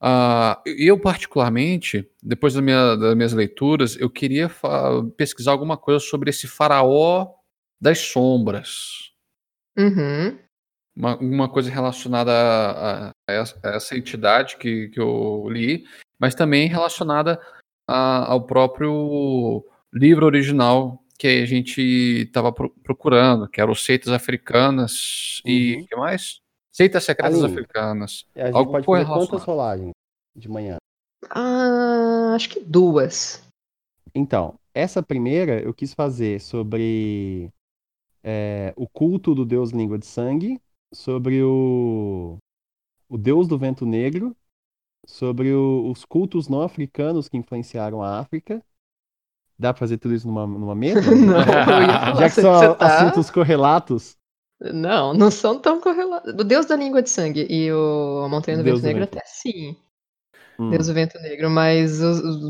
[SPEAKER 3] a eu, particularmente, depois da minha- das minhas leituras, eu queria pesquisar alguma coisa sobre esse faraó das sombras.
[SPEAKER 2] Uhum.
[SPEAKER 3] uma, uma coisa relacionada a, a essa, a essa entidade que, que eu li, mas também relacionada a- ao próprio livro original que a gente estava procurando, que eram Seitas Africanas e
[SPEAKER 4] Uhum.
[SPEAKER 3] o que mais? Seitas Secretas
[SPEAKER 4] Aline,
[SPEAKER 3] Africanas.
[SPEAKER 4] A gente
[SPEAKER 3] Algo
[SPEAKER 4] pode fazer quantas rolagens de manhã?
[SPEAKER 2] Ah, acho que duas.
[SPEAKER 4] Então, essa primeira eu quis fazer sobre é, o culto do deus língua de sangue, sobre o, o deus do vento negro, sobre o- os cultos não africanos que influenciaram a África. Dá pra fazer tudo isso numa, numa mesa?
[SPEAKER 2] Não,
[SPEAKER 4] Já que são
[SPEAKER 2] tá-
[SPEAKER 4] assuntos correlatos.
[SPEAKER 2] Não, não são tão correlatos. O Deus da Língua de Sangue e o a Montanha do
[SPEAKER 4] Deus
[SPEAKER 2] Vento
[SPEAKER 4] do
[SPEAKER 2] Negro
[SPEAKER 4] Vento.
[SPEAKER 2] até sim.
[SPEAKER 4] Hum,
[SPEAKER 2] Deus do Vento Negro, mas os- os-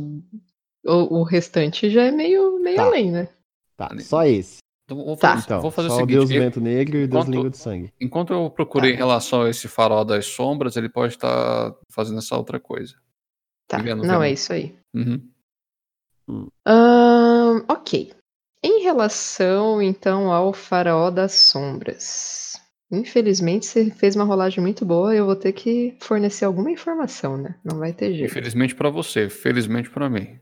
[SPEAKER 2] o, o restante já é meio, meio
[SPEAKER 4] Tá.
[SPEAKER 2] além, né?
[SPEAKER 4] tá, só esse.
[SPEAKER 3] Então, vou
[SPEAKER 2] Tá.
[SPEAKER 3] fazer,
[SPEAKER 4] Então,
[SPEAKER 3] vou fazer o
[SPEAKER 4] só o
[SPEAKER 3] seguinte.
[SPEAKER 4] deus do vento negro e o deus
[SPEAKER 3] enquanto-
[SPEAKER 4] língua de sangue.
[SPEAKER 3] enquanto eu procurei
[SPEAKER 2] Tá.
[SPEAKER 3] em relação a esse farol das sombras, ele pode estar fazendo essa outra coisa.
[SPEAKER 2] Tá.
[SPEAKER 3] Vendo,
[SPEAKER 2] Não,
[SPEAKER 3] vendo.
[SPEAKER 2] é isso aí.
[SPEAKER 3] Uhum.
[SPEAKER 2] Ahn, ok. Relação, então, ao Faraó das Sombras. Infelizmente, você fez uma rolagem muito boa, eu vou ter que fornecer alguma informação, né? Não vai ter jeito.
[SPEAKER 3] Infelizmente para você, felizmente para mim.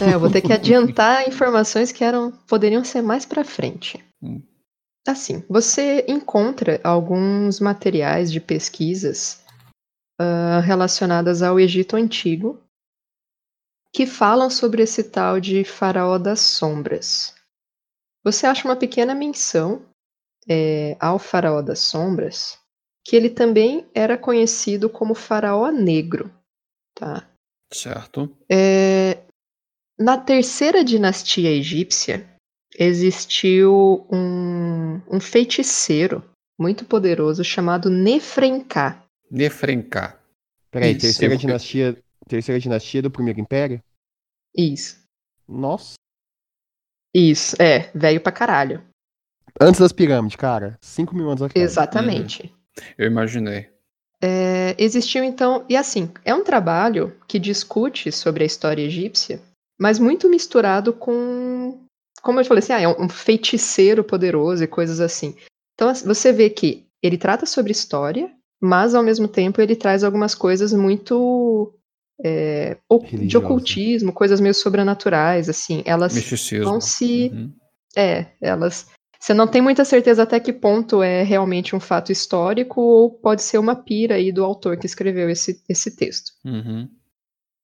[SPEAKER 2] É, eu vou ter que adiantar informações que eram poderiam ser mais pra frente.
[SPEAKER 3] Hum.
[SPEAKER 2] Assim, você encontra alguns materiais de pesquisas ah, relacionadas ao Egito Antigo que falam sobre esse tal de Faraó das Sombras. Você acha uma pequena menção é, ao Faraó das Sombras, que ele também era conhecido como Faraó Negro, tá?
[SPEAKER 3] Certo?
[SPEAKER 2] É, na terceira dinastia egípcia, existiu um, um feiticeiro muito poderoso chamado Nefrenka.
[SPEAKER 3] Nefrenka.
[SPEAKER 4] Peraí,
[SPEAKER 2] Isso.
[SPEAKER 4] terceira dinastia, terceira dinastia do primeiro império?
[SPEAKER 2] Isso,
[SPEAKER 4] Nossa.
[SPEAKER 2] Isso, é, velho pra caralho.
[SPEAKER 4] Antes das pirâmides, cara. 5 mil anos atrás.
[SPEAKER 2] Exatamente.
[SPEAKER 3] Eu imaginei.
[SPEAKER 2] É, existiu então, e assim, é um trabalho que discute sobre a história egípcia, mas muito misturado com, como eu falei assim, ah, é um feiticeiro poderoso e coisas assim. Então assim, você vê que ele trata sobre história, mas ao mesmo tempo ele traz algumas coisas muito é, o- de ocultismo, coisas meio sobrenaturais, assim. Elas
[SPEAKER 3] Misticismo.
[SPEAKER 2] vão se
[SPEAKER 3] Uhum.
[SPEAKER 2] é, elas. Você não tem muita certeza até que ponto é realmente um fato histórico ou pode ser uma pira aí do autor que escreveu esse, esse texto.
[SPEAKER 3] Uhum.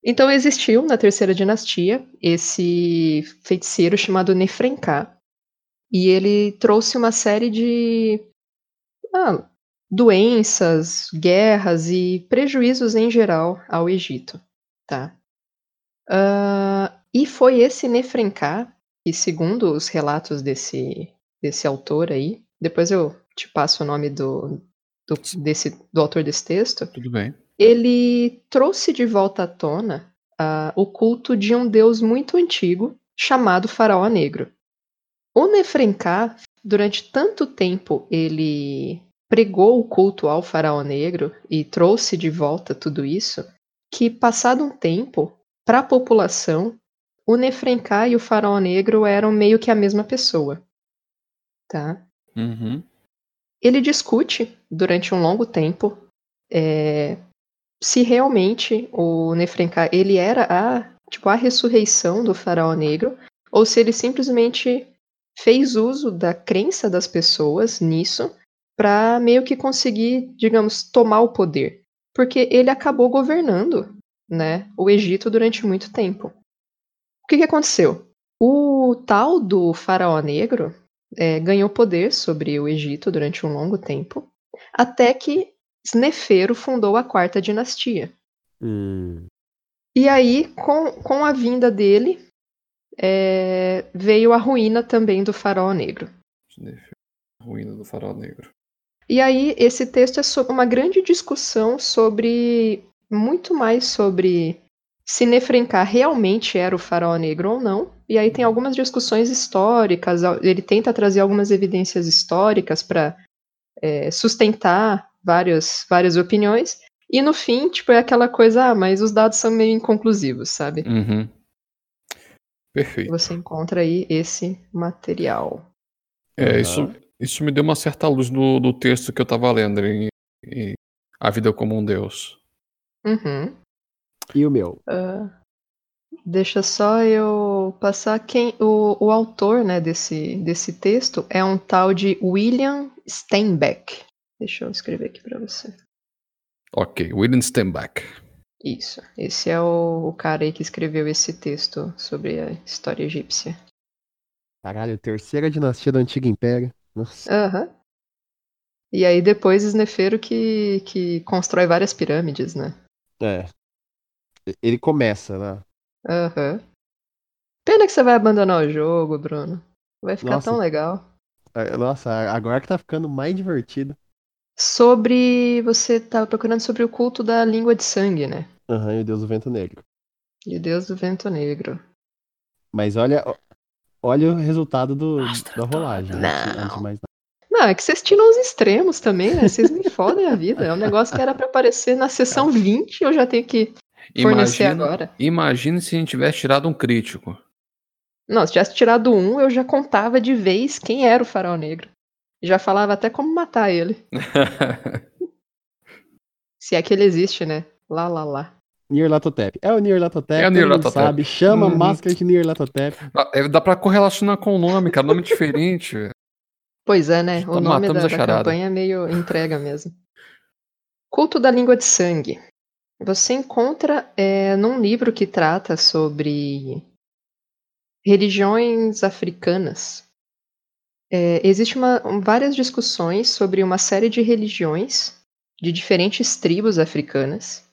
[SPEAKER 2] Então existiu na terceira dinastia esse feiticeiro chamado Nefrenka e ele trouxe uma série de ah, doenças, guerras e prejuízos em geral ao Egito, tá? Ah, e foi esse Nefrenka que, segundo os relatos desse, desse autor aí, depois eu te passo o nome do, do, desse, do autor desse texto,
[SPEAKER 3] Tudo bem.
[SPEAKER 2] ele trouxe de volta à tona ah, o culto de um deus muito antigo chamado Faraó Negro. O Nefrenka, durante tanto tempo, ele pregou o culto ao Faraó Negro e trouxe de volta tudo isso, que passado um tempo, para a população, o Nefrenka e o Faraó Negro eram meio que a mesma pessoa. Tá?
[SPEAKER 3] Uhum.
[SPEAKER 2] Ele discute durante um longo tempo é, se realmente o Nefrenka ele era a tipo a ressurreição do Faraó Negro ou se ele simplesmente fez uso da crença das pessoas nisso para meio que conseguir, digamos, tomar o poder, porque ele acabou governando, né, o Egito durante muito tempo. O que, que aconteceu? O tal do Faraó Negro é, ganhou poder sobre o Egito durante um longo tempo, até que Snefero fundou a quarta dinastia.
[SPEAKER 4] Hum.
[SPEAKER 2] E aí, com, com a vinda dele, é, veio a ruína também do Faraó Negro.
[SPEAKER 3] Ruína do Faraó Negro.
[SPEAKER 2] E aí, esse texto é sobre uma grande discussão sobre. muito mais sobre se Nefrenka realmente era o faraó negro ou não. E aí tem algumas discussões históricas, ele tenta trazer algumas evidências históricas para é, sustentar várias, várias opiniões. E no fim, tipo, é aquela coisa, ah, mas os dados são meio inconclusivos, sabe?
[SPEAKER 3] Uhum. Perfeito.
[SPEAKER 2] Você encontra aí esse material.
[SPEAKER 3] É, isso, isso me deu uma certa luz no, no texto que eu tava lendo em, em A Vida como um Deus.
[SPEAKER 2] Uhum.
[SPEAKER 4] E o meu?
[SPEAKER 2] Ah, deixa só eu passar quem o, o autor né, desse, desse texto é um tal de William Steinbeck. Deixa eu escrever aqui para você.
[SPEAKER 3] Ok, William Steinbeck.
[SPEAKER 2] Isso. Esse é o, o cara aí que escreveu esse texto sobre a história egípcia.
[SPEAKER 4] Caralho, terceira dinastia do Antigo Império. Nossa.
[SPEAKER 2] Aham. E aí depois Snefero que, que constrói várias pirâmides, né?
[SPEAKER 4] É. Ele começa, né?
[SPEAKER 2] Aham. Pena que você vai abandonar o jogo, Bruno. Vai ficar
[SPEAKER 4] Nossa.
[SPEAKER 2] tão legal.
[SPEAKER 4] É, Nossa, agora que tá ficando mais divertido.
[SPEAKER 2] Sobre. Você tava procurando sobre o culto da língua de sangue, né?
[SPEAKER 4] Aham, e o Deus do Vento Negro.
[SPEAKER 2] E o Deus do Vento Negro.
[SPEAKER 4] Mas olha, olha o resultado do, da rolagem.
[SPEAKER 2] Não.
[SPEAKER 4] De mais nada.
[SPEAKER 2] Não, é que vocês tiram os extremos também, né? Vocês me fodem a vida. É um negócio que era pra aparecer na sessão 20 e eu já tenho que fornecer
[SPEAKER 3] Imagina,
[SPEAKER 2] agora.
[SPEAKER 3] imagine se a gente tivesse tirado um crítico.
[SPEAKER 2] Não, se tivesse tirado um, eu já contava de vez quem era o Faraó Negro. Já falava até como matar ele. Se é que ele existe, né? Lá, lá, lá.
[SPEAKER 4] Nyarlathotep. É o Nyarlathotep,
[SPEAKER 3] É o Nyarlathotep.
[SPEAKER 4] sabe. Chama
[SPEAKER 2] Uhum.
[SPEAKER 4] máscara de Nyarlathotep.
[SPEAKER 3] Ah, é, Dá pra correlacionar com o nome, cara. Nome diferente.
[SPEAKER 2] Pois é, né?
[SPEAKER 3] Tá
[SPEAKER 2] O nome
[SPEAKER 3] matamos
[SPEAKER 2] da,
[SPEAKER 3] a
[SPEAKER 2] da campanha é meio entrega mesmo. Culto da língua de sangue. Você encontra é, num livro que trata sobre religiões africanas. É, Existem várias discussões sobre uma série de religiões de diferentes tribos africanas.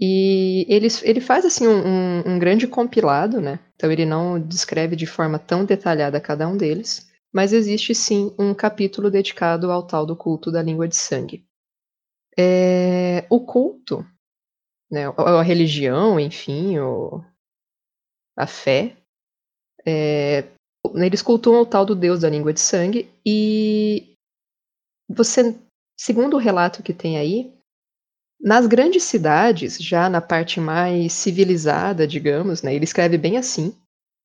[SPEAKER 2] E ele, ele faz assim um, um- grande compilado, né? Então ele não descreve de forma tão detalhada cada um deles, mas existe sim um capítulo dedicado ao tal do culto da língua de sangue. É, o culto, né, a religião, enfim, ou a fé, é, eles cultuam o tal do deus da língua de sangue e você, segundo o relato que tem aí, nas grandes cidades, já na parte mais civilizada, digamos, né, ele escreve bem assim,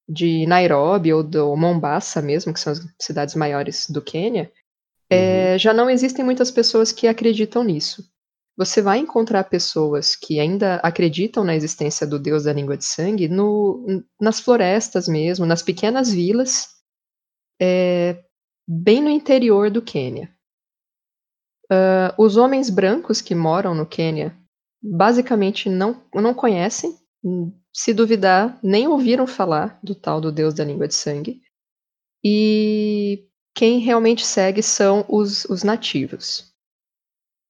[SPEAKER 2] de Nairobi ou do Mombasa mesmo, que são as cidades maiores do Quênia, é, já não existem muitas pessoas que acreditam nisso. Você vai encontrar pessoas que ainda acreditam na existência do deus da língua de sangue no, nas florestas mesmo, nas pequenas vilas, é, bem no interior do Quênia. Ah, os homens brancos que moram no Quênia basicamente não, não conhecem, se duvidar, nem ouviram falar do tal do deus da língua de sangue. E quem realmente segue são os, os nativos.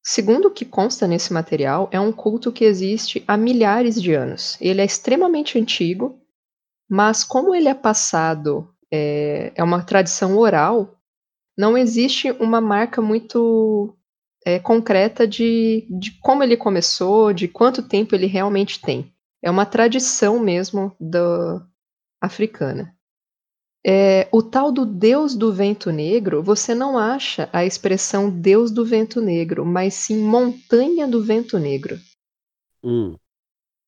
[SPEAKER 2] Segundo o que consta nesse material, é um culto que existe há milhares de anos. Ele é extremamente antigo, mas como ele é passado, é, é uma tradição oral, não existe uma marca muito é, concreta de, de como ele começou, de quanto tempo ele realmente tem. É uma tradição mesmo do, africana. É, o tal do Deus do Vento Negro, você não acha a expressão Deus do Vento Negro, mas sim Montanha do Vento Negro.
[SPEAKER 4] Hum.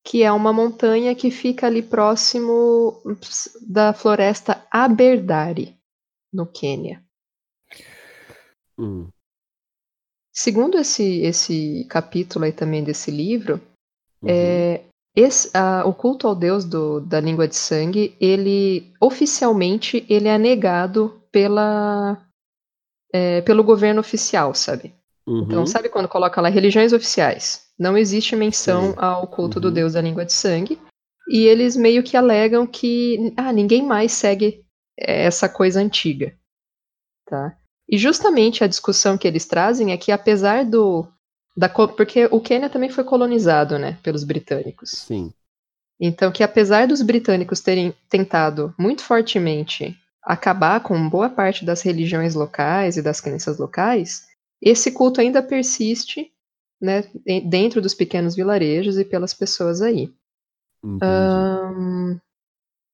[SPEAKER 2] que é uma montanha que fica ali próximo da floresta Aberdare, no Quênia.
[SPEAKER 4] Hum.
[SPEAKER 2] Segundo esse, esse capítulo aí também desse livro,
[SPEAKER 4] Uhum.
[SPEAKER 2] é, esse, a- o culto ao deus do- da língua de sangue, ele oficialmente ele é negado pela, é, pelo governo oficial, sabe?
[SPEAKER 4] Uhum.
[SPEAKER 2] Então, sabe quando coloca lá religiões oficiais? Não existe menção ao culto do
[SPEAKER 4] Uhum.
[SPEAKER 2] deus da língua de sangue. E eles meio que alegam que ah, ninguém mais segue eh, essa coisa antiga. Tá? E justamente a discussão que eles trazem é que apesar do. Da, porque o Quênia também foi colonizado né, pelos britânicos.
[SPEAKER 4] Sim.
[SPEAKER 2] Então, que apesar dos britânicos terem tentado muito fortemente acabar com boa parte das religiões locais e das crenças locais, esse culto ainda persiste né, dentro dos pequenos vilarejos e pelas pessoas aí. Ahn,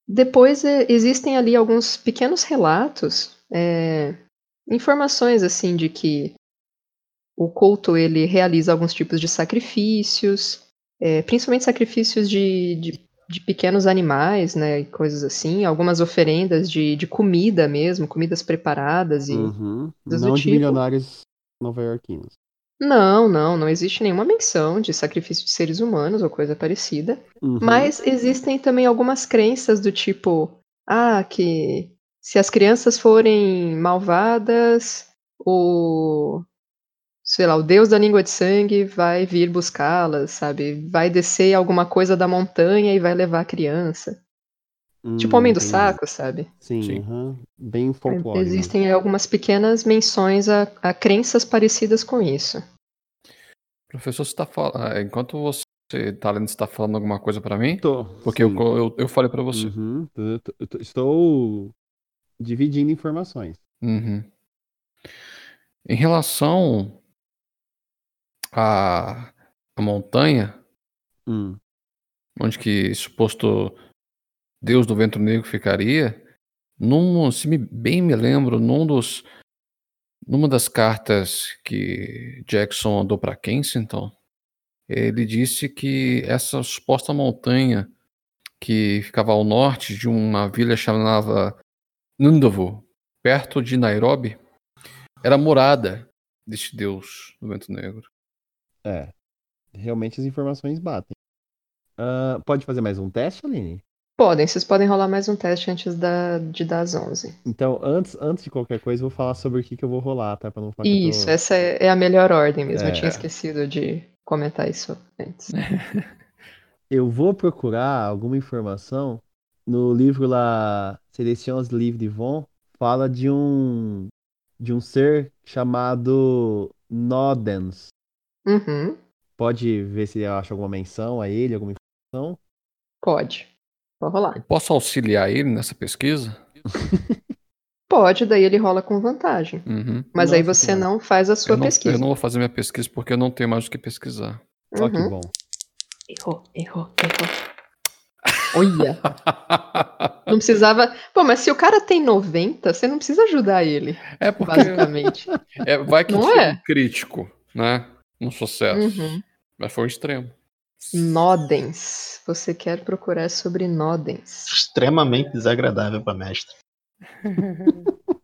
[SPEAKER 2] depois é, existem ali alguns pequenos relatos, é, informações assim de que o culto ele realiza alguns tipos de sacrifícios, é, principalmente sacrifícios de, de, de pequenos animais, né, e coisas assim, algumas oferendas de, de comida mesmo, comidas preparadas e
[SPEAKER 4] Uhum. Não de
[SPEAKER 2] tipo.
[SPEAKER 4] milionários nova-iorquinos.
[SPEAKER 2] Não, não, não existe nenhuma menção de sacrifício de seres humanos ou coisa parecida.
[SPEAKER 4] Uhum.
[SPEAKER 2] Mas existem também algumas crenças do tipo, ah, que se as crianças forem malvadas, o sei lá, o deus da língua de sangue vai vir buscá-las, sabe? Vai descer alguma coisa da montanha e vai levar a criança. tipo
[SPEAKER 4] Hum,
[SPEAKER 2] homem do saco, sabe?
[SPEAKER 4] Sim,
[SPEAKER 3] Sim.
[SPEAKER 4] aham. bem folclore. né?
[SPEAKER 2] Existem algumas pequenas menções a, a crenças parecidas com isso.
[SPEAKER 3] Professor, você tá falando. Enquanto você tá lendo, você tá falando alguma coisa pra mim?
[SPEAKER 4] Tô,
[SPEAKER 3] Porque eu, eu, eu falei pra você.
[SPEAKER 4] Uhum, Estou dividindo informações.
[SPEAKER 3] Uhum. Em relação à, à montanha,
[SPEAKER 4] Hum,
[SPEAKER 3] onde que suposto Deus do Vento Negro ficaria, num, se me, bem me lembro, num dos, numa das cartas que Jackson mandou para Kensington, ele disse que essa suposta montanha que ficava ao norte de uma vila chamada Nundavu, perto de Nairobi, era morada deste Deus do Vento Negro.
[SPEAKER 4] é. Realmente as informações batem. Ah, pode fazer mais um teste, Aline?
[SPEAKER 2] Podem, vocês podem rolar mais um teste antes da, de dar as 11.
[SPEAKER 4] Então, antes, antes de qualquer coisa, eu vou falar sobre o que, que eu vou rolar, tá? Pra não falar
[SPEAKER 2] Isso,
[SPEAKER 4] tô...
[SPEAKER 2] essa é é a melhor ordem mesmo. Eu tinha
[SPEAKER 4] É.
[SPEAKER 2] esquecido de comentar isso antes.
[SPEAKER 4] Eu vou procurar alguma informação no livro lá, Seleções Livres de Von, fala de um de um ser chamado Nodens.
[SPEAKER 2] Uhum,
[SPEAKER 4] Pode ver se eu acho alguma menção a ele, alguma informação?
[SPEAKER 2] pode. Pode rolar.
[SPEAKER 3] Eu posso auxiliar ele nessa pesquisa?
[SPEAKER 2] Pode, daí ele rola com vantagem.
[SPEAKER 3] Uhum.
[SPEAKER 2] Mas aí
[SPEAKER 4] Nossa
[SPEAKER 2] você
[SPEAKER 4] Senhora.
[SPEAKER 2] não faz a sua
[SPEAKER 3] eu, não,
[SPEAKER 2] pesquisa.
[SPEAKER 3] eu não vou fazer minha pesquisa porque eu não tenho mais o que pesquisar.
[SPEAKER 4] Ó que
[SPEAKER 2] Uhum.
[SPEAKER 4] bom.
[SPEAKER 2] Errou, errou, errou. Olha, não precisava. Pô, mas se o cara tem 90, você não precisa ajudar ele,
[SPEAKER 3] é porque
[SPEAKER 2] basicamente.
[SPEAKER 3] é, vai que
[SPEAKER 2] Não é?
[SPEAKER 3] um crítico, né? Um sucesso.
[SPEAKER 2] Uhum.
[SPEAKER 3] Mas foi um extremo.
[SPEAKER 2] Nodens. Você quer procurar sobre Nodens.
[SPEAKER 7] Extremamente desagradável pra mestre.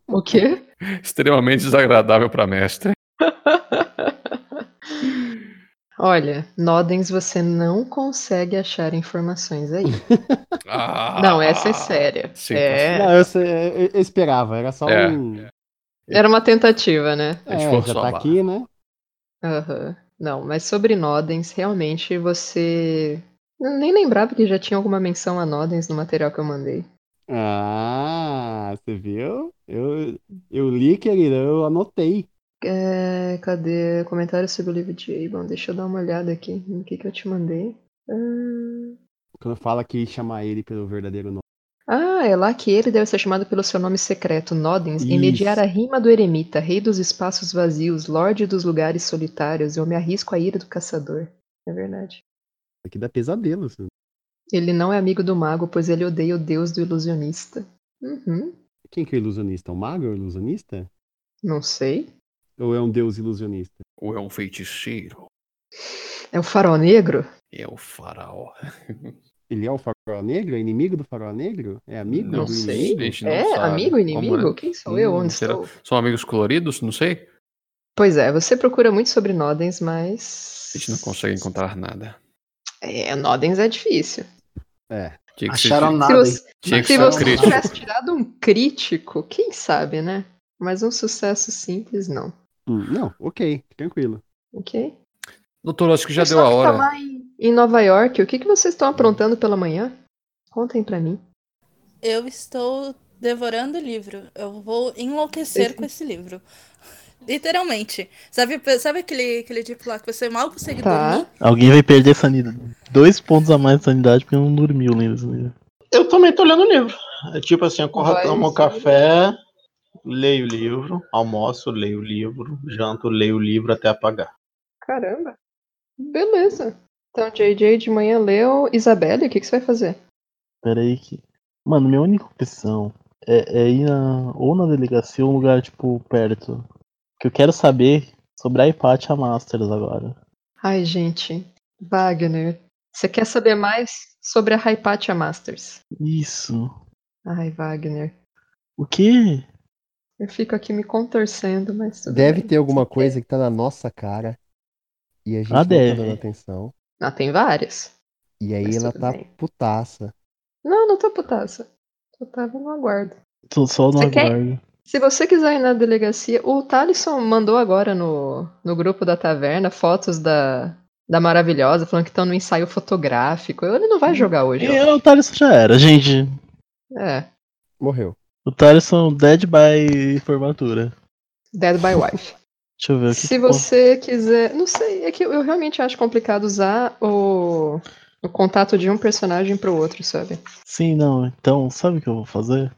[SPEAKER 2] O quê?
[SPEAKER 3] Extremamente desagradável para mestre.
[SPEAKER 2] Olha, Nodens você não consegue achar informações aí.
[SPEAKER 3] Ah,
[SPEAKER 2] Não, essa é séria.
[SPEAKER 3] Sim,
[SPEAKER 2] é.
[SPEAKER 4] Não, eu, eu- eu esperava, era só
[SPEAKER 3] É.
[SPEAKER 4] um.
[SPEAKER 2] Era uma tentativa, né?
[SPEAKER 3] A gente
[SPEAKER 4] É, já tá aqui, né?
[SPEAKER 2] Aham. Não, mas sobre Nodens, realmente você. Eu nem lembrava que já tinha alguma menção a Nodens no material que eu mandei.
[SPEAKER 4] Ah, você viu? Eu, eu li, querida, eu anotei.
[SPEAKER 2] É, cadê comentário sobre o livro de Abon? Deixa eu dar uma olhada aqui no que, que eu te mandei. Ah,
[SPEAKER 4] Quando fala que chamar ele pelo verdadeiro nome.
[SPEAKER 2] Ah, é lá que ele deve ser chamado pelo seu nome secreto, Nodens, e mediar a rima do eremita, rei dos espaços vazios, lorde dos lugares solitários, eu me arrisco à ira do caçador. É verdade.
[SPEAKER 4] Aqui dá pesadelo. assim.
[SPEAKER 2] Ele não é amigo do mago, pois ele odeia o deus do ilusionista. Uhum,
[SPEAKER 4] Quem que é o ilusionista? Um mago é o ilusionista?
[SPEAKER 2] não sei.
[SPEAKER 4] Ou é um deus ilusionista?
[SPEAKER 3] Ou é um feiticeiro?
[SPEAKER 2] É o farol negro?
[SPEAKER 3] É o faraó.
[SPEAKER 4] Ele é o Faraó Negro? É inimigo do Faraó Negro? É amigo
[SPEAKER 2] Não
[SPEAKER 4] do
[SPEAKER 2] sei.
[SPEAKER 4] inimigo?
[SPEAKER 3] não
[SPEAKER 2] é,
[SPEAKER 3] sabe.
[SPEAKER 2] amigo, inimigo?
[SPEAKER 3] Como é?
[SPEAKER 2] Quem sou eu?
[SPEAKER 3] Hum,
[SPEAKER 2] Onde
[SPEAKER 3] será-
[SPEAKER 2] estou?
[SPEAKER 3] São amigos coloridos? Não sei.
[SPEAKER 2] Pois é, você procura muito sobre Nodens, mas.
[SPEAKER 3] A gente não consegue encontrar nada.
[SPEAKER 2] É, Nodens é difícil.
[SPEAKER 4] É.
[SPEAKER 3] Tinha que ser-
[SPEAKER 7] Acharam
[SPEAKER 2] Se
[SPEAKER 7] nada, hein?
[SPEAKER 2] você,
[SPEAKER 3] tinha que
[SPEAKER 2] se
[SPEAKER 3] ser
[SPEAKER 2] você tivesse tirado um crítico, quem sabe, né? Mas um sucesso simples, não.
[SPEAKER 4] Hum, não, ok, tranquilo.
[SPEAKER 2] Ok?
[SPEAKER 3] Doutor, acho que já deu a
[SPEAKER 2] tá
[SPEAKER 3] hora.
[SPEAKER 2] lá em, em Nova York, o que, que vocês estão aprontando pela manhã? Contem pra mim.
[SPEAKER 6] Eu estou devorando o livro. Eu vou enlouquecer
[SPEAKER 2] Esse-
[SPEAKER 6] com esse livro. Literalmente. Sabe, sabe aquele, aquele tipo lá que você mal consegue
[SPEAKER 2] Tá.
[SPEAKER 6] dormir?
[SPEAKER 5] Alguém vai perder sanidade. Dois pontos a mais de sanidade porque não dormiu lendo esse livro.
[SPEAKER 7] Eu também tô lendo o livro. É tipo assim, acordo,
[SPEAKER 2] Vai,
[SPEAKER 7] tomo
[SPEAKER 2] sim.
[SPEAKER 7] café, leio o livro, almoço, leio o livro, janto, leio o livro até apagar.
[SPEAKER 2] Caramba. Beleza. Então, JJ de manhã leu. Isabelle, o que, que você vai fazer?
[SPEAKER 5] Pera aí que. Mano, minha única opção é, é ir na, ou na delegacia ou um lugar, tipo, perto. Que eu quero saber sobre a Hypatia Masters agora.
[SPEAKER 2] Ai, gente. Wagner. Você quer saber mais sobre a Hypatia Masters?
[SPEAKER 5] Isso.
[SPEAKER 2] Ai, Wagner.
[SPEAKER 5] O quê?
[SPEAKER 2] Eu fico aqui me contorcendo, mas tudo
[SPEAKER 4] Deve
[SPEAKER 2] bem.
[SPEAKER 4] ter alguma
[SPEAKER 2] quer?
[SPEAKER 4] coisa que tá na nossa cara. E a gente
[SPEAKER 5] Ah,
[SPEAKER 4] não
[SPEAKER 5] deve.
[SPEAKER 4] tá dando atenção.
[SPEAKER 2] Não, tem várias.
[SPEAKER 4] E aí
[SPEAKER 2] Mas
[SPEAKER 4] ela tá
[SPEAKER 2] bem.
[SPEAKER 4] putaça.
[SPEAKER 2] Não, não tô putaça. Eu tava no aguardo.
[SPEAKER 5] Tô só no
[SPEAKER 2] Você quer?
[SPEAKER 5] aguardo.
[SPEAKER 2] Se você quiser ir na delegacia, o Thalisson mandou agora no, no grupo da taverna fotos da, da maravilhosa, falando que estão no ensaio fotográfico. Ele não vai jogar hoje.
[SPEAKER 5] E
[SPEAKER 2] ó.
[SPEAKER 5] o Thaleson já era, gente.
[SPEAKER 2] É,
[SPEAKER 4] Morreu.
[SPEAKER 5] O Thaleson dead by formatura.
[SPEAKER 2] Dead by Wife.
[SPEAKER 5] Deixa eu ver o que.
[SPEAKER 2] Se você quiser. Não sei, é que eu realmente acho complicado usar o, o contato de um personagem pro outro, sabe?
[SPEAKER 5] Sim, não. Então, sabe o que eu vou fazer?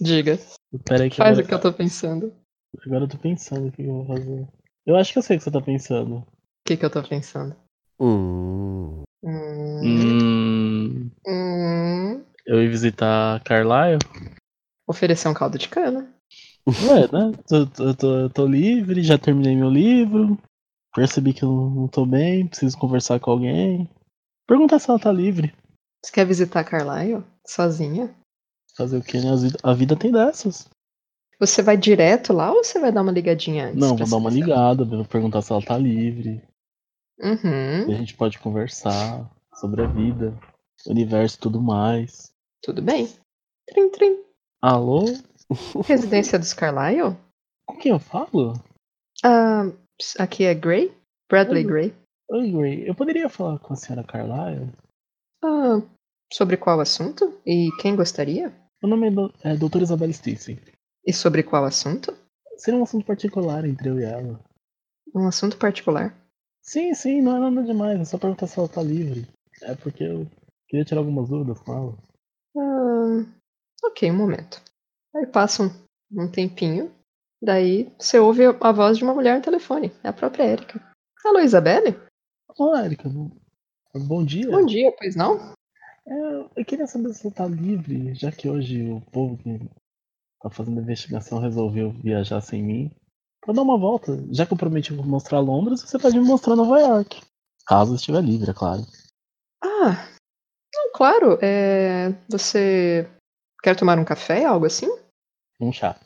[SPEAKER 2] Diga.
[SPEAKER 5] Pera aí que
[SPEAKER 2] Faz
[SPEAKER 5] agora,
[SPEAKER 2] o que eu tô pensando. O
[SPEAKER 5] agora eu tô pensando o que eu vou fazer. Eu acho que eu sei o que você tá pensando.
[SPEAKER 2] que, que eu tô pensando?
[SPEAKER 4] Hum.
[SPEAKER 2] Hum,
[SPEAKER 5] Hum.
[SPEAKER 2] hum,
[SPEAKER 5] Eu ia visitar Carlisle?
[SPEAKER 2] Oferecer um caldo de cana.
[SPEAKER 5] Ué, né? Tô, tô, tô, eu tô livre, já terminei meu livro. Percebi que eu não, tô bem, preciso conversar com alguém. Perguntar se ela tá livre.
[SPEAKER 2] Você quer visitar Carlisle? Sozinha?
[SPEAKER 5] Fazer o quê, né? A vida tem dessas.
[SPEAKER 2] Você vai direto lá ou você vai dar uma ligadinha antes?
[SPEAKER 5] Não, vou dar uma ligada, vou perguntar se ela tá livre.
[SPEAKER 2] Uhum,
[SPEAKER 5] E a gente pode conversar sobre a vida, o universo e tudo mais.
[SPEAKER 2] tudo bem. Trim, trim.
[SPEAKER 5] Alô?
[SPEAKER 2] Residência dos Carlisle?
[SPEAKER 5] Com quem eu falo?
[SPEAKER 2] Ah, aqui é Gray? Bradley
[SPEAKER 5] Oi.
[SPEAKER 2] Gray.
[SPEAKER 5] Oi, Gray. Eu poderia falar com a senhora Carlyle?
[SPEAKER 2] Ah, sobre qual assunto? E quem gostaria?
[SPEAKER 5] Meu nome é, do, é Doutora Isabel Stacey.
[SPEAKER 2] E sobre qual assunto?
[SPEAKER 5] Seria um assunto particular entre eu e ela.
[SPEAKER 2] Um assunto particular.
[SPEAKER 5] Sim, sim, não é nada demais. É só perguntar se ela tá livre. É porque eu queria tirar algumas dúvidas com ela.
[SPEAKER 2] Ah, ok, um momento. Aí passa um, um tempinho. Daí você ouve a voz de uma mulher no telefone. É a própria Erika. Alô, Isabelle?
[SPEAKER 5] Ô, Erika, bom- dia.
[SPEAKER 2] Bom dia, pois não?
[SPEAKER 5] É, eu queria saber se você tá livre, já que hoje o povo que tá fazendo a investigação resolveu viajar sem mim. Pra dar uma volta. Já que eu prometi mostrar Londres, você pode me mostrar Nova York. Caso estiver livre, é claro.
[SPEAKER 2] Ah, não, claro. É, você quer tomar um café, algo assim?
[SPEAKER 5] Um chá.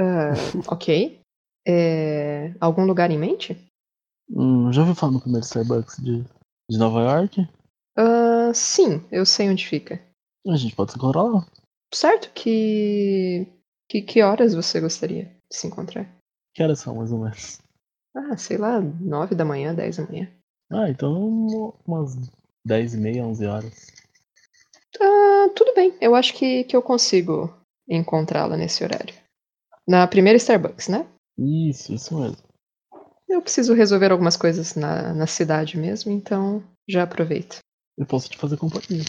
[SPEAKER 2] Ah, ok. É, algum lugar em mente?
[SPEAKER 5] Hum, já ouviu falar no primeiro Starbucks de, de Nova York?
[SPEAKER 2] Ah, sim, eu sei onde fica.
[SPEAKER 5] A gente pode se encontrar lá.
[SPEAKER 2] Certo que. Que, que horas você gostaria de se encontrar?
[SPEAKER 5] Que horas são, mais ou menos?
[SPEAKER 2] Ah, sei lá, nove da manhã, dez da manhã.
[SPEAKER 5] Ah, então umas 10 e meia, 11 horas.
[SPEAKER 2] Ah, tudo bem. Eu acho que, que eu consigo encontrá-la nesse horário. Na primeira Starbucks, né?
[SPEAKER 5] Isso, isso mesmo.
[SPEAKER 2] Eu preciso resolver algumas coisas na, na cidade mesmo, então já aproveito.
[SPEAKER 5] Eu posso te fazer companhia.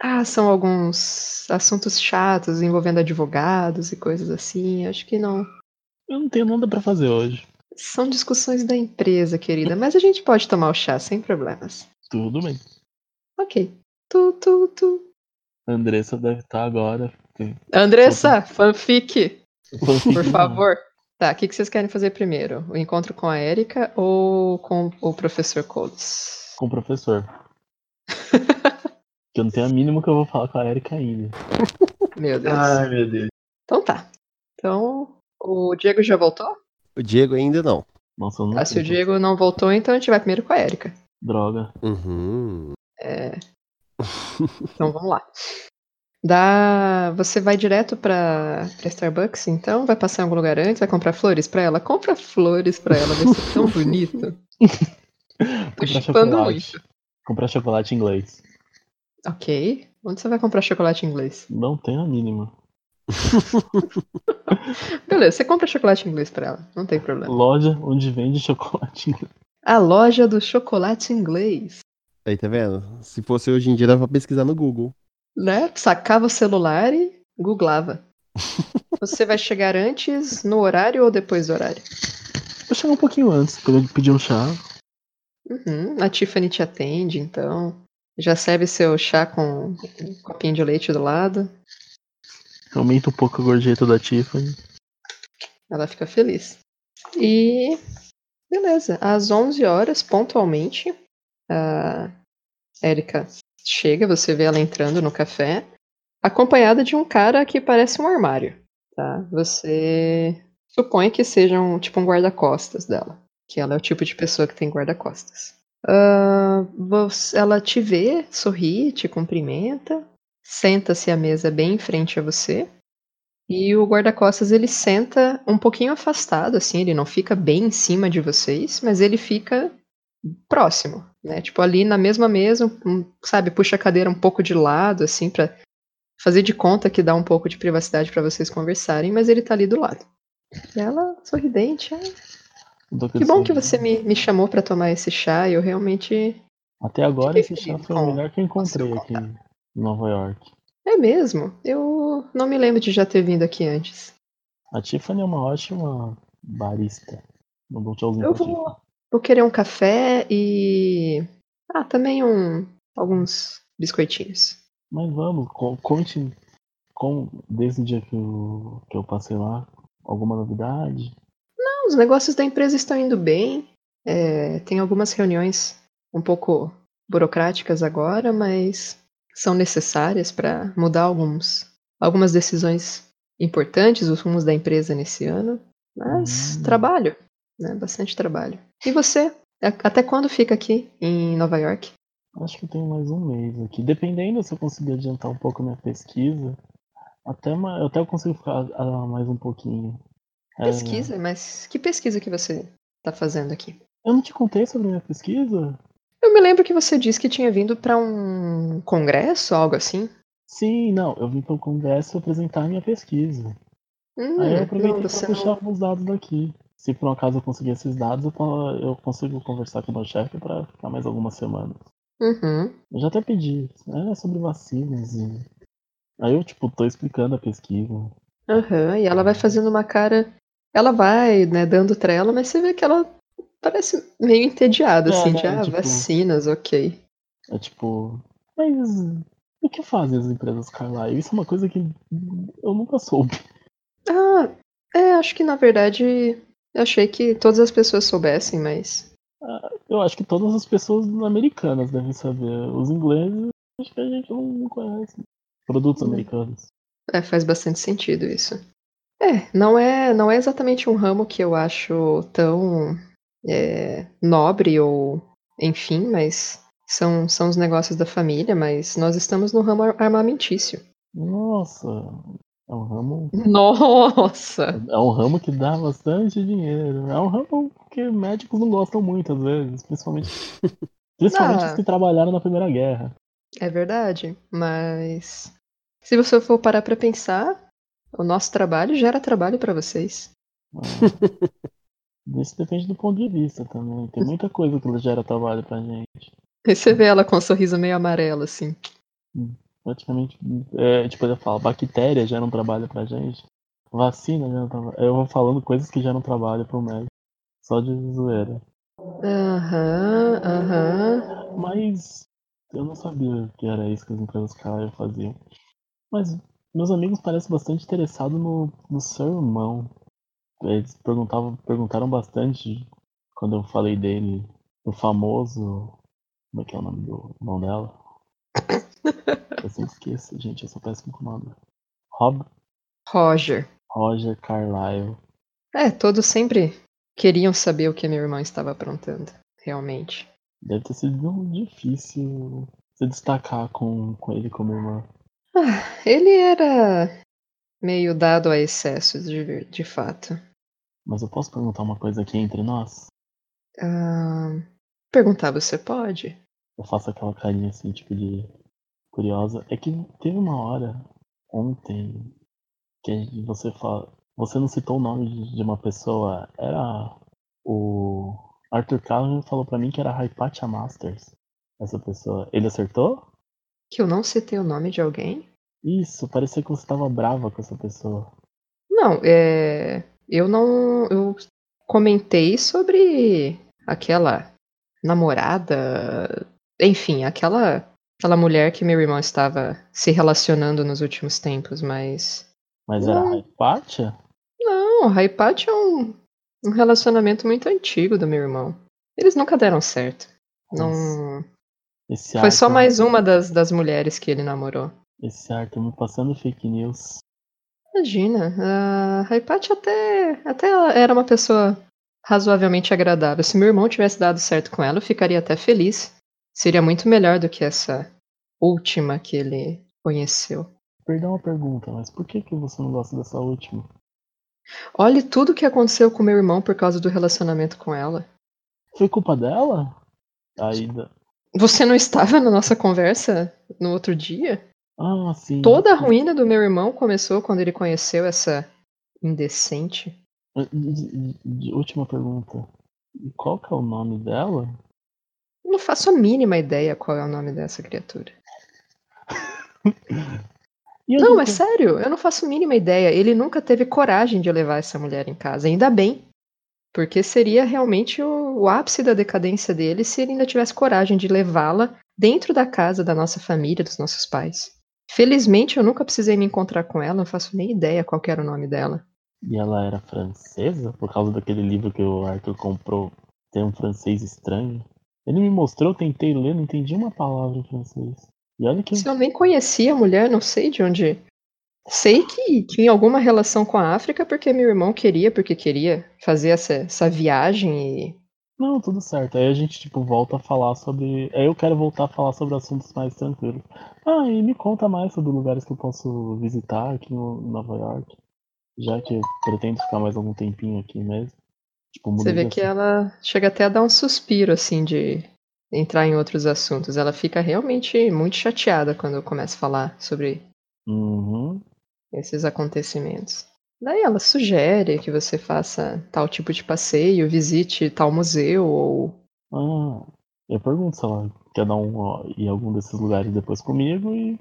[SPEAKER 2] Ah, são alguns assuntos chatos envolvendo advogados e coisas assim. Acho que não.
[SPEAKER 5] Eu não tenho nada pra fazer hoje.
[SPEAKER 2] São discussões da empresa, querida, mas a gente pode tomar o chá sem problemas.
[SPEAKER 5] Tudo bem.
[SPEAKER 2] Ok. Tu, tu, tu.
[SPEAKER 5] A Andressa deve estar agora.
[SPEAKER 2] Andressa, fanfic,
[SPEAKER 5] Fanfic
[SPEAKER 2] por favor. Tá, o que, que vocês querem fazer primeiro? O encontro com a Erika ou com o professor Coles?
[SPEAKER 5] Com o professor. que eu não tenho a mínima que eu vou falar com a Erika ainda.
[SPEAKER 2] Meu Deus.
[SPEAKER 7] Ai, meu Deus.
[SPEAKER 2] Então tá. Então, o Diego já voltou?
[SPEAKER 4] O Diego ainda não.
[SPEAKER 5] Nossa, eu não
[SPEAKER 2] Tá, se o. Diego não voltou, então a gente vai primeiro com a Erika.
[SPEAKER 5] Droga.
[SPEAKER 4] Uhum.
[SPEAKER 2] É. Então vamos lá. Dá... Você vai direto pra... pra Starbucks, então? Vai passar em algum lugar antes? Vai comprar flores pra ela? Compra flores pra ela, vai ser tão bonito. Tô
[SPEAKER 5] Comprar chocolate.
[SPEAKER 2] muito.
[SPEAKER 5] Comprar chocolate inglês.
[SPEAKER 2] Ok. Onde você vai comprar chocolate inglês?
[SPEAKER 5] Não tenho a mínima.
[SPEAKER 2] Beleza, você compra chocolate inglês pra ela. Não tem problema.
[SPEAKER 5] Loja onde vende chocolate inglês.
[SPEAKER 2] A loja do chocolate inglês.
[SPEAKER 4] Aí, tá vendo? Se fosse hoje em dia, dava pra pesquisar no Google.
[SPEAKER 2] Né? Sacava o celular e googlava. Você vai chegar antes, no horário ou depois do horário?
[SPEAKER 5] Vou chegar um pouquinho antes, pra eu pedir um chá.
[SPEAKER 2] Uhum, a Tiffany te atende, então. Já serve seu chá com um copinho de leite do lado.
[SPEAKER 5] Aumenta um pouco a gorjeta da Tiffany.
[SPEAKER 2] Ela fica feliz. E. Beleza. Às 11 horas, pontualmente, a Erika chega, você vê ela entrando no café, acompanhada de um cara que parece um armário. Tá? Você supõe que seja um, tipo um guarda-costas dela. Que ela é o tipo de pessoa que tem guarda-costas. Ah, você- ela te vê, sorri, te cumprimenta, senta-se à mesa bem em frente a você. E o guarda-costas ele senta um pouquinho afastado, assim, ele não fica bem em cima de vocês, mas ele fica próximo, né? Tipo ali na mesma mesa, sabe, puxa a cadeira um pouco de lado, assim, pra fazer de conta que dá um pouco de privacidade pra vocês conversarem, mas ele tá ali do lado. E ela, sorridente, "Ah, que bom que você me, me chamou pra tomar esse chá, eu realmente.
[SPEAKER 5] Até agora esse chá foi o melhor que eu encontrei aqui em Nova York.
[SPEAKER 2] É mesmo, eu não me lembro de já ter vindo aqui antes.
[SPEAKER 5] A Tiffany é uma ótima barista. Mandou um
[SPEAKER 2] Eu vou. Vou querer um café e. Ah, também um. alguns biscoitinhos.
[SPEAKER 5] Mas vamos, co- conte com, desde o dia que eu, que eu passei lá, alguma novidade?
[SPEAKER 2] Não, os negócios da empresa estão indo bem. É, tem algumas reuniões um pouco burocráticas agora, mas são necessárias para mudar alguns, algumas decisões importantes, os rumos da empresa nesse ano. Mas
[SPEAKER 5] Hum.
[SPEAKER 2] trabalho, né? Bastante trabalho. E você? Até quando fica aqui em Nova York?
[SPEAKER 5] Acho que eu tenho mais um mês aqui. Dependendo se eu conseguir adiantar um pouco a minha pesquisa, até, ma- até eu consigo ficar mais um pouquinho. É,
[SPEAKER 2] Pesquisa, mas que pesquisa que você está fazendo aqui?
[SPEAKER 5] eu não te contei sobre a minha pesquisa?
[SPEAKER 2] Eu me lembro que você disse que tinha vindo para um congresso, algo assim.
[SPEAKER 5] Sim, não, eu vim para o congresso apresentar a minha pesquisa.
[SPEAKER 2] Hum,
[SPEAKER 5] Aí eu aproveitei para puxar alguns dados daqui. Se por um acaso eu conseguir esses dados, eu, consigo conversar com o meu chefe para ficar mais algumas semanas.
[SPEAKER 2] Uhum.
[SPEAKER 5] Eu já até pedi, é sobre vacinas e. Aí eu, tipo, tô explicando a pesquisa.
[SPEAKER 2] Aham, e ela vai fazendo uma cara. Ela vai, né, dando trela, mas você vê que ela parece meio entediada,
[SPEAKER 5] É,
[SPEAKER 2] assim,
[SPEAKER 5] né,
[SPEAKER 2] de ah,
[SPEAKER 5] tipo-
[SPEAKER 2] vacinas, ok.
[SPEAKER 5] É tipo. Mas o que fazem as empresas Carlyle? Isso é uma coisa que eu nunca soube.
[SPEAKER 2] Ah, é, acho que na verdade eu achei que todas as pessoas soubessem, mas.
[SPEAKER 5] Eu acho que todas as pessoas americanas devem saber. Os ingleses, acho que a gente não, conhece. Produtos
[SPEAKER 2] Hum.
[SPEAKER 5] americanos.
[SPEAKER 2] É, faz bastante sentido isso. É, não é, não é exatamente um ramo que eu acho tão é, nobre ou enfim, mas são, são os negócios da família, mas nós estamos no ramo ar- armamentício.
[SPEAKER 5] Nossa, é um ramo.
[SPEAKER 2] Nossa!
[SPEAKER 5] É um ramo que dá bastante dinheiro. É um ramo que médicos não gostam muito, às vezes. Principalmente, principalmente
[SPEAKER 2] Ah.
[SPEAKER 5] os que trabalharam na Primeira Guerra.
[SPEAKER 2] É verdade, mas se você for parar pra pensar, o nosso trabalho gera trabalho pra vocês.
[SPEAKER 5] É. Isso depende do ponto de vista também. Tem muita coisa que gera trabalho pra gente.
[SPEAKER 2] Aí você vê ela com um sorriso meio amarelo, assim.
[SPEAKER 5] Praticamente, é, tipo, eu falo, bactéria gera um trabalho pra gente. Vacina gera um trabalho. Eu vou falando coisas que geram trabalho pro médico. Só de zoeira.
[SPEAKER 2] Aham, aham.
[SPEAKER 5] Mas eu não sabia que era isso que as empresas Carlyle faziam. Mas meus amigos parecem bastante interessados no, no seu irmão. Eles perguntavam, perguntaram bastante quando eu falei dele, o famoso. Como é que é o nome do irmão dela? Eu sempre esqueço, gente, eu sou péssimo com o nome. Rob
[SPEAKER 2] Roger.
[SPEAKER 5] Roger Carlyle.
[SPEAKER 2] É, todos sempre queriam saber o que meu irmão estava aprontando, realmente.
[SPEAKER 5] Deve ter sido difícil se destacar com, com ele como irmão.
[SPEAKER 2] Ah, ele era meio dado a excessos, de, de fato.
[SPEAKER 5] Mas eu posso perguntar uma coisa aqui entre nós?
[SPEAKER 2] Ah, perguntar, você pode?
[SPEAKER 5] Eu faço aquela carinha assim, tipo de curiosa. É que teve uma hora ontem que você fala. Você não citou o nome de- uma pessoa. Era o Arthur Callahan falou pra mim que era Hypatia Masters. Essa pessoa. Ele acertou?
[SPEAKER 2] Que eu não citei o nome de alguém?
[SPEAKER 5] Isso, parecia que você tava brava com essa pessoa.
[SPEAKER 2] Não, é. Eu não. Eu comentei sobre aquela namorada. Enfim, aquela. Aquela mulher que meu irmão estava se relacionando nos últimos tempos, mas.
[SPEAKER 5] Mas era
[SPEAKER 2] Não.
[SPEAKER 5] Hypatia?
[SPEAKER 2] Não, Raipat é um, um relacionamento muito antigo do meu irmão. Eles nunca deram certo. Não.
[SPEAKER 5] Esse
[SPEAKER 2] Foi só
[SPEAKER 5] Arthur-
[SPEAKER 2] mais uma das, das mulheres que ele namorou.
[SPEAKER 5] Esse Arthur me passando fake news.
[SPEAKER 2] Imagina, a Raipat até, até era uma pessoa razoavelmente agradável. Se meu irmão tivesse dado certo com ela, eu ficaria até feliz. Seria muito melhor do que essa última que ele conheceu.
[SPEAKER 5] Perdão a pergunta, mas por que, que você não gosta dessa última?
[SPEAKER 2] Olhe tudo o que aconteceu com meu irmão por causa do relacionamento com ela.
[SPEAKER 5] Foi culpa dela? Aí, da-
[SPEAKER 2] Você não estava na nossa conversa no outro dia?
[SPEAKER 5] ah, sim.
[SPEAKER 2] Toda a ruína do meu irmão começou quando ele conheceu essa indecente.
[SPEAKER 5] De- de- de- última pergunta. Qual que é o nome dela?
[SPEAKER 2] Não faço a mínima ideia qual é o nome dessa criatura. Não, é sério, eu não faço a mínima ideia. Ele nunca teve coragem de levar essa mulher em casa. Ainda bem. Porque seria realmente o, o ápice da decadência dele se ele ainda tivesse coragem de levá-la dentro da casa da nossa família, dos nossos pais. Felizmente eu nunca precisei me encontrar com ela, não faço nem ideia qual era o nome dela.
[SPEAKER 5] E ela era francesa? Por causa daquele livro que o Arthur comprou. Tem um francês estranho. Ele me mostrou, tentei ler, não entendi uma palavra em francês. E olha que.
[SPEAKER 2] Se eu nem conhecia a mulher, não sei de onde. Sei que tinha alguma relação com a África porque meu irmão queria, porque queria fazer essa, essa viagem e.
[SPEAKER 5] Não, tudo certo. Aí a gente, tipo, volta a falar sobre. Aí eu quero voltar a falar sobre assuntos mais tranquilos. Ah, e me conta mais sobre lugares que eu posso visitar aqui em Nova York. Já que eu pretendo ficar mais algum tempinho aqui mesmo. Tipo,
[SPEAKER 2] Você vê que ela chega até a dar um suspiro, assim, de entrar em outros assuntos. Ela fica realmente muito chateada quando eu começo a falar sobre
[SPEAKER 5] Uhum.
[SPEAKER 2] esses acontecimentos. Daí ela sugere que você faça tal tipo de passeio, visite tal museu ou.
[SPEAKER 5] Ah, eu pergunto se ela quer dar um a algum desses lugares depois comigo e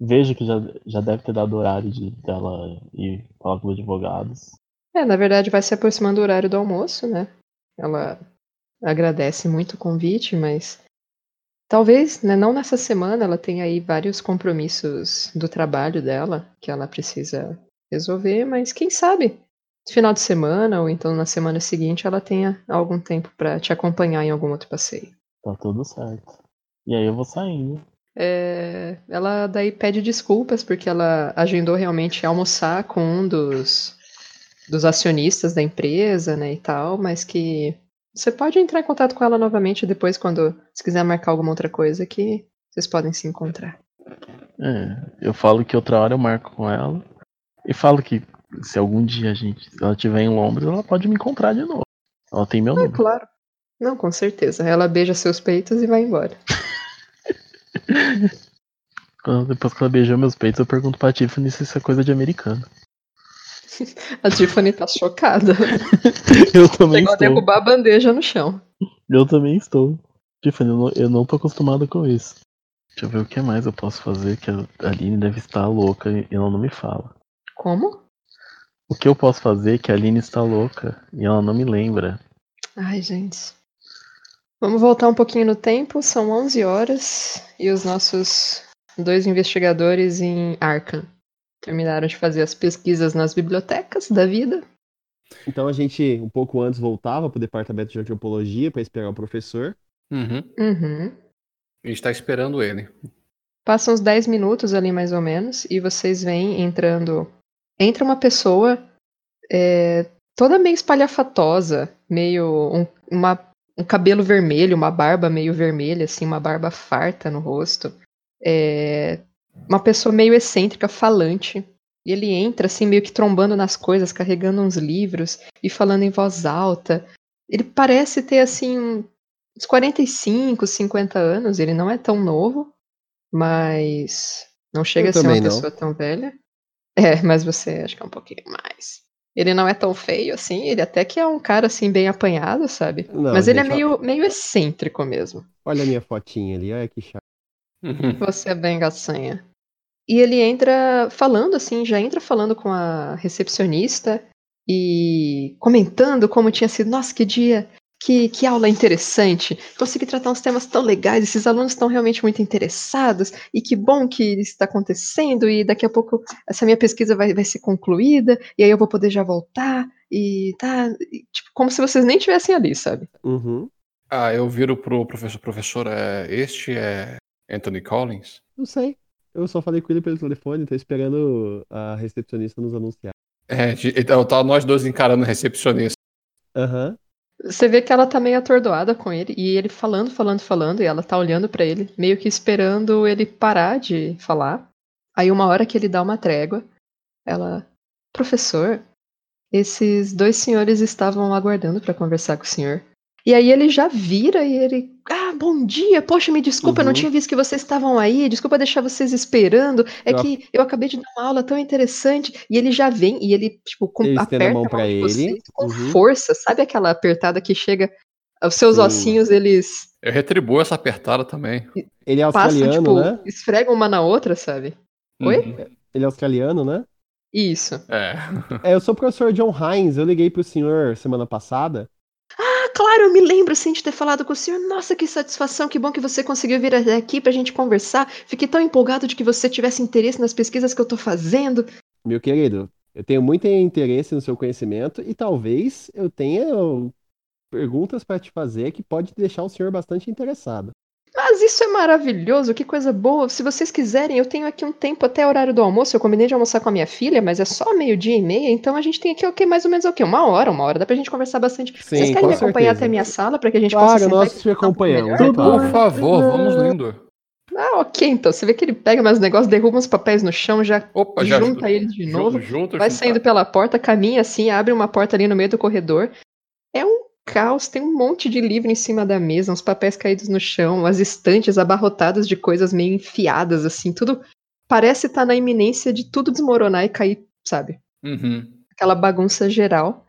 [SPEAKER 5] vejo que já, já deve ter dado horário de dela ir falar com os advogados.
[SPEAKER 2] É, na verdade vai se aproximando do horário do almoço, né? Ela agradece muito o convite, mas talvez, né, não nessa semana, ela tenha aí vários compromissos do trabalho dela que ela precisa resolver, mas quem sabe no final de semana ou então na semana seguinte ela tenha algum tempo pra te acompanhar em algum outro passeio.
[SPEAKER 5] Tá tudo certo. E aí eu vou saindo.
[SPEAKER 2] É, ela daí pede desculpas porque ela agendou realmente almoçar com um dos, dos acionistas da empresa, né, e tal, mas que você pode entrar em contato com ela novamente depois quando se quiser marcar alguma outra coisa que vocês podem se encontrar.
[SPEAKER 5] É, eu falo que outra hora eu marco com ela. E falo que se algum dia a gente, ela estiver em Londres, ela pode me encontrar de novo. Ela tem meu
[SPEAKER 2] É
[SPEAKER 5] número.
[SPEAKER 2] claro. Não, com certeza. Ela beija seus peitos e vai embora.
[SPEAKER 5] Quando- Depois que ela beijou meus peitos, eu pergunto pra Tiffany se isso é coisa de americano.
[SPEAKER 2] A Tiffany tá chocada.
[SPEAKER 5] Eu também
[SPEAKER 2] Chegou a
[SPEAKER 5] estou.
[SPEAKER 2] derrubar a bandeja no chão.
[SPEAKER 5] Eu também estou. Tiffany, eu não, eu não tô acostumado com isso. Deixa eu ver o que mais eu posso fazer, que a Aline deve estar louca e ela não me fala.
[SPEAKER 2] Como?
[SPEAKER 5] O que eu posso fazer que a Aline está louca e ela não me lembra?
[SPEAKER 2] Ai, gente. Vamos voltar um pouquinho no tempo. São 11 horas e os nossos dois investigadores em Arkham terminaram de fazer as pesquisas nas bibliotecas da vida
[SPEAKER 4] Então a gente, um pouco antes, voltava pro departamento de antropologia para esperar o professor.
[SPEAKER 3] Uhum.
[SPEAKER 2] Uhum.
[SPEAKER 3] A gente tá esperando ele.
[SPEAKER 2] Passam uns 10 minutos ali mais ou menos, e vocês veem entrando. Entra uma pessoa é, toda meio espalhafatosa, meio. Um, uma, um cabelo vermelho, uma barba meio vermelha, assim, uma barba farta no rosto. É, uma pessoa meio excêntrica, falante. E ele entra, assim, meio que trombando nas coisas, carregando uns livros e falando em voz alta. Ele parece ter, assim, uns 45, 50 anos. Ele não é tão novo, mas não chega
[SPEAKER 4] Eu
[SPEAKER 2] a ser uma
[SPEAKER 4] não.
[SPEAKER 2] pessoa tão velha. É, mas você acho que é um pouquinho mais. Ele não é tão feio assim, ele até que é um cara assim bem apanhado, sabe?
[SPEAKER 4] Não,
[SPEAKER 2] mas ele é
[SPEAKER 4] gente, ó.
[SPEAKER 2] meio, meio excêntrico mesmo.
[SPEAKER 4] Olha a minha fotinha ali, olha que chato.
[SPEAKER 3] Uhum.
[SPEAKER 2] Você é bem gaçanha. E ele entra falando assim, já entra falando com a recepcionista e comentando como tinha sido, nossa, que dia, que, que aula interessante. Consegui tratar uns temas tão legais, esses alunos estão realmente muito interessados, e que bom que isso está acontecendo, e daqui a pouco essa minha pesquisa vai, vai ser concluída, e aí eu vou poder já voltar, e tá, e, tipo, como se vocês nem estivessem ali, sabe?
[SPEAKER 4] Uhum.
[SPEAKER 3] Ah, eu viro pro professor. Professor, é, este é Anthony Collins?
[SPEAKER 4] Não sei. Eu só falei com ele pelo telefone, tô esperando a recepcionista nos anunciar.
[SPEAKER 3] É, então tá nós dois encarando o recepcionista.
[SPEAKER 4] Aham.
[SPEAKER 2] Você vê que ela tá meio atordoada com ele, e ele falando, falando, falando, e ela tá olhando pra ele, meio que esperando ele parar de falar. Aí uma hora que ele dá uma trégua, ela, professor, esses dois senhores estavam aguardando pra conversar com o senhor. E aí ele já vira e ele, ah, bom dia, poxa, me desculpa, eu não
[SPEAKER 4] Uhum.
[SPEAKER 2] tinha visto que vocês estavam aí, desculpa deixar vocês esperando, é
[SPEAKER 4] Eu-
[SPEAKER 2] que eu acabei de dar uma aula tão interessante. E ele já vem e ele, tipo, com,
[SPEAKER 4] Ele
[SPEAKER 2] aperta a mão
[SPEAKER 4] pra
[SPEAKER 2] de
[SPEAKER 4] ele,
[SPEAKER 2] vocês com
[SPEAKER 4] uhum.
[SPEAKER 2] força, sabe aquela apertada que chega, os seus
[SPEAKER 4] Sim.
[SPEAKER 2] ossinhos, eles
[SPEAKER 3] Eu retribuo essa apertada também.
[SPEAKER 4] Ele é
[SPEAKER 2] passam,
[SPEAKER 4] australiano,
[SPEAKER 2] tipo,
[SPEAKER 4] né?
[SPEAKER 2] esfregam uma na outra, sabe? Oi?
[SPEAKER 3] Uhum.
[SPEAKER 4] Ele é australiano, né?
[SPEAKER 2] Isso.
[SPEAKER 3] É.
[SPEAKER 4] É, eu sou o professor John Hines, eu liguei pro senhor semana passada.
[SPEAKER 2] Claro, eu me lembro sim de ter falado com o senhor. Nossa, que satisfação, que bom que você conseguiu vir até aqui pra gente conversar. Fiquei tão empolgado de que você tivesse interesse nas pesquisas que eu tô fazendo.
[SPEAKER 4] Meu querido, eu tenho muito interesse no seu conhecimento e talvez eu tenha perguntas para te fazer que pode deixar o senhor bastante interessado.
[SPEAKER 2] Mas isso é maravilhoso, que coisa boa. Se vocês quiserem, eu tenho aqui um tempo até o horário do almoço. Eu combinei de almoçar com a minha filha, mas é só meio-dia e meia, então a gente tem aqui o quê? Mais ou menos o quê? Uma hora, uma hora. Dá pra gente conversar bastante.
[SPEAKER 4] Sim,
[SPEAKER 2] vocês
[SPEAKER 4] com
[SPEAKER 2] querem me acompanhar
[SPEAKER 4] certeza.
[SPEAKER 2] até a minha sala pra que a gente possa
[SPEAKER 4] Claro, nós
[SPEAKER 2] e
[SPEAKER 4] te
[SPEAKER 2] conversar um pouco
[SPEAKER 4] acompanhamos,
[SPEAKER 2] melhor?
[SPEAKER 4] é claro.
[SPEAKER 3] Por favor, vamos lindo.
[SPEAKER 2] Ah, ok, então. Você vê que ele pega mais negócios, derruba uns papéis no chão, já
[SPEAKER 3] Opa, já
[SPEAKER 2] junta eles de novo.
[SPEAKER 3] junto,
[SPEAKER 2] Vai
[SPEAKER 3] juntar.
[SPEAKER 2] saindo pela porta, caminha assim, abre uma porta ali no meio do corredor. É um caos, tem um monte de livro em cima da mesa, uns papéis caídos no chão, as estantes abarrotadas de coisas meio enfiadas, assim, tudo parece estar na iminência de tudo desmoronar e cair, sabe?
[SPEAKER 3] Uhum.
[SPEAKER 2] Aquela bagunça geral.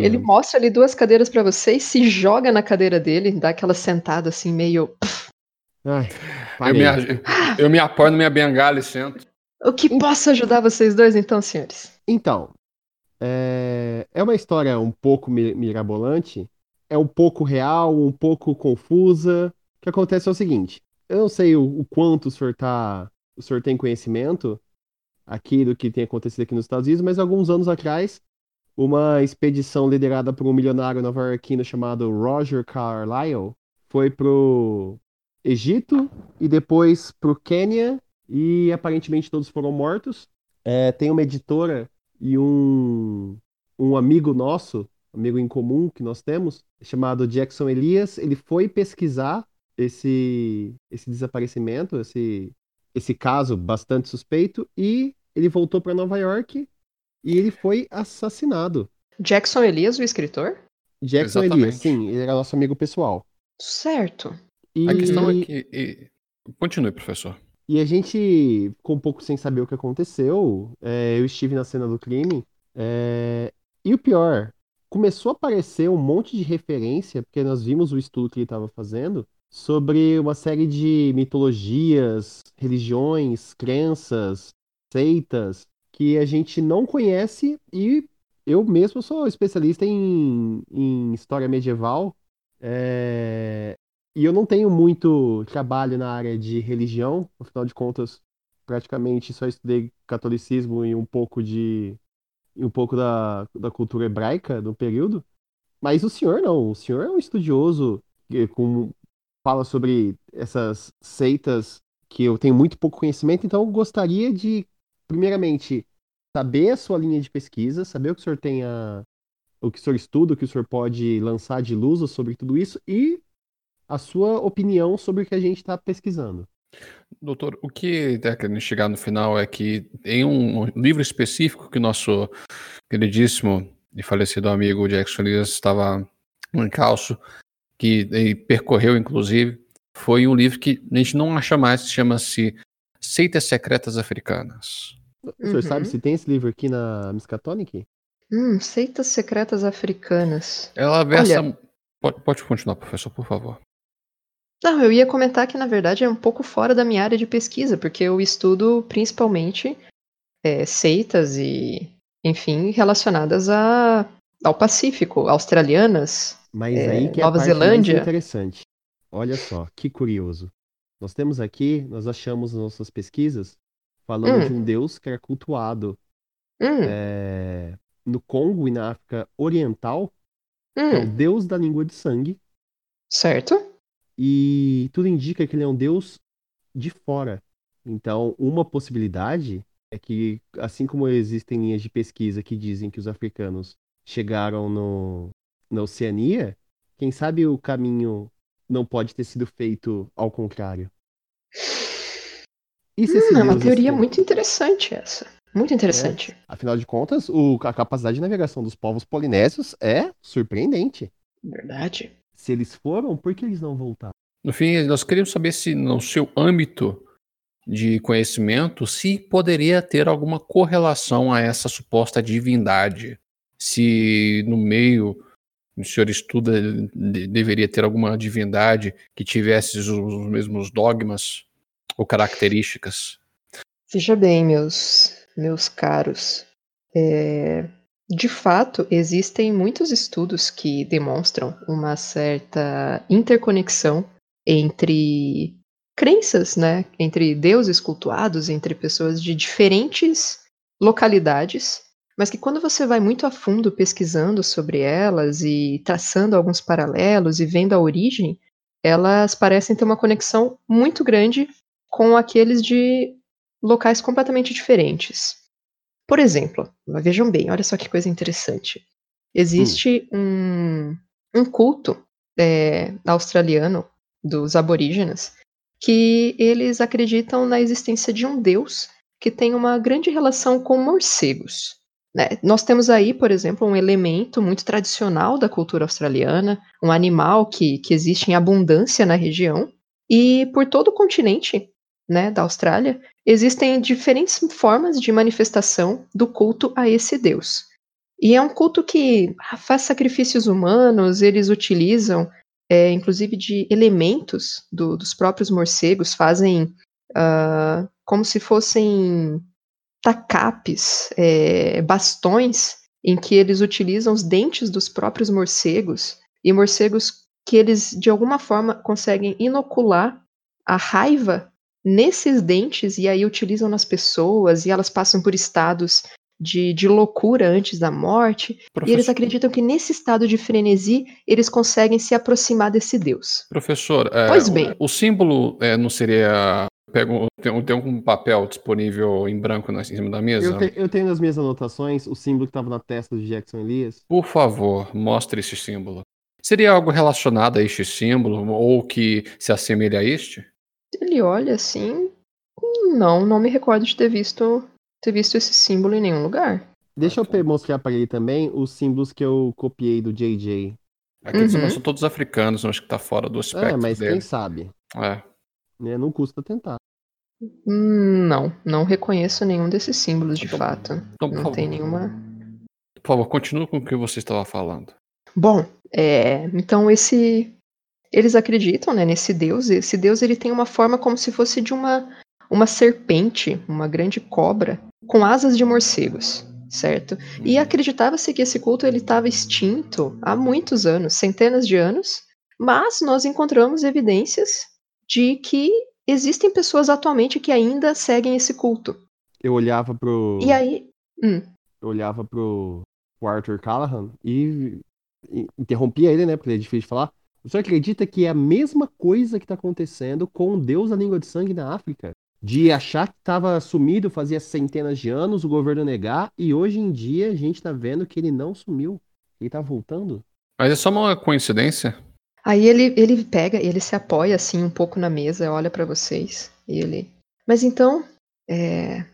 [SPEAKER 2] Ele mostra ali duas cadeiras pra vocês, se joga na cadeira dele, dá aquela sentada assim, meio.
[SPEAKER 4] Ai,
[SPEAKER 3] Eu me, eu me apoio na minha bengala e sento.
[SPEAKER 2] O que posso ajudar vocês dois, então, senhores?
[SPEAKER 4] Então, é... é uma história um pouco mi- mirabolante, é um pouco real, um pouco confusa. O que acontece é o seguinte: eu não sei o, o quanto o senhor tá, o senhor tem conhecimento aqui do que tem acontecido aqui nos Estados Unidos, mas alguns anos atrás, uma expedição liderada por um milionário nova-iorquino chamado Roger Carlyle foi pro Egito e depois pro Quênia e aparentemente todos foram mortos. É, tem uma editora e um, um amigo nosso, amigo em comum que nós temos, chamado Jackson Elias, ele foi pesquisar esse, esse desaparecimento, esse, esse caso bastante suspeito, e ele voltou para Nova York e ele foi assassinado.
[SPEAKER 2] Jackson Elias, o escritor?
[SPEAKER 4] Jackson
[SPEAKER 3] Exatamente.
[SPEAKER 4] Elias, sim, ele era nosso amigo pessoal.
[SPEAKER 2] Certo.
[SPEAKER 4] E,
[SPEAKER 3] A questão é que. e- Continue, professor.
[SPEAKER 4] E a gente ficou um pouco sem saber o que aconteceu. É, eu estive na cena do crime. é, e o pior, começou a aparecer um monte de referência, porque nós vimos o estudo que ele estava fazendo, sobre uma série de mitologias, religiões, crenças, seitas, que a gente não conhece e eu mesmo sou especialista em, em história medieval. é, e eu não tenho muito trabalho na área de religião, afinal de contas, praticamente só estudei catolicismo e um pouco de um pouco da, da cultura hebraica do período. Mas o senhor não, o senhor é um estudioso que com, fala sobre essas seitas que eu tenho muito pouco conhecimento, então gostaria de, primeiramente, saber a sua linha de pesquisa, saber o que o senhor tem a, o que o senhor estuda, o que o senhor pode lançar de luz sobre tudo isso e a sua opinião sobre o que a gente está pesquisando.
[SPEAKER 3] Doutor, o que está querendo chegar no final é que em um livro específico que o nosso queridíssimo e falecido amigo Jackson Elias estava no encalço, que ele percorreu inclusive, foi um livro que a gente não acha mais, chama-se Seitas Secretas Africanas.
[SPEAKER 4] O senhor
[SPEAKER 2] Uhum.
[SPEAKER 4] sabe se tem esse livro aqui na Miskatonic?
[SPEAKER 2] Hum, seitas secretas africanas.
[SPEAKER 3] Ela versa.
[SPEAKER 2] Olha-
[SPEAKER 3] Pode, pode continuar, professor, por favor.
[SPEAKER 2] Não, eu ia comentar que na verdade é um pouco fora da minha área de pesquisa, porque eu estudo principalmente é, seitas e, enfim, relacionadas a, ao Pacífico, australianas.
[SPEAKER 4] Mas
[SPEAKER 2] É,
[SPEAKER 4] aí que é
[SPEAKER 2] Nova
[SPEAKER 4] a parte
[SPEAKER 2] Zelândia.
[SPEAKER 4] mais interessante. Olha só, que curioso. Nós temos aqui, nós achamos nas nossas pesquisas, falando
[SPEAKER 2] Hum.
[SPEAKER 4] de um deus que era cultuado
[SPEAKER 2] Hum,
[SPEAKER 4] é, no Congo e na África Oriental, que é o
[SPEAKER 2] hum,
[SPEAKER 4] deus da língua de sangue,
[SPEAKER 2] certo?
[SPEAKER 4] E tudo indica que ele é um deus de fora. Então, uma possibilidade é que, assim como existem linhas de pesquisa que dizem que os africanos chegaram no, na Oceania, quem sabe o caminho não pode ter sido feito ao contrário. E se esse
[SPEAKER 2] Hum, é uma teoria
[SPEAKER 4] este-
[SPEAKER 2] muito interessante essa. Muito interessante.
[SPEAKER 4] Afinal de contas, o- a capacidade de navegação dos povos polinésios é surpreendente.
[SPEAKER 2] Verdade.
[SPEAKER 4] Se eles foram, por que eles não voltaram?
[SPEAKER 3] No fim, nós queríamos saber se no seu âmbito de conhecimento, se poderia ter alguma correlação a essa suposta divindade. Se no meio o senhor estuda, de- deveria ter alguma divindade que tivesse os, os mesmos dogmas ou características.
[SPEAKER 2] Veja bem, meus, meus caros. é, de fato, existem muitos estudos que demonstram uma certa interconexão entre crenças, né? Entre deuses cultuados, entre pessoas de diferentes localidades, mas que quando você vai muito a fundo pesquisando sobre elas e traçando alguns paralelos e vendo a origem, elas parecem ter uma conexão muito grande com aqueles de locais completamente diferentes. Por exemplo, vejam bem, olha só que coisa interessante. Existe um, um culto é, australiano dos aborígenes que eles acreditam na existência de um deus que tem uma grande relação com morcegos. né? Nós temos aí, por exemplo, um elemento muito tradicional da cultura australiana, um animal que, que existe em abundância na região, e por todo o continente né, da Austrália, existem diferentes formas de manifestação do culto a esse deus. E é um culto que faz sacrifícios humanos, eles utilizam, é, inclusive, de elementos do- dos próprios morcegos, fazem ah, como se fossem tacapes, é, bastões, em que eles utilizam os dentes dos próprios morcegos, e morcegos que eles, de alguma forma, conseguem inocular a raiva nesses dentes e aí utilizam nas pessoas e elas passam por estados de, de loucura antes da morte. E eles
[SPEAKER 3] Professor-
[SPEAKER 2] acreditam que nesse estado de frenesi eles conseguem se aproximar desse Deus.
[SPEAKER 3] Professor, é,
[SPEAKER 2] Pois bem.
[SPEAKER 3] o, o símbolo é, não seria. Pego, tem, tem um papel disponível em branco na, em cima da mesa?
[SPEAKER 4] Eu, te- eu tenho nas minhas anotações o símbolo que estava na testa de Jackson Elias.
[SPEAKER 3] Por favor, mostre esse símbolo. Seria algo relacionado a este símbolo ou que se assemelha a este?
[SPEAKER 2] Ele olha assim. Não, não me recordo de ter visto, ter visto esse símbolo em nenhum lugar.
[SPEAKER 4] Deixa eu pe- mostrar para ele também os símbolos que eu copiei do JJ.
[SPEAKER 3] Aqueles
[SPEAKER 2] Uhum.
[SPEAKER 3] são todos africanos, acho que tá fora do espectro
[SPEAKER 4] É, mas
[SPEAKER 3] dele.
[SPEAKER 4] quem sabe?
[SPEAKER 3] É.
[SPEAKER 4] Né? Não custa tentar.
[SPEAKER 2] Não, não reconheço nenhum desses símbolos de
[SPEAKER 3] Então-
[SPEAKER 2] fato.
[SPEAKER 3] Então, por
[SPEAKER 2] Não
[SPEAKER 3] favor,
[SPEAKER 2] tem nenhuma.
[SPEAKER 3] por favor, continue com o que você estava falando.
[SPEAKER 2] Bom, é, então esse eles acreditam, né, nesse deus. Esse deus ele tem uma forma como se fosse de uma uma serpente, uma grande cobra com asas de morcegos, certo? E acreditava-se que esse culto ele estava extinto há muitos anos, centenas de anos, mas nós encontramos evidências de que existem pessoas atualmente que ainda seguem esse culto.
[SPEAKER 4] Eu olhava pro.
[SPEAKER 2] E aí, hum,
[SPEAKER 4] olhava pro, pro Arthur Callahan e, e interrompia ele, né? Porque ele é difícil de falar. O senhor acredita que é a mesma coisa que tá acontecendo com o Deus da língua de sangue na África? De achar que estava sumido fazia centenas de anos, o governo negar, e hoje em dia a gente tá vendo que ele não sumiu. Ele tá voltando?
[SPEAKER 3] Mas é só uma coincidência?
[SPEAKER 2] Aí ele, ele pega, ele se apoia assim um pouco na mesa, olha pra vocês e ele. Mas então, é,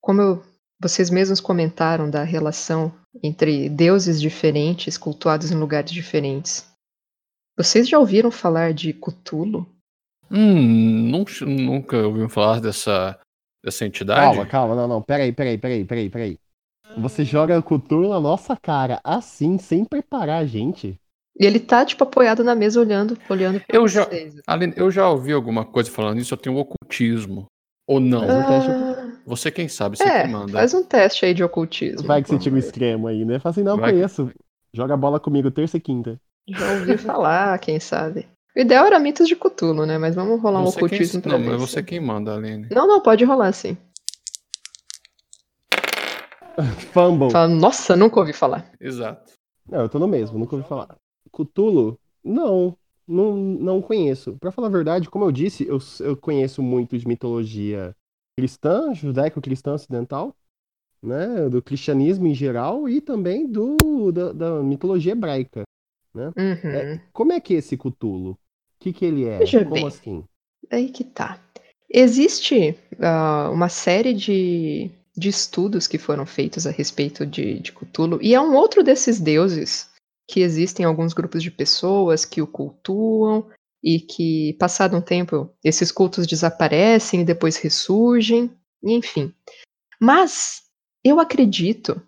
[SPEAKER 2] como eu- vocês mesmos comentaram da relação entre deuses diferentes cultuados em lugares diferentes, vocês já ouviram falar de Cthulhu?
[SPEAKER 3] Hum, nun- nunca ouviu falar dessa, dessa entidade?
[SPEAKER 4] Calma, calma, não, não. Peraí, peraí, peraí, peraí, peraí. Você joga Cthulhu na nossa cara, assim, sem preparar a gente.
[SPEAKER 2] E ele tá tipo apoiado na mesa olhando, olhando pra
[SPEAKER 3] Eu já-
[SPEAKER 2] vocês.
[SPEAKER 3] Aline, eu já ouvi alguma coisa falando isso, eu tenho ocultismo. Ou não?
[SPEAKER 4] Um teste
[SPEAKER 2] Ah,
[SPEAKER 3] Você quem sabe, você
[SPEAKER 2] é,
[SPEAKER 3] que manda.
[SPEAKER 2] faz um teste aí de ocultismo.
[SPEAKER 4] Vai que você tira o
[SPEAKER 2] ver.
[SPEAKER 4] extremo aí, né? Fala assim, não,
[SPEAKER 3] Vai que-
[SPEAKER 4] conheço. Joga a bola comigo terça e quinta.
[SPEAKER 2] Já ouvi falar, quem sabe. O ideal era mitos de Cthulhu, né? Mas vamos rolar um
[SPEAKER 3] Você quem,
[SPEAKER 2] ocultismo pra
[SPEAKER 3] não, mas você quem manda, Aline.
[SPEAKER 2] Não, não, pode rolar sim.
[SPEAKER 4] Fumble.
[SPEAKER 2] Fala, nossa, nunca ouvi falar.
[SPEAKER 3] Exato.
[SPEAKER 4] Não, eu tô no mesmo, nunca ouvi falar. Cthulhu? Não, não, não conheço. Pra falar a verdade, como eu disse, eu, eu conheço muito de mitologia cristã, judaico-cristã ocidental, né? Do cristianismo em geral e também do, da, da mitologia hebraica.
[SPEAKER 2] Uhum.
[SPEAKER 4] É, Como é que é esse Cthulhu? O que, que ele é?
[SPEAKER 2] Veja
[SPEAKER 4] Como
[SPEAKER 2] bem.
[SPEAKER 4] assim?
[SPEAKER 2] Aí que tá. Existe ah, uma série de, de estudos que foram feitos a respeito de, de Cthulhu, e é um outro desses deuses que existem alguns grupos de pessoas que o cultuam e que, passado um tempo, esses cultos desaparecem e depois ressurgem, enfim. Mas eu acredito,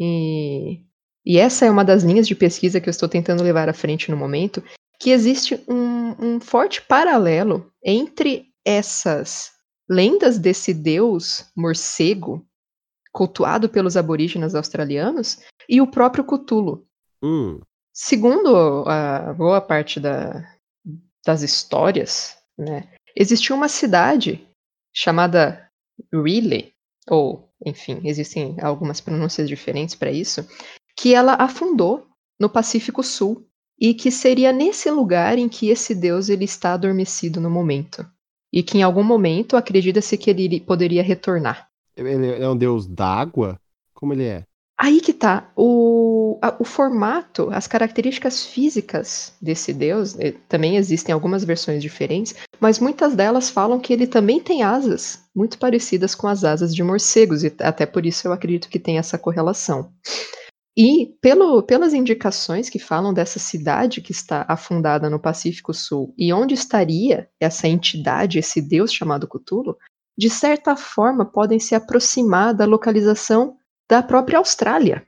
[SPEAKER 2] e, e essa é uma das linhas de pesquisa que eu estou tentando levar à frente no momento, que existe um, um forte paralelo entre essas lendas desse deus morcego cultuado pelos aborígenes australianos e o próprio Cthulhu.
[SPEAKER 4] Hum,
[SPEAKER 2] Segundo a boa parte da- das histórias, né, existiu uma cidade chamada Riley, ou, enfim, existem algumas pronúncias diferentes para isso, que ela afundou no Pacífico Sul e que seria nesse lugar em que esse deus ele está adormecido no momento. E que em algum momento acredita-se que ele poderia retornar.
[SPEAKER 4] ele é um deus d'água? Como ele é?
[SPEAKER 2] Aí que tá. O, a- o formato, as características físicas desse deus, eh, também existem algumas versões diferentes, mas muitas delas falam que ele também tem asas muito parecidas com as asas de morcegos, e até por isso eu acredito que tem essa correlação. E pelo, pelas indicações que falam dessa cidade que está afundada no Pacífico Sul e onde estaria essa entidade, esse deus chamado Cthulhu, de certa forma podem se aproximar da localização da própria Austrália.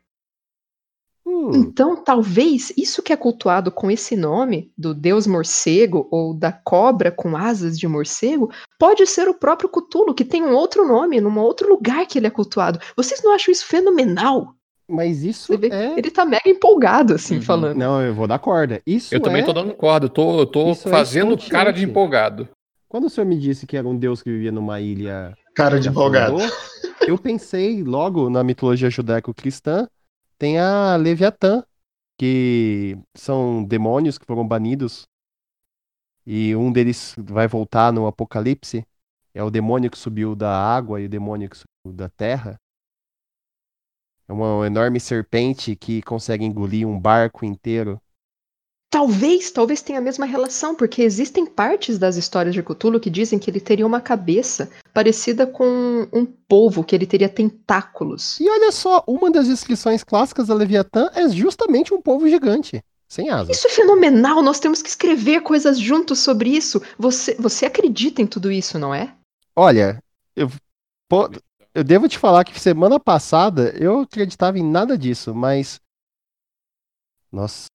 [SPEAKER 4] Hum,
[SPEAKER 2] Então, talvez isso que é cultuado com esse nome, do deus morcego ou da cobra com asas de morcego, pode ser o próprio Cthulhu, que tem um outro nome, num outro lugar que ele é cultuado. Vocês não acham isso fenomenal?
[SPEAKER 4] Mas isso
[SPEAKER 2] vê,
[SPEAKER 4] é.
[SPEAKER 2] Ele tá mega empolgado, assim,
[SPEAKER 3] Uhum.
[SPEAKER 2] falando.
[SPEAKER 4] Não, eu vou dar corda. Isso
[SPEAKER 3] Eu também
[SPEAKER 4] é-
[SPEAKER 3] tô dando corda, eu tô, eu tô
[SPEAKER 4] Isso é
[SPEAKER 3] fazendo
[SPEAKER 4] estonteante.
[SPEAKER 3] cara de empolgado.
[SPEAKER 4] Quando o senhor me disse que era um deus que vivia numa ilha
[SPEAKER 8] Cara de empolgado.
[SPEAKER 4] eu pensei logo na mitologia judaico-cristã, tem a Leviatã, que são demônios que foram banidos. E um deles vai voltar no Apocalipse. É o demônio que subiu da água e o demônio que subiu da terra. É uma enorme serpente que consegue engolir um barco inteiro.
[SPEAKER 2] Talvez, talvez tenha a mesma relação, porque existem partes das histórias de Cthulhu que dizem que ele teria uma cabeça parecida com um polvo, que ele teria tentáculos.
[SPEAKER 4] E olha só, uma das descrições clássicas da Leviatã é justamente um povo gigante, sem asas.
[SPEAKER 2] Isso é fenomenal, nós temos que escrever coisas juntos sobre isso. Você, você acredita em tudo isso, não é?
[SPEAKER 4] Olha, eu, po- eu devo te falar que semana passada eu acreditava em nada disso, mas nós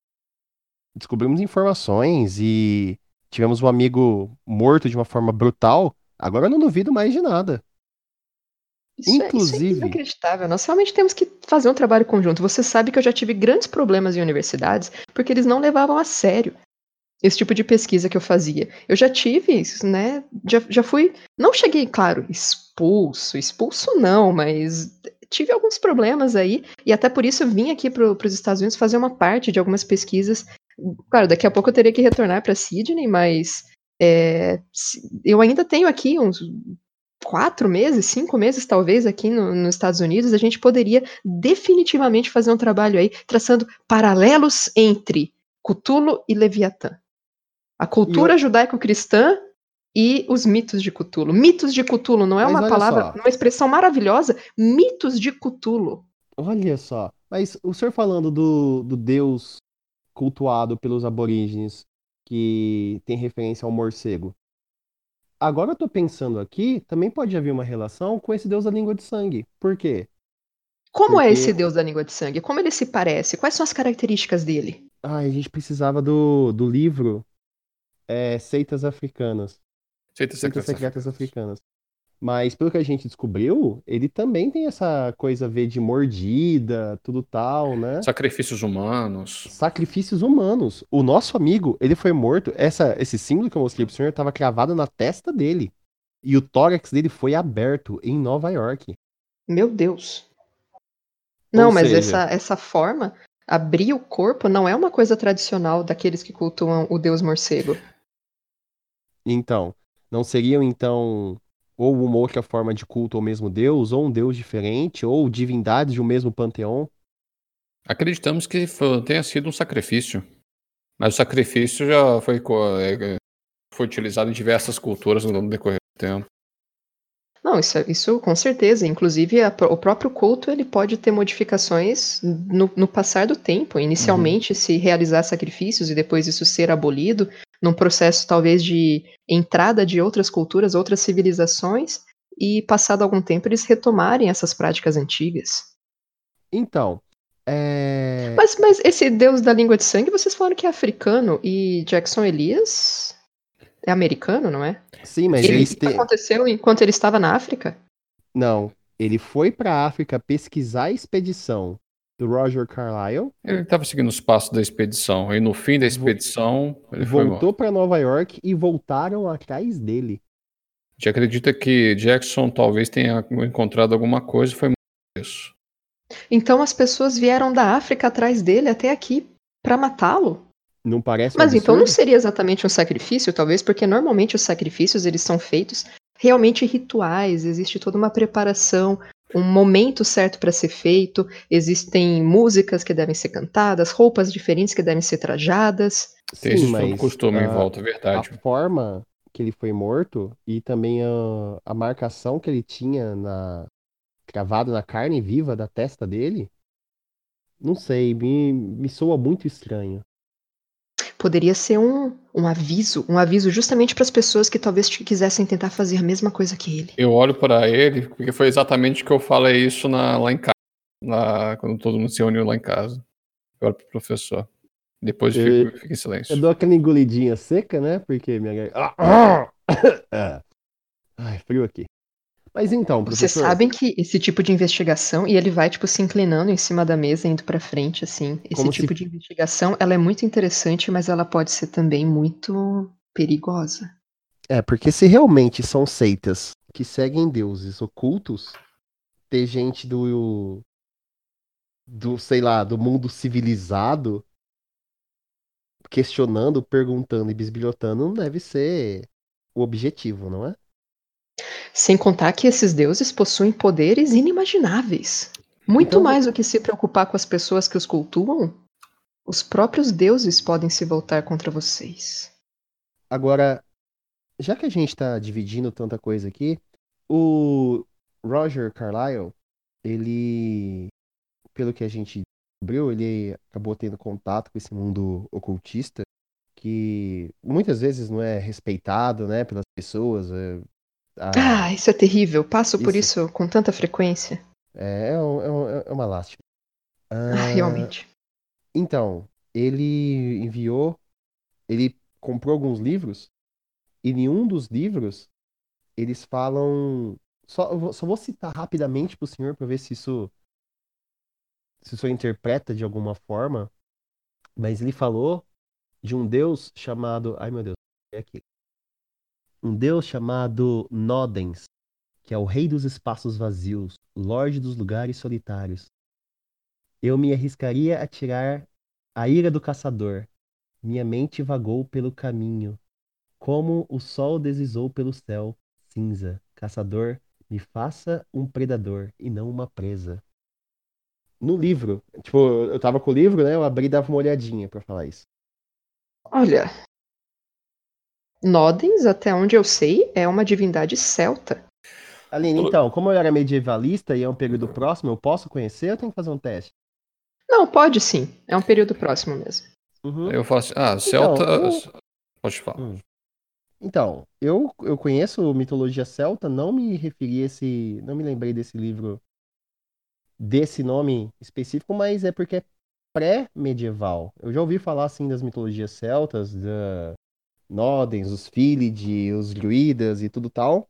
[SPEAKER 4] descobrimos informações e tivemos um amigo morto de uma forma brutal. Agora eu não duvido mais de nada.
[SPEAKER 2] Isso é- isso é
[SPEAKER 4] Inclusive-
[SPEAKER 2] inacreditável. Nós realmente temos que fazer um trabalho conjunto. Você sabe que eu já tive grandes problemas em universidades porque eles não levavam a sério esse tipo de pesquisa que eu fazia. Eu já tive, né? Já, já fui. Não cheguei, claro, expulso. Expulso não, mas tive alguns problemas aí, e até por isso vim aqui para os Estados Unidos fazer uma parte de algumas pesquisas. Claro, daqui a pouco eu teria que retornar para Sydney, mas é, eu ainda tenho aqui uns quatro meses, cinco meses talvez aqui no, nos Estados Unidos, a gente poderia definitivamente fazer um trabalho aí traçando paralelos entre Cthulhu e Leviatã. A cultura judaico-cristã e os mitos de Cthulhu. Mitos de Cthulhu não é
[SPEAKER 4] Mas
[SPEAKER 2] uma palavra,
[SPEAKER 4] só.
[SPEAKER 2] uma expressão maravilhosa. Mitos de Cthulhu.
[SPEAKER 4] Olha só. Mas o senhor falando do, do deus cultuado pelos aborígenes, que tem referência ao morcego. Agora eu tô pensando aqui, também pode haver uma relação com esse deus da língua de sangue. Por quê?
[SPEAKER 2] Como é
[SPEAKER 4] Porque-
[SPEAKER 2] esse deus da língua de sangue? Como ele se parece? Quais são as características dele?
[SPEAKER 4] Ai, a gente precisava do, do livro é, Seitas Africanas.
[SPEAKER 3] Seitas
[SPEAKER 4] Seitas
[SPEAKER 3] secretas
[SPEAKER 4] Secretas
[SPEAKER 3] africanas.
[SPEAKER 4] Africanas. Mas pelo que a gente descobriu, ele também tem essa coisa a ver de mordida, tudo tal, né?
[SPEAKER 3] Sacrifícios humanos.
[SPEAKER 4] Sacrifícios humanos. O nosso amigo, ele foi morto. Essa, esse símbolo que eu mostrei pro senhor estava cravado na testa dele. E o tórax dele foi aberto em Nova York.
[SPEAKER 2] Meu Deus. Não,
[SPEAKER 4] Ou
[SPEAKER 2] mas
[SPEAKER 4] seja-
[SPEAKER 2] essa, essa forma, abrir o corpo, não é uma coisa tradicional daqueles que cultuam o deus morcego.
[SPEAKER 4] Então, não seriam então ou uma outra forma de culto ao mesmo deus, ou um deus diferente, ou divindades de um mesmo panteão?
[SPEAKER 3] Acreditamos que foi- tenha sido um sacrifício. Mas o sacrifício já foi, co- é, foi utilizado em diversas culturas no decorrer do tempo.
[SPEAKER 2] Não, isso, isso com certeza. Inclusive, a o próprio culto ele pode ter modificações no, no passar do tempo. Inicialmente, se realizar sacrifícios e depois isso ser abolido, num processo talvez de entrada de outras culturas, outras civilizações, e passado algum tempo eles retomarem essas práticas antigas.
[SPEAKER 4] Então, é...
[SPEAKER 2] Mas, mas esse deus da língua de sangue, vocês falaram que é africano e Jackson Elias é americano, não é?
[SPEAKER 4] Sim, mas
[SPEAKER 2] Ele, isso aconteceu enquanto ele estava na África?
[SPEAKER 4] Não, ele foi pra África pesquisar a expedição do Roger Carlyle,
[SPEAKER 3] Ele estava seguindo os passos da expedição. E no fim da expedição, ele
[SPEAKER 4] voltou pra Nova York e voltaram atrás dele.
[SPEAKER 3] A gente acredita que Jackson talvez tenha encontrado alguma coisa e foi isso.
[SPEAKER 2] Então as pessoas vieram da África atrás dele até aqui pra matá-lo?
[SPEAKER 4] Não parece um
[SPEAKER 2] Mas então não seria exatamente um sacrifício, talvez, porque normalmente os sacrifícios eles são feitos realmente rituais, existe toda uma preparação, um momento certo para ser feito, existem músicas que devem ser cantadas, roupas diferentes que devem ser trajadas.
[SPEAKER 3] Tem
[SPEAKER 4] Sim, mas
[SPEAKER 3] costume em
[SPEAKER 4] a-
[SPEAKER 3] volta, é verdade.
[SPEAKER 4] A forma que ele foi morto e também a, a marcação que ele tinha na cravado na carne viva da testa dele, não sei, me, me soa muito estranho.
[SPEAKER 2] Poderia ser um, um aviso, um aviso justamente para as pessoas que talvez quisessem tentar fazer a mesma coisa que ele.
[SPEAKER 3] Eu olho para ele, porque foi exatamente o que eu falei isso na- lá em casa, lá, quando todo mundo se reuniu lá em casa. Eu olho pro professor. Depois eu
[SPEAKER 4] Eu-
[SPEAKER 3] fico, fico em silêncio.
[SPEAKER 4] Eu dou aquela engolidinha seca, né? Porque minha garganta. Ah, ah! Ai, frio aqui. Mas então,
[SPEAKER 2] Vocês
[SPEAKER 4] professor.
[SPEAKER 2] sabem que esse tipo de investigação, e ele vai, tipo, se inclinando em cima da mesa, indo pra frente, assim. Esse
[SPEAKER 4] Como se-
[SPEAKER 2] tipo de investigação, ela é muito interessante, mas ela pode ser também muito perigosa.
[SPEAKER 4] É, porque se realmente são seitas que seguem deuses ocultos, ter gente do. do, sei lá, do mundo civilizado questionando, perguntando e bisbilhotando não deve ser o objetivo, não é?
[SPEAKER 2] Sem contar que esses deuses possuem poderes inimagináveis. Muito
[SPEAKER 4] Então-
[SPEAKER 2] mais do que se preocupar com as pessoas que os cultuam, os próprios deuses podem se voltar contra vocês.
[SPEAKER 4] Agora, já que a gente tá dividindo tanta coisa aqui, o Roger Carlyle, ele, pelo que a gente descobriu, ele acabou tendo contato com esse mundo ocultista, que muitas vezes não é respeitado, né, pelas pessoas. é, a-
[SPEAKER 2] Ah, isso é terrível. Passo por
[SPEAKER 4] Isso.
[SPEAKER 2] isso com tanta frequência.
[SPEAKER 4] é, é, um- é um- é uma lástima.
[SPEAKER 2] Ah,
[SPEAKER 4] Ah,
[SPEAKER 2] realmente.
[SPEAKER 4] Então, ele enviou, ele comprou alguns livros e nenhum dos livros eles falam. Só, só vou citar rapidamente pro senhor para ver se isso se o senhor interpreta de alguma forma. Mas ele falou de um deus chamado, ai meu Deus, é aqui. Um deus chamado Nodens. que é o rei dos espaços vazios, lorde dos lugares solitários. Eu me arriscaria a tirar a ira do caçador. Minha mente vagou pelo caminho, como o sol deslizou pelo céu cinza. Caçador, me faça um predador e não uma presa. No livro, tipo, eu tava com o livro, né? Eu abri e dava uma olhadinha pra falar isso.
[SPEAKER 2] Olha. Nodens, até onde eu sei, é uma divindade celta.
[SPEAKER 4] Aline, então, como eu era medievalista e é um período próximo, eu posso conhecer ou tenho que fazer um teste?
[SPEAKER 2] Não, pode sim. É um período próximo mesmo.
[SPEAKER 4] Uhum.
[SPEAKER 3] Eu faço. Ah, Celta.
[SPEAKER 4] eu-
[SPEAKER 3] Pode falar.
[SPEAKER 4] Hum. Então, eu, eu conheço mitologia celta, não me referi a esse. Não me lembrei desse livro desse nome específico, mas é porque é pré-medieval. Eu já ouvi falar assim das mitologias celtas, da Nodens, os Fílide, os druidas e tudo tal,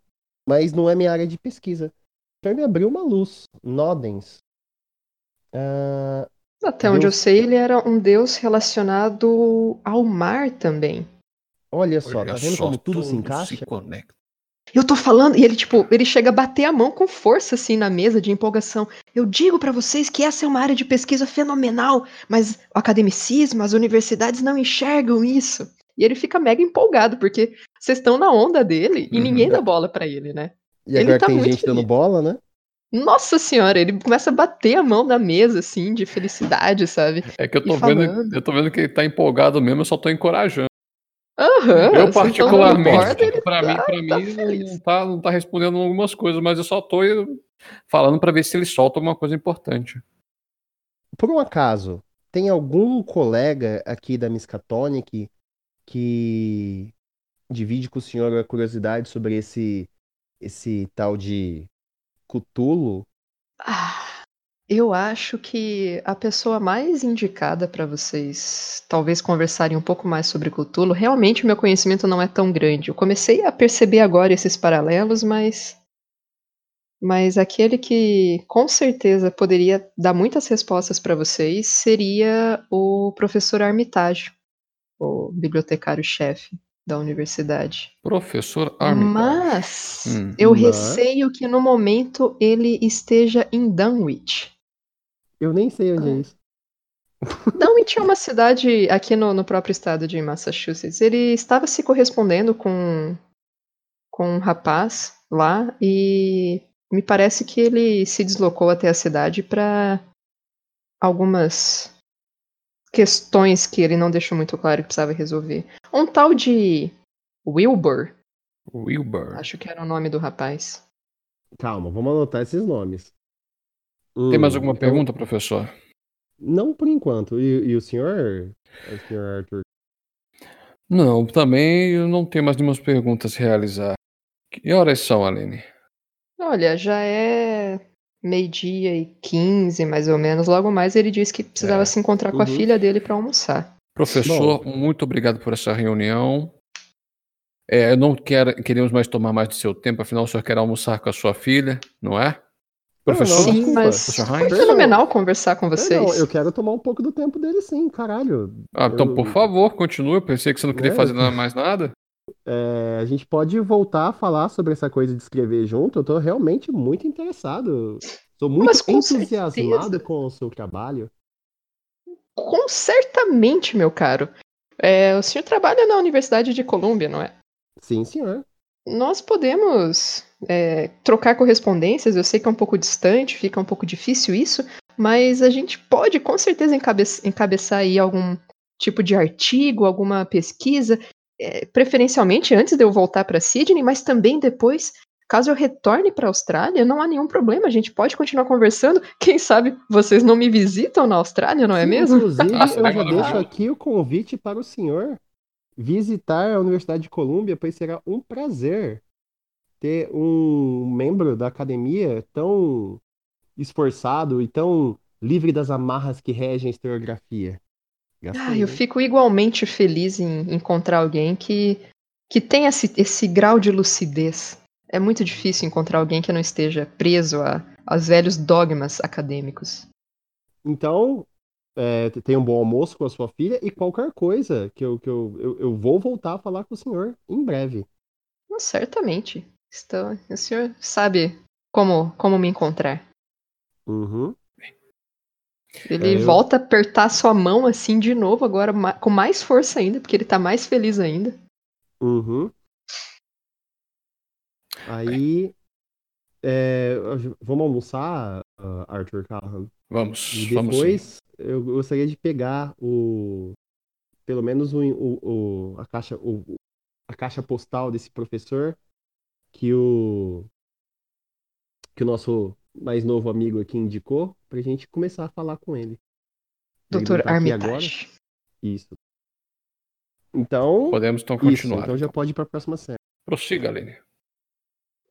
[SPEAKER 4] mas não é minha área de pesquisa. Então me abriu uma luz. Nodens. Ah,
[SPEAKER 2] Até onde eu
[SPEAKER 4] Deus-
[SPEAKER 2] sei, ele era um deus relacionado ao mar também.
[SPEAKER 4] olha só,
[SPEAKER 3] Olha
[SPEAKER 4] tá vendo
[SPEAKER 3] só,
[SPEAKER 4] como tudo se encaixa?
[SPEAKER 3] conecta.
[SPEAKER 2] Eu tô falando, e ele, tipo, ele chega a bater a mão com força, assim, na mesa de empolgação. Eu digo pra vocês que essa é uma área de pesquisa fenomenal, mas o academicismo, as universidades não enxergam isso. E ele fica mega empolgado, porque vocês estão na onda dele e
[SPEAKER 3] Uhum.
[SPEAKER 2] ninguém dá bola pra ele, né?
[SPEAKER 4] E
[SPEAKER 2] Ele
[SPEAKER 4] agora
[SPEAKER 2] tá
[SPEAKER 4] tem gente dando
[SPEAKER 2] feliz.
[SPEAKER 4] bola, né?
[SPEAKER 2] Nossa senhora, ele começa a bater a mão na mesa, assim, de felicidade, sabe?
[SPEAKER 3] É que eu
[SPEAKER 2] E
[SPEAKER 3] tô vendo,
[SPEAKER 2] falando.
[SPEAKER 3] eu tô vendo que ele tá empolgado mesmo, eu só tô encorajando.
[SPEAKER 2] Aham.
[SPEAKER 3] eu
[SPEAKER 2] vocês tão dando
[SPEAKER 3] particularmente,
[SPEAKER 2] corda, ele
[SPEAKER 3] pra mim,
[SPEAKER 2] tá-
[SPEAKER 3] pra
[SPEAKER 2] tá
[SPEAKER 3] mim
[SPEAKER 2] feliz.
[SPEAKER 3] não tá, não tá respondendo algumas coisas, mas eu só tô falando pra ver se ele solta alguma coisa importante.
[SPEAKER 4] Por um acaso, tem algum colega aqui da Miskatonic que divide com o senhor a curiosidade sobre esse esse tal de Cthulhu?
[SPEAKER 2] Ah, eu acho que a pessoa mais indicada para vocês talvez conversarem um pouco mais sobre Cthulhu, realmente o meu conhecimento não é tão grande. Eu comecei a perceber agora esses paralelos, mas mas aquele que com certeza poderia dar muitas respostas para vocês seria o professor Armitage, o bibliotecário-chefe da universidade.
[SPEAKER 3] Professor Armitage.
[SPEAKER 2] Mas
[SPEAKER 3] Hum.
[SPEAKER 2] eu
[SPEAKER 4] Mas-
[SPEAKER 2] receio que no momento ele esteja em Dunwich.
[SPEAKER 4] Eu nem sei onde é isso.
[SPEAKER 2] Dunwich é uma cidade aqui no, no próprio estado de Massachusetts. Ele estava se correspondendo com, com um rapaz lá e me parece que ele se deslocou até a cidade para algumas questões que ele não deixou muito claro que precisava resolver. Um tal de Wilbur,
[SPEAKER 3] Wilbur.
[SPEAKER 2] acho que era o nome do rapaz.
[SPEAKER 4] Calma, vamos anotar esses nomes.
[SPEAKER 3] Tem
[SPEAKER 4] Hum,
[SPEAKER 3] mais alguma
[SPEAKER 4] então-
[SPEAKER 3] pergunta, professor?
[SPEAKER 4] Não por enquanto. E, e o senhor? O senhor Arthur?
[SPEAKER 3] Não, também eu não tenho mais nenhuma perguntas a realizar. Que horas são, Aline?
[SPEAKER 2] Olha, já é meio-dia e 15, mais ou menos. Logo mais ele disse que precisava
[SPEAKER 3] É.
[SPEAKER 2] se encontrar com a
[SPEAKER 4] Uhum.
[SPEAKER 2] filha dele para almoçar.
[SPEAKER 3] Professor, muito obrigado por essa reunião. É, eu não quero, queremos mais tomar mais do seu tempo, afinal o senhor quer almoçar com a sua filha, não é? Professor?
[SPEAKER 4] não,
[SPEAKER 2] Sim,
[SPEAKER 4] desculpa,
[SPEAKER 2] mas foi fenomenal conversar com vocês.
[SPEAKER 4] Não, eu quero tomar um pouco do tempo dele sim, caralho.
[SPEAKER 3] Ah, então,
[SPEAKER 4] Eu-
[SPEAKER 3] por favor, continue. Eu pensei que você não queria
[SPEAKER 4] É,
[SPEAKER 3] fazer mais nada.
[SPEAKER 4] É, a gente pode voltar a falar sobre essa coisa de escrever junto. Eu tô realmente muito interessado. Sou muito
[SPEAKER 2] Mas com
[SPEAKER 4] entusiasmado
[SPEAKER 2] certeza.
[SPEAKER 4] com o seu trabalho.
[SPEAKER 2] Com certamente, meu caro. É, o senhor trabalha na Universidade de Colômbia, não é?
[SPEAKER 4] Sim, senhor.
[SPEAKER 2] Nós podemos é, trocar correspondências. Eu sei que é um pouco distante, fica um pouco difícil isso, mas a gente pode com certeza encabe encabeçar aí algum tipo de artigo, alguma pesquisa, é, preferencialmente antes de eu voltar para Sydney, mas também depois, caso eu retorne para a Austrália, não há nenhum problema. A gente pode continuar conversando. Quem sabe vocês não me visitam na Austrália, não é
[SPEAKER 4] Sim,
[SPEAKER 2] mesmo?
[SPEAKER 4] Inclusive, eu já deixo aqui o convite para o senhor visitar a Universidade de Colômbia, pois será um prazer ter um membro da academia tão esforçado e tão livre das amarras que regem a historiografia.
[SPEAKER 2] Ah, eu
[SPEAKER 4] hein?
[SPEAKER 2] fico igualmente feliz em encontrar alguém que, que tenha esse, esse grau de lucidez. É muito difícil encontrar alguém que não esteja preso a, aos velhos dogmas acadêmicos.
[SPEAKER 4] Então, é, tenha um bom almoço com a sua filha e qualquer coisa que eu, que eu, eu, eu vou voltar a falar com o senhor em breve.
[SPEAKER 2] Certamente. Então, o senhor sabe como, como me encontrar.
[SPEAKER 4] Uhum.
[SPEAKER 2] Ele
[SPEAKER 4] eu-
[SPEAKER 2] volta a apertar sua mão assim de novo, agora com mais força ainda, porque ele tá mais feliz ainda.
[SPEAKER 4] Uhum. Aí. é, vamos almoçar, ah, Arthur Callahan.
[SPEAKER 3] Vamos,
[SPEAKER 4] E
[SPEAKER 3] vamos sim.
[SPEAKER 4] depois eu gostaria de pegar o. Pelo menos o, o, o- a, caixa, o, a caixa postal desse professor que o. Que o nosso mais novo amigo aqui indicou, pra gente começar a falar com ele.
[SPEAKER 2] Doutor
[SPEAKER 4] tá?
[SPEAKER 2] Armitage.
[SPEAKER 4] Isso. Então.
[SPEAKER 3] Podemos então
[SPEAKER 4] Isso,
[SPEAKER 3] continuar.
[SPEAKER 4] então já pode ir pra próxima série.
[SPEAKER 3] Prossiga, Aline.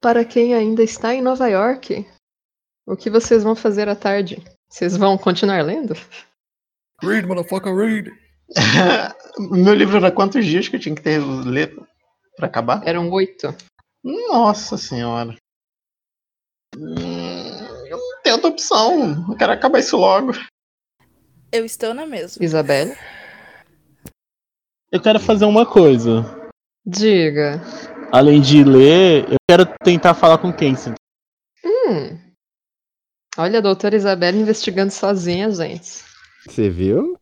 [SPEAKER 2] Para quem ainda está em Nova York, o que vocês vão fazer à tarde? Vocês vão continuar lendo?
[SPEAKER 3] Read, motherfucker, read.
[SPEAKER 7] Meu livro era quantos dias que eu tinha que ter ler pra acabar?
[SPEAKER 2] Eram oito.
[SPEAKER 7] Nossa senhora. Hum, outra opção. Eu quero acabar isso logo.
[SPEAKER 6] Eu estou na mesma.
[SPEAKER 2] Isabelle?
[SPEAKER 5] Eu quero fazer uma coisa.
[SPEAKER 2] Diga.
[SPEAKER 5] Além de ler, eu quero tentar falar com quem?
[SPEAKER 2] Hum. Olha a doutora Isabelle investigando sozinha, gente.
[SPEAKER 4] Você viu?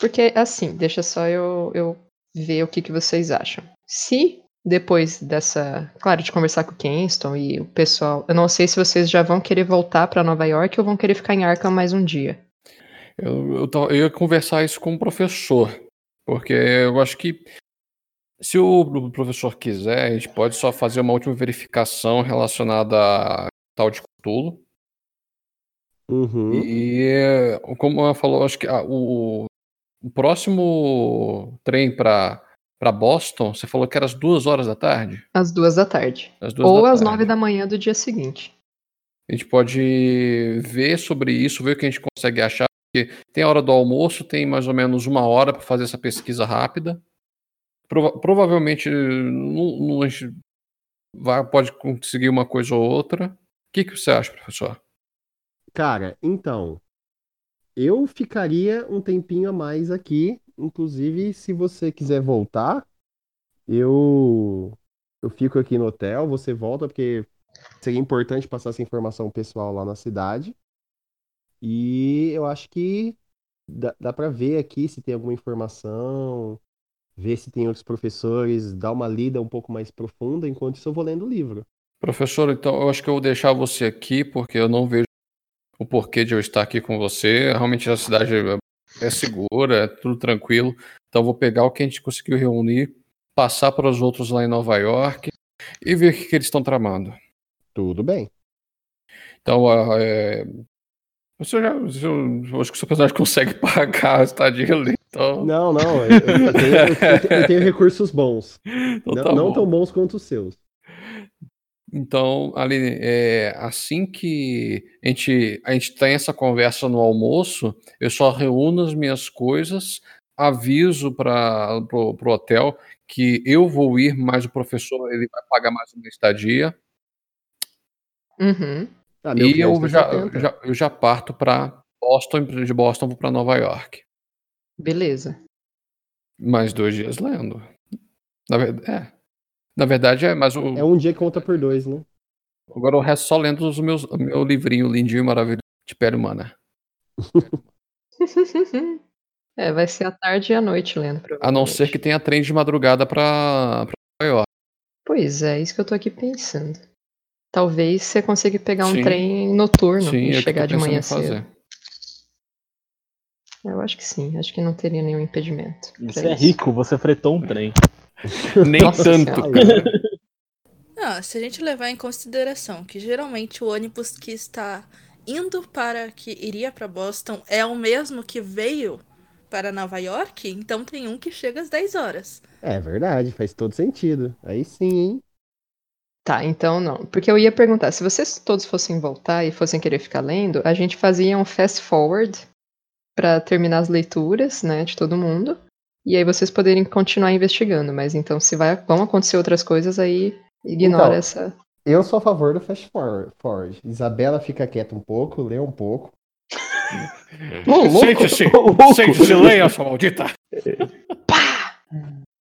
[SPEAKER 2] Porque, assim, deixa só eu, eu ver o que, que vocês acham. Se depois dessa. Claro, de conversar com o Kingston e o pessoal. Eu não sei se vocês já vão querer voltar pra Nova York ou vão querer ficar em Arkham mais um dia.
[SPEAKER 3] Eu, eu, eu ia conversar isso com o professor, porque eu acho que se o professor quiser, a gente pode só fazer uma última verificação relacionada a tal de Cthulhu.
[SPEAKER 4] Uhum.
[SPEAKER 3] E como ela falou, acho que ah, o, o próximo trem para para Boston, você falou que era às duas horas da tarde?
[SPEAKER 2] Às duas da tarde.
[SPEAKER 3] Às duas
[SPEAKER 2] Ou
[SPEAKER 3] da
[SPEAKER 2] às
[SPEAKER 3] tarde.
[SPEAKER 2] nove da manhã do dia seguinte.
[SPEAKER 3] A gente pode ver sobre isso, ver o que a gente consegue achar. Porque tem a hora do almoço, tem mais ou menos uma hora para fazer essa pesquisa rápida. Prova- provavelmente não, não- a gente vai, pode conseguir uma coisa ou outra. O que, que você acha, professor?
[SPEAKER 4] Cara, então. Eu ficaria um tempinho a mais aqui. Inclusive, se você quiser voltar, eu eu fico aqui no hotel, você volta, porque seria importante passar essa informação pessoal lá na cidade. E eu acho que dá, dá para ver aqui se tem alguma informação, ver se tem outros professores, dar uma lida um pouco mais profunda, enquanto isso eu vou lendo o livro.
[SPEAKER 3] Professor, então eu acho que eu vou deixar você aqui, porque eu não vejo o porquê de eu estar aqui com você. Realmente a cidade é- segura, é tudo tranquilo. Então vou pegar o que a gente conseguiu reunir, passar para os outros lá em Nova York e ver o que, que eles estão tramando.
[SPEAKER 4] Tudo bem.
[SPEAKER 3] Então, ah, é... você já, eu acho que o seu personagem consegue pagar a estadia ali. Então,
[SPEAKER 4] Não, não, eu, eu tenho, eu tenho- eu tenho recursos bons.
[SPEAKER 3] então
[SPEAKER 4] Não,
[SPEAKER 3] tá
[SPEAKER 4] não
[SPEAKER 3] bom.
[SPEAKER 4] tão bons quanto os seus.
[SPEAKER 3] Então, Aline, é, assim que a gente, a gente tem essa conversa no almoço, eu só reúno as minhas coisas, aviso para o hotel que eu vou ir, mas o professor ele vai pagar mais uma estadia.
[SPEAKER 2] Uhum.
[SPEAKER 4] Ah,
[SPEAKER 3] e eu já,
[SPEAKER 4] 70.
[SPEAKER 3] já, eu já parto para Boston, de Boston para Nova York.
[SPEAKER 2] Beleza.
[SPEAKER 3] Mais dois dias lendo. Na verdade, é. Na verdade, é, mas o,
[SPEAKER 4] É um dia que conta por dois, né?
[SPEAKER 3] agora o resto só lendo os meus, o meu livrinho lindinho e maravilhoso de pele humana.
[SPEAKER 2] é, vai ser a tarde e a noite lendo.
[SPEAKER 3] A não ser que tenha trem de madrugada pra, pra Nova York.
[SPEAKER 2] Pois é, isso que eu tô aqui pensando. Talvez você consiga pegar um
[SPEAKER 3] Sim.
[SPEAKER 2] trem noturno
[SPEAKER 3] Sim,
[SPEAKER 2] e
[SPEAKER 3] é o que eu
[SPEAKER 2] chegar
[SPEAKER 3] tô
[SPEAKER 2] de manhã
[SPEAKER 3] em fazer.
[SPEAKER 2] Eu acho que sim, acho que não teria nenhum impedimento.
[SPEAKER 5] Você é
[SPEAKER 2] isso.
[SPEAKER 5] rico, você fretou um trem.
[SPEAKER 3] Nem
[SPEAKER 2] Nossa
[SPEAKER 3] tanto.
[SPEAKER 6] Não, se a gente levar em consideração que geralmente o ônibus que está indo para que iria para Boston é o mesmo que veio para Nova York, então tem um que chega às 10 horas.
[SPEAKER 4] É verdade, faz todo sentido. Aí sim, hein?
[SPEAKER 2] Tá, então não. Porque eu ia perguntar, se vocês todos fossem voltar e fossem querer ficar lendo, a gente fazia um fast forward pra terminar as leituras, né, de todo mundo. E aí vocês poderem continuar investigando, mas então se vai, vão acontecer outras coisas aí, ignora
[SPEAKER 4] Então,
[SPEAKER 2] essa.
[SPEAKER 4] Eu sou a favor do fast forward. Isabela fica quieta um pouco, lê um pouco.
[SPEAKER 3] Sente-se! Sente-se, leia, sua maldita!
[SPEAKER 2] Pá!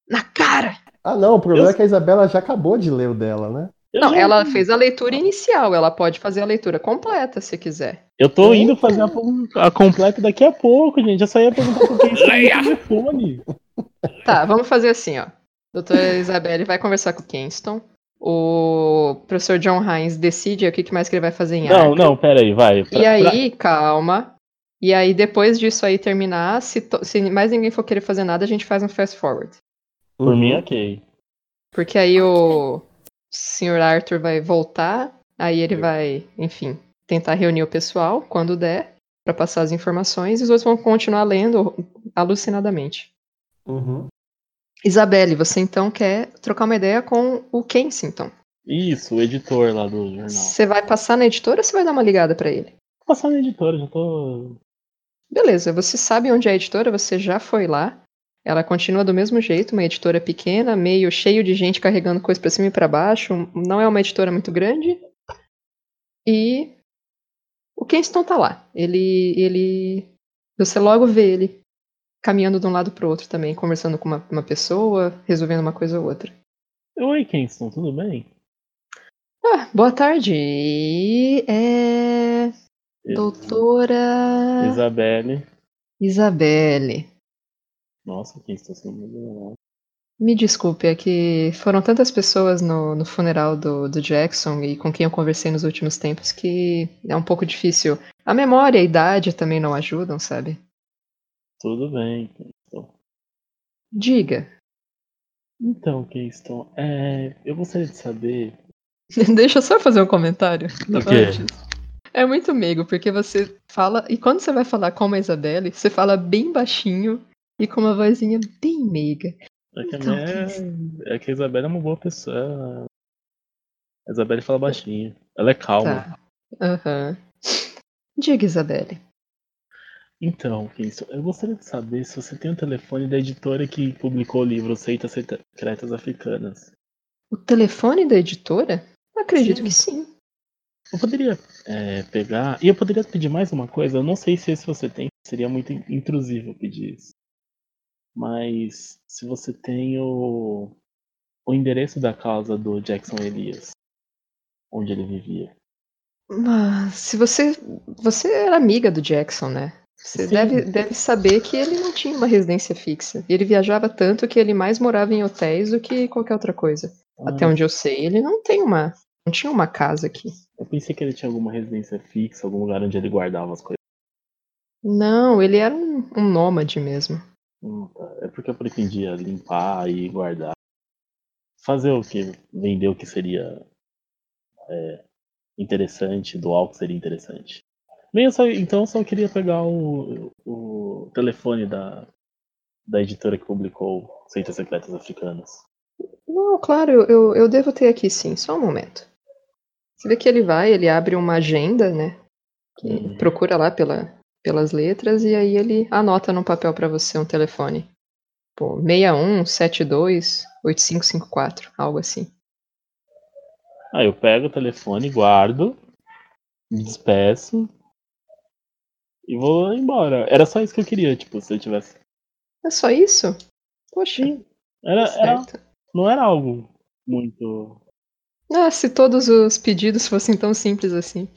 [SPEAKER 2] Na cara!
[SPEAKER 4] Ah, não, o problema
[SPEAKER 5] Eu-
[SPEAKER 4] é que a Isabela já acabou de ler o dela, né?
[SPEAKER 5] Eu
[SPEAKER 2] Não,
[SPEAKER 5] já-
[SPEAKER 2] ela fez a leitura inicial, ela pode fazer a leitura completa se quiser.
[SPEAKER 5] Eu tô indo fazer a, a completa daqui a pouco, gente. Eu só ia perguntar por que isso é no telefone.
[SPEAKER 2] Tá, vamos fazer assim, ó. Doutora Isabelle vai conversar com o Kenston. O professor John Hines decide o que mais que ele vai fazer em
[SPEAKER 5] Não,
[SPEAKER 2] Arkham.
[SPEAKER 5] não, pera aí, vai. Pra-
[SPEAKER 2] E aí, calma. E aí, depois disso aí terminar, se, to- se mais ninguém for querer fazer nada, a gente faz um fast forward.
[SPEAKER 5] pra- Por
[SPEAKER 4] Uhum.
[SPEAKER 5] mim, ok.
[SPEAKER 2] Porque aí o Sr. Arthur vai voltar, aí ele vai, enfim, tentar reunir o pessoal quando der, pra passar as informações, e os outros vão continuar lendo alucinadamente.
[SPEAKER 4] Uhum.
[SPEAKER 2] Isabelle, você então quer trocar uma ideia com o Kensington.
[SPEAKER 5] Isso, o editor lá do jornal.
[SPEAKER 2] Você vai passar na editora ou você vai dar uma ligada pra ele?
[SPEAKER 5] Vou passar na editora, já tô.
[SPEAKER 2] Beleza, você sabe onde é a editora, você já foi lá. Ela continua do mesmo jeito, uma editora pequena, meio cheio de gente carregando coisa pra cima e pra baixo. Não é uma editora muito grande. E o Kenston tá lá. Ele ele você logo vê ele caminhando de um lado pro outro também, conversando com uma, uma pessoa, resolvendo uma coisa ou outra.
[SPEAKER 5] Oi, Kingston, tudo bem?
[SPEAKER 2] Ah, boa tarde. É doutora
[SPEAKER 5] Isabelle.
[SPEAKER 2] Isabelle.
[SPEAKER 5] Nossa, Kingston, você não me
[SPEAKER 2] Me desculpe, é que foram tantas pessoas no, no funeral do, do Jackson e com quem eu conversei nos últimos tempos que é um pouco difícil. A memória e a idade também não ajudam, sabe?
[SPEAKER 5] Tudo bem, Kingston.
[SPEAKER 2] Diga.
[SPEAKER 5] Então, Kingston, é, eu gostaria de saber.
[SPEAKER 2] Deixa eu só fazer um comentário.
[SPEAKER 5] O quê?
[SPEAKER 2] antes. É muito meigo, porque você fala. E quando você vai falar com a Isabelle, você fala bem baixinho e com uma vozinha bem meiga.
[SPEAKER 5] É que, a
[SPEAKER 2] Então,
[SPEAKER 5] minha- é que a Isabelle é uma boa pessoa. A Isabelle fala baixinho. Ela é calma.
[SPEAKER 2] Tá. Aham. Diga, Isabelle.
[SPEAKER 5] Então, Kingston, eu gostaria de saber se você tem o telefone da editora que publicou o livro Seitas Secretas Africanas.
[SPEAKER 2] O telefone da editora? Acredito
[SPEAKER 5] Sim.
[SPEAKER 2] que sim.
[SPEAKER 5] Eu poderia é, pegar. E eu poderia pedir mais uma coisa. Eu não sei se esse você tem. Seria muito intrusivo pedir isso. Mas se você tem o, o endereço da casa do Jackson Elias, onde ele vivia.
[SPEAKER 2] Mas se você. Você era amiga do Jackson, né? Você
[SPEAKER 5] Sim.
[SPEAKER 2] deve, deve saber que ele não tinha uma residência fixa. Ele viajava tanto que ele mais morava em hotéis do que qualquer outra coisa. Até
[SPEAKER 5] Ah,
[SPEAKER 2] onde eu sei, ele não tem uma. Não tinha uma casa aqui.
[SPEAKER 5] Eu pensei que ele tinha alguma residência fixa, algum lugar onde ele guardava as coisas.
[SPEAKER 2] Não, ele era um, um nômade mesmo.
[SPEAKER 5] Hum, tá. É porque eu pretendia limpar e guardar. Fazer o que? Vender o que seria é, interessante, doar o que seria interessante. Bem, eu só, então eu só queria pegar o, o telefone da, da editora que publicou Seitas Secretas Africanas.
[SPEAKER 2] Não, claro, eu, eu, devo ter aqui sim, só um momento. Você vê que ele vai, ele abre uma agenda, né? Que
[SPEAKER 5] Uhum.
[SPEAKER 2] procura lá pela, pelas letras e aí ele anota no papel pra você um telefone. Pô, 61 72 8554, algo assim.
[SPEAKER 5] Aí eu pego o telefone, guardo, me despeço e vou embora. Era só isso que eu queria, tipo, se eu tivesse.
[SPEAKER 2] É só isso? Poxa,
[SPEAKER 5] Era,
[SPEAKER 2] tá
[SPEAKER 5] era, não era algo muito.
[SPEAKER 2] Ah, se todos os pedidos fossem tão simples assim.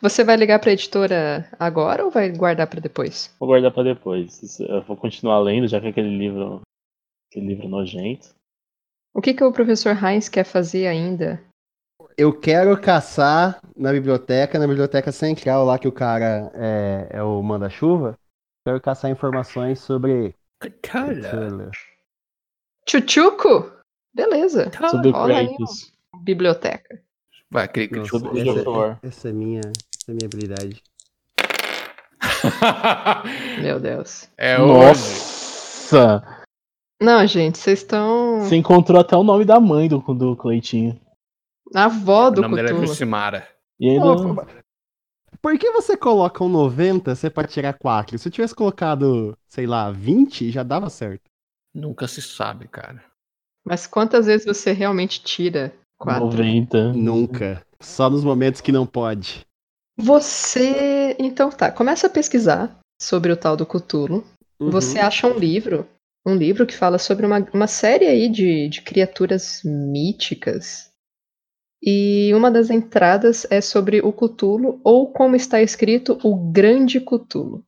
[SPEAKER 2] Você vai ligar pra editora agora ou vai guardar pra depois?
[SPEAKER 5] Vou guardar pra depois. Eu vou continuar lendo, já que aquele livro. Aquele livro nojento.
[SPEAKER 2] O que, que o professor Heinz quer fazer ainda?
[SPEAKER 4] Eu quero caçar na biblioteca, na biblioteca central lá que o cara é, é o manda-chuva. Quero caçar informações sobre.
[SPEAKER 3] Cara,
[SPEAKER 2] Chuchuco? Beleza.
[SPEAKER 5] Sobre
[SPEAKER 2] rola aí. Biblioteca.
[SPEAKER 3] vai, clica.
[SPEAKER 4] Nossa, essa, essa é minha, essa é minha habilidade.
[SPEAKER 2] Meu Deus.
[SPEAKER 3] é hoje.
[SPEAKER 5] Nossa!
[SPEAKER 2] Não, gente, vocês estão.
[SPEAKER 5] Você encontrou até o nome da mãe do, do Cleitinho.
[SPEAKER 2] A avó
[SPEAKER 3] O
[SPEAKER 2] do
[SPEAKER 3] nome dela é
[SPEAKER 2] Cthulhu.
[SPEAKER 3] Jucimara.
[SPEAKER 5] E ainda.
[SPEAKER 4] Pô, Por que você coloca um 90 se é pra tirar 4? Se eu tivesse colocado, sei lá, 20, já dava certo.
[SPEAKER 3] Nunca se sabe, cara.
[SPEAKER 2] Mas quantas vezes você realmente tira quatro?
[SPEAKER 5] 90.
[SPEAKER 4] Nunca. Só nos momentos que não pode.
[SPEAKER 2] Você. Então tá, começa a pesquisar sobre o tal do Cthulhu.
[SPEAKER 4] Uhum.
[SPEAKER 2] Você acha um livro. Um livro que fala sobre uma, uma série aí de, de criaturas míticas. E uma das entradas é sobre o Cthulhu, ou como está escrito, o Grande Cthulhu.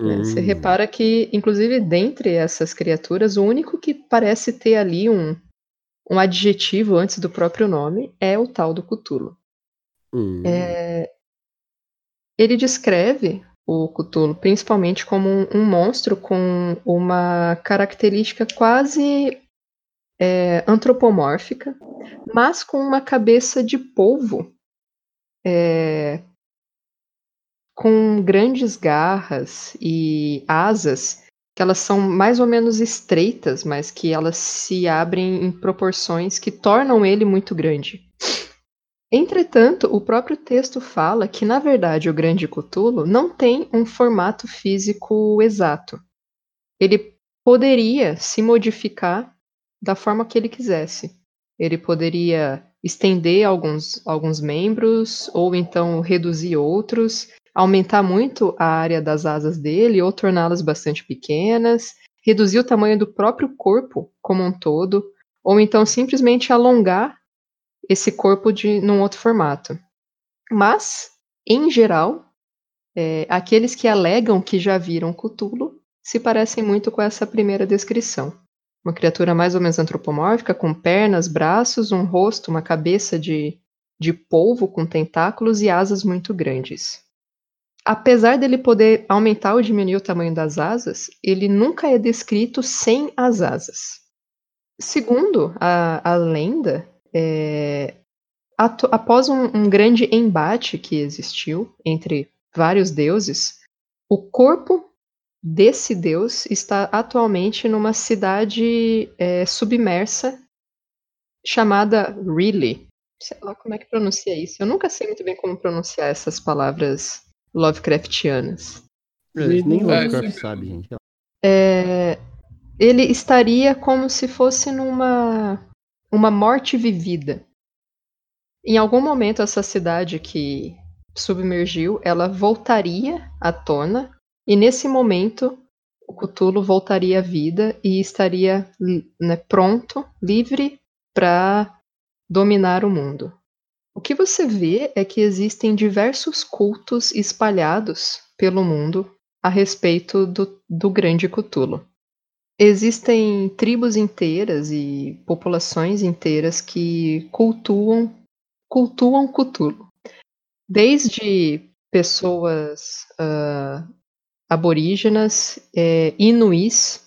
[SPEAKER 2] Né, Você
[SPEAKER 4] Hum.
[SPEAKER 2] repara que, inclusive, dentre essas criaturas, o único que parece ter ali um, um adjetivo antes do próprio nome é o tal do Cthulhu.
[SPEAKER 4] Hum.
[SPEAKER 2] É, ele descreve o Cthulhu principalmente como um, um monstro com uma característica quase é, antropomórfica, mas com uma cabeça de polvo, é, com grandes garras e asas, que elas são mais ou menos estreitas, mas que elas se abrem em proporções que tornam ele muito grande. Entretanto, o próprio texto fala que, na verdade, o grande Cthulhu não tem um formato físico exato. Ele poderia se modificar da forma que ele quisesse. Ele poderia estender alguns, alguns membros, ou então reduzir outros, aumentar muito a área das asas dele, ou torná-las bastante pequenas, reduzir o tamanho do próprio corpo como um todo, ou então simplesmente alongar esse corpo de num outro formato. Mas, em geral, é, aqueles que alegam que já viram Cthulhu se parecem muito com essa primeira descrição. Uma criatura mais ou menos antropomórfica, com pernas, braços, um rosto, uma cabeça de, de polvo com tentáculos e asas muito grandes. Apesar dele poder aumentar ou diminuir o tamanho das asas, ele nunca é descrito sem as asas. Segundo a, a lenda, é, ato- após um, um grande embate que existiu entre vários deuses, o corpo desse deus está atualmente numa cidade é, submersa chamada Riley. Sei lá como é que pronuncia isso. Eu nunca sei muito bem como pronunciar essas palavras Lovecraftianas.
[SPEAKER 4] Nem
[SPEAKER 3] É,
[SPEAKER 4] Lovecraft
[SPEAKER 3] isso
[SPEAKER 4] sabe, gente.
[SPEAKER 2] É, ele estaria como se fosse numa uma morte vivida. Em algum momento essa cidade que submergiu, ela voltaria à tona e nesse momento o Cthulhu voltaria à vida e estaria né, pronto, livre para dominar o mundo. O que você vê é que existem diversos cultos espalhados pelo mundo a respeito do, do grande Cthulhu. Existem tribos inteiras e populações inteiras que cultuam cultuam Cthulhu. Desde pessoas ah, aborígenas, inuís,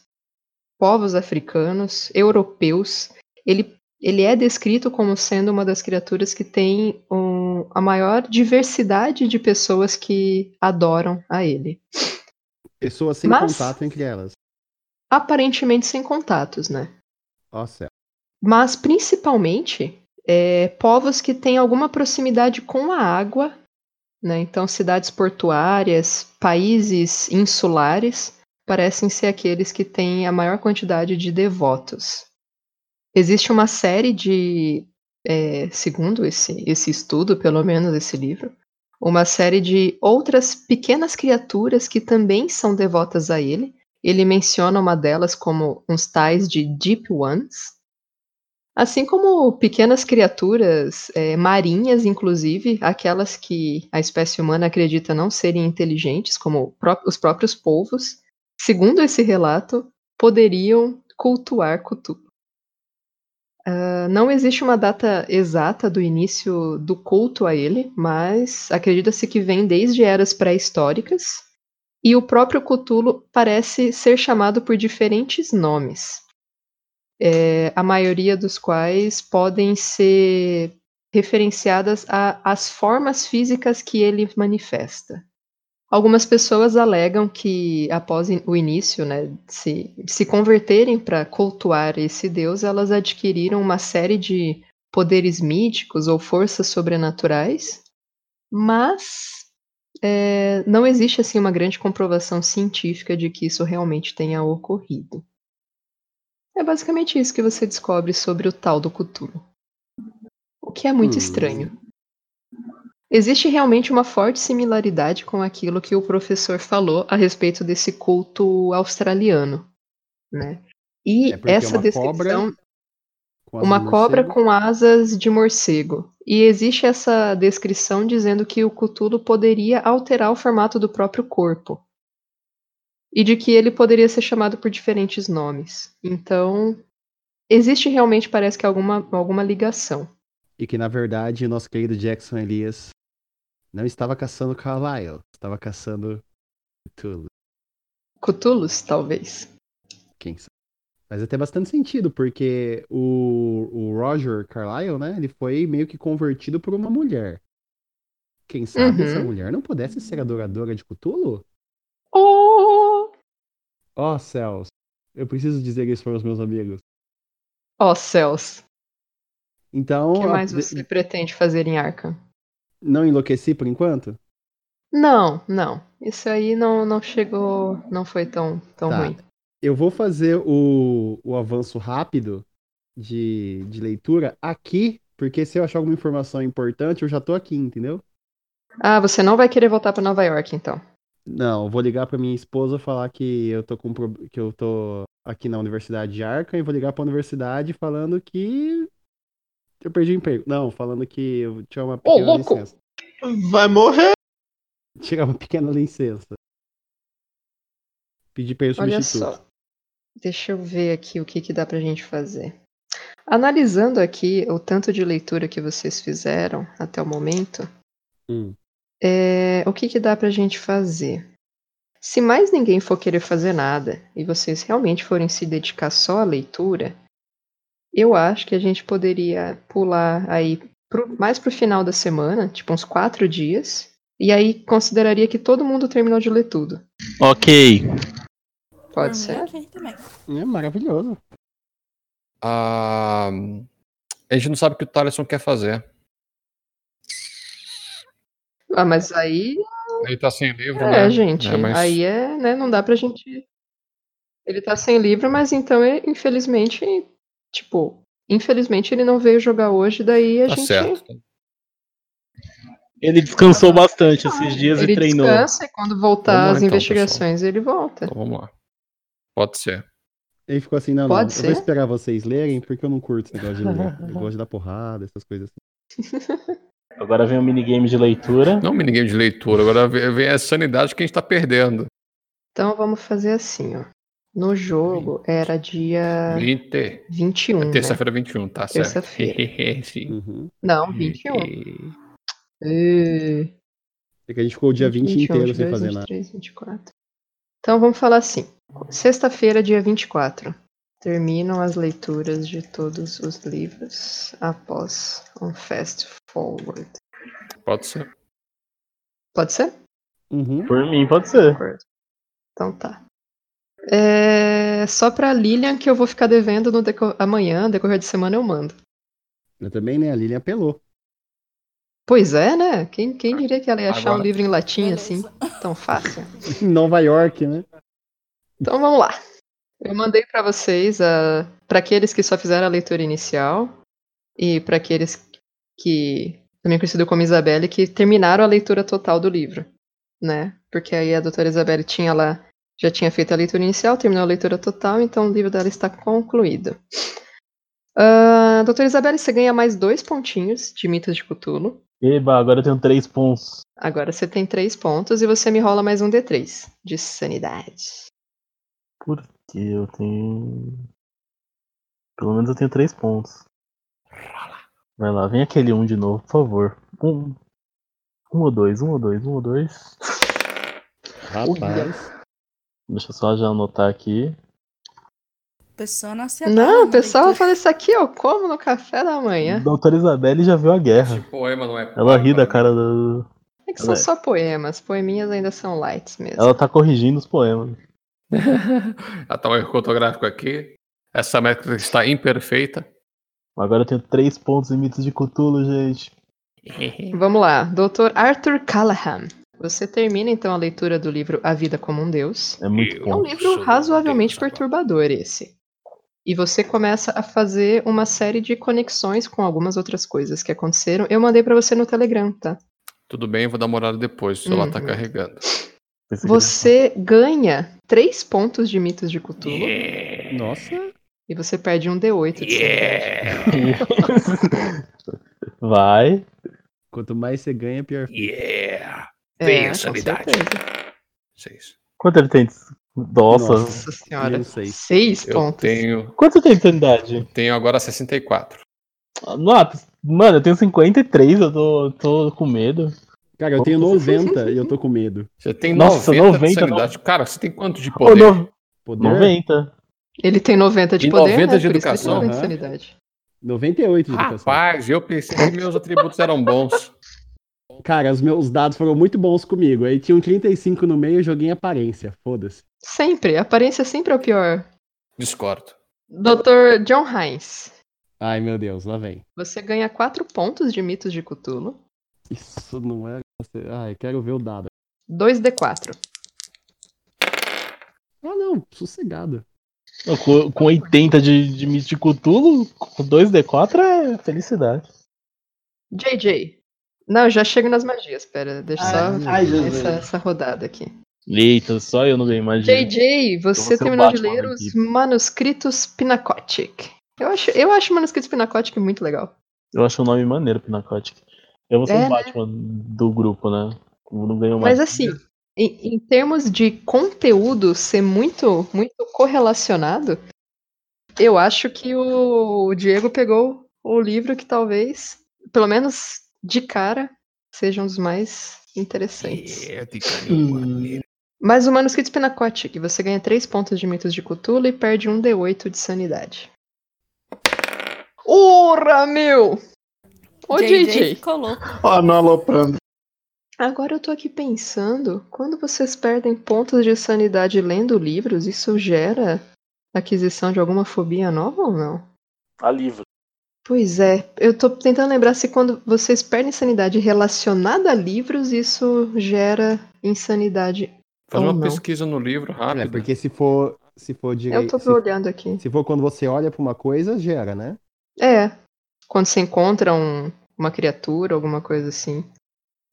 [SPEAKER 2] povos africanos, europeus. Ele, ele é descrito como sendo uma das criaturas que tem um- a maior diversidade de pessoas que adoram a ele.
[SPEAKER 4] Pessoas sem
[SPEAKER 2] Mas-
[SPEAKER 4] contato entre elas.
[SPEAKER 2] Aparentemente sem contatos, né?
[SPEAKER 4] Ó céu.
[SPEAKER 2] mas principalmente é, povos que têm alguma proximidade com a água, né? Então, cidades portuárias, países insulares, parecem ser aqueles que têm a maior quantidade de devotos. Existe uma série de, é, segundo esse, esse estudo, pelo menos esse livro, uma série de outras pequenas criaturas que também são devotas a ele. Ele menciona uma delas como uns tais de Deep Ones, Assim como pequenas criaturas é, marinhas, inclusive, aquelas que a espécie humana acredita não serem inteligentes, como os próprios polvos, segundo esse relato, poderiam cultuar Cthulhu. Ah, não existe uma data exata do início do culto a ele, mas acredita-se que vem desde eras pré-históricas, e o próprio Cthulhu parece ser chamado por diferentes nomes é, a maioria dos quais podem ser referenciadas às formas físicas que ele manifesta. Algumas pessoas alegam que, após o início, né, se, se converterem para cultuar esse deus, elas adquiriram uma série de poderes míticos ou forças sobrenaturais, mas é, não existe assim uma grande comprovação científica de que isso realmente tenha ocorrido. É basicamente isso que você descobre sobre o tal do Cthulhu. O que é muito
[SPEAKER 4] Hum.
[SPEAKER 2] estranho. Existe realmente uma forte similaridade com aquilo que o professor falou a respeito desse culto australiano, né? E
[SPEAKER 4] É porque
[SPEAKER 2] essa
[SPEAKER 4] uma
[SPEAKER 2] descrição
[SPEAKER 4] cobra Com
[SPEAKER 2] Uma
[SPEAKER 4] de
[SPEAKER 2] cobra com asas de morcego. E existe essa descrição dizendo que o Cthulhu poderia alterar o formato do próprio corpo. E de que ele poderia ser chamado por diferentes nomes. Então, existe realmente, parece que, alguma, alguma ligação.
[SPEAKER 4] E que, na verdade, o nosso querido Jackson Elias não estava caçando Carlyle, estava caçando Cthulhu,
[SPEAKER 2] Cthulhus, talvez.
[SPEAKER 4] quem sabe. Faz até bastante sentido, porque o, o Roger Carlyle, né, ele foi meio que convertido por uma mulher. Quem sabe
[SPEAKER 2] Uhum.
[SPEAKER 4] essa mulher não pudesse ser adoradora de Cthulhu?
[SPEAKER 2] Oh!
[SPEAKER 4] Ó céus, eu preciso dizer isso para os meus amigos.
[SPEAKER 2] Ó céus.
[SPEAKER 4] Então,
[SPEAKER 2] O que
[SPEAKER 4] a-
[SPEAKER 2] mais você pretende fazer em Arkham?
[SPEAKER 4] não enlouqueci por enquanto?
[SPEAKER 2] Não, não. Isso aí não, não chegou. Não foi tão, tão
[SPEAKER 4] Tá.
[SPEAKER 2] ruim.
[SPEAKER 4] Eu vou fazer o, o avanço rápido de, de leitura aqui, porque se eu achar alguma informação importante, eu já tô aqui, entendeu?
[SPEAKER 2] Ah, você não vai querer voltar pra Nova York, então.
[SPEAKER 4] Não, eu vou ligar pra minha esposa falar que eu tô com que eu tô aqui na Universidade de Arkham e vou ligar pra universidade falando que eu perdi o emprego. Não, falando que eu tinha uma pequena
[SPEAKER 2] louco!
[SPEAKER 4] licença.
[SPEAKER 8] Vai morrer.
[SPEAKER 4] Tirar uma pequena licença. Pedir pra ele
[SPEAKER 2] Olha
[SPEAKER 4] substituto.
[SPEAKER 2] só. Deixa eu ver aqui o que, que dá pra gente fazer. Analisando aqui o tanto de leitura que vocês fizeram até o momento,
[SPEAKER 4] Hum.
[SPEAKER 2] é, o que, que dá pra gente fazer? Se mais ninguém for querer fazer nada e vocês realmente forem se dedicar só à leitura, eu acho que a gente poderia pular aí pro- mais pro final da semana, tipo uns quatro dias, e aí consideraria que todo mundo terminou de ler tudo.
[SPEAKER 5] Ok.
[SPEAKER 2] Pode
[SPEAKER 6] mim,
[SPEAKER 2] ser?
[SPEAKER 6] ok também.
[SPEAKER 4] É maravilhoso.
[SPEAKER 3] Ah, a gente não sabe o que o Thaleson quer fazer.
[SPEAKER 2] Ah, mas aí
[SPEAKER 3] Ele tá sem livro,
[SPEAKER 2] É,
[SPEAKER 3] né?
[SPEAKER 2] gente,
[SPEAKER 3] É, mas-
[SPEAKER 2] aí é, né, não dá pra gente. Ele tá sem livro, mas então, é, infelizmente, tipo, infelizmente ele não veio jogar hoje, daí a
[SPEAKER 3] Tá
[SPEAKER 2] gente.
[SPEAKER 3] certo.
[SPEAKER 5] Ele descansou bastante esses dias
[SPEAKER 2] Ele
[SPEAKER 5] e treinou.
[SPEAKER 2] descansa e quando voltar as
[SPEAKER 3] então,
[SPEAKER 2] investigações ele volta.
[SPEAKER 3] Então vamos lá. Pode ser.
[SPEAKER 4] Ele ficou assim, não,
[SPEAKER 2] Pode
[SPEAKER 4] não, eu vou
[SPEAKER 2] ser?
[SPEAKER 4] esperar vocês lerem, porque eu não curto esse negócio de ler. Eu gosto de dar porrada, essas coisas assim.
[SPEAKER 5] Agora vem o minigame de leitura.
[SPEAKER 3] Não minigame de leitura, agora vem a sanidade que a gente tá perdendo.
[SPEAKER 2] Então vamos fazer assim, ó. No jogo era dia
[SPEAKER 3] 20.
[SPEAKER 2] 21, né?
[SPEAKER 3] Terça-feira 21, tá certo.
[SPEAKER 2] Terça-feira.
[SPEAKER 3] Sim.
[SPEAKER 4] Uhum.
[SPEAKER 2] Não, 21. E...
[SPEAKER 4] É que a gente ficou o dia 20 inteiro sem
[SPEAKER 2] 22,
[SPEAKER 4] fazer nada.
[SPEAKER 2] 23, 24. Então vamos falar assim. Sexta-feira, dia 24. Terminam as leituras de todos os livros após um fast forward.
[SPEAKER 3] Pode ser.
[SPEAKER 2] Pode ser?
[SPEAKER 4] Uhum.
[SPEAKER 5] Por mim, pode ser.
[SPEAKER 2] Então tá. É só pra Lilian que eu vou ficar devendo no deco- amanhã, decorrer de semana eu mando.
[SPEAKER 4] Eu também, né? A Lilian apelou.
[SPEAKER 2] Pois é, né? Quem, quem diria que ela ia achar
[SPEAKER 3] Agora-
[SPEAKER 2] um livro em latim assim, tão fácil?
[SPEAKER 4] Em Nova York, né?
[SPEAKER 2] Então vamos lá. Eu mandei pra vocês, a para aqueles que só fizeram a leitura inicial e pra aqueles que, também conhecido como Isabelle, que terminaram a leitura total do livro, né? Porque aí a doutora Isabelle tinha lá, já tinha feito a leitura inicial, terminou a leitura total, então o livro dela está concluído. Ah, doutora Isabelle, você ganha mais dois pontinhos de mitos de Cthulhu.
[SPEAKER 5] Eba, agora eu tenho três pontos.
[SPEAKER 2] Agora você tem três pontos e você me rola mais um D3 de sanidade.
[SPEAKER 5] Porque eu tenho. Pelo menos eu tenho três pontos. Vai lá, vem aquele um de novo, por favor. Um. Um ou dois, um ou dois, um ou dois.
[SPEAKER 4] Rapaz.
[SPEAKER 5] Deixa eu só já anotar aqui.
[SPEAKER 6] Pessoa não se
[SPEAKER 2] Não, o pessoal fala isso aqui, eu como no café da manhã.
[SPEAKER 5] Doutora Isabelle já viu a guerra.
[SPEAKER 3] Esse poema não é.
[SPEAKER 5] Ela ri da
[SPEAKER 3] poema,
[SPEAKER 5] cara do.
[SPEAKER 2] É que são
[SPEAKER 5] É.
[SPEAKER 2] só poemas, poeminhas ainda são lights mesmo.
[SPEAKER 5] Ela tá corrigindo os poemas.
[SPEAKER 3] Ah, tá um erro ortográfico aqui. Essa métrica está imperfeita.
[SPEAKER 5] Agora eu tenho três pontos em mitos de Cthulhu, gente.
[SPEAKER 2] Vamos lá, Dr. Arthur Callahan. Você termina então a leitura do livro A Vida como um Deus.
[SPEAKER 5] É muito
[SPEAKER 3] Eu
[SPEAKER 2] É um livro razoavelmente perturbador esse. E você começa a fazer uma série de conexões com algumas outras coisas que aconteceram. Eu mandei pra você no Telegram, tá?
[SPEAKER 3] Tudo bem, vou dar uma olhada depois, se ela tá
[SPEAKER 2] Uhum.
[SPEAKER 3] carregando.
[SPEAKER 2] Você ganha três pontos de mitos de Cthulhu.
[SPEAKER 4] Nossa.
[SPEAKER 2] E você perde um D8 de sanidade.
[SPEAKER 5] Vai.
[SPEAKER 4] Quanto mais você ganha, pior.
[SPEAKER 3] Yeah!
[SPEAKER 2] É,
[SPEAKER 3] Bem, a
[SPEAKER 2] com
[SPEAKER 3] sanidade.
[SPEAKER 2] certeza.
[SPEAKER 3] Seis.
[SPEAKER 5] Quanto ele tem? Nossa.
[SPEAKER 2] Nossa senhora.
[SPEAKER 4] Seis.
[SPEAKER 2] Seis
[SPEAKER 3] Eu
[SPEAKER 2] pontos.
[SPEAKER 3] tenho,
[SPEAKER 5] Quanto tem de sanidade?
[SPEAKER 3] tenho agora 64.
[SPEAKER 5] Nossa, mano, eu tenho 53, eu tô, tô com medo.
[SPEAKER 4] Cara, eu tenho 90 e eu tô com medo.
[SPEAKER 3] Você tem
[SPEAKER 5] Nossa,
[SPEAKER 3] 90,
[SPEAKER 5] 90
[SPEAKER 3] de sanidade. Cara, você tem quanto de poder?
[SPEAKER 5] no-
[SPEAKER 4] Poder?
[SPEAKER 5] 90.
[SPEAKER 2] Ele tem 90 de
[SPEAKER 3] E
[SPEAKER 2] poder,
[SPEAKER 3] 90
[SPEAKER 2] né?
[SPEAKER 3] de
[SPEAKER 2] Por isso que ele
[SPEAKER 3] educação,
[SPEAKER 2] tem 90 de.
[SPEAKER 4] 98 de educação.
[SPEAKER 3] Rapaz, eu pensei que meus atributos eram bons.
[SPEAKER 4] Cara, os meus dados foram muito bons comigo. Aí tinha um 35 no meio, eu joguei em aparência. Foda-se.
[SPEAKER 2] Sempre. A aparência sempre é o pior.
[SPEAKER 3] Discordo.
[SPEAKER 2] Dr. John Hines.
[SPEAKER 4] Ai, meu Deus, lá vem.
[SPEAKER 2] Você ganha 4 pontos de mitos de Cthulhu.
[SPEAKER 4] Isso não é. Ai, quero ver o dado.
[SPEAKER 2] 2d4.
[SPEAKER 4] Ah, não, sossegado.
[SPEAKER 5] Com, com 80 de, de Mito de Cthulhu, com 2D4 é felicidade.
[SPEAKER 2] JJ. Não, já chego nas magias. Pera, deixa
[SPEAKER 7] Ai,
[SPEAKER 2] só
[SPEAKER 7] ai,
[SPEAKER 2] essa, essa rodada aqui.
[SPEAKER 5] Eita, só eu não ganhei magia.
[SPEAKER 2] JJ, você
[SPEAKER 5] ser o
[SPEAKER 2] terminou de ler os manuscritos Pinacotic. Eu acho, eu acho manuscritos Pinacotic muito legal.
[SPEAKER 5] Eu acho o nome maneiro, Pinacotic. Eu vou ser
[SPEAKER 2] É,
[SPEAKER 5] o
[SPEAKER 2] né?
[SPEAKER 5] Batman do grupo, né? Eu não ganho
[SPEAKER 2] Mas
[SPEAKER 5] magia.
[SPEAKER 2] assim, em, em termos de conteúdo ser muito, muito correlacionado, eu acho que o Diego pegou o livro que talvez, pelo menos de cara, seja um dos mais interessantes.
[SPEAKER 3] É, de carinho.
[SPEAKER 2] Mas o manuscrito Pinacotic, você ganha 3 pontos de mitos de Cthulhu e perde um D8 de sanidade. Ora, meu! Ô,
[SPEAKER 6] JJ
[SPEAKER 2] JJ,
[SPEAKER 6] ficou louco.
[SPEAKER 7] Ó, não aloprando.
[SPEAKER 2] agora eu tô aqui pensando, quando vocês perdem pontos de sanidade lendo livros, isso gera aquisição de alguma fobia nova ou não?
[SPEAKER 5] A livro.
[SPEAKER 2] Pois é, eu tô tentando lembrar se quando vocês perdem sanidade relacionada a livros, isso gera insanidade.
[SPEAKER 3] Faz
[SPEAKER 2] ou
[SPEAKER 3] uma
[SPEAKER 2] não.
[SPEAKER 3] pesquisa no livro
[SPEAKER 4] É,
[SPEAKER 3] rápido.
[SPEAKER 4] porque se for. Se for
[SPEAKER 2] Eu
[SPEAKER 4] direito.
[SPEAKER 2] tô
[SPEAKER 4] Se,
[SPEAKER 2] olhando aqui.
[SPEAKER 4] se for quando você olha pra uma coisa, gera, né?
[SPEAKER 2] É, quando você encontra um- uma criatura, alguma coisa assim.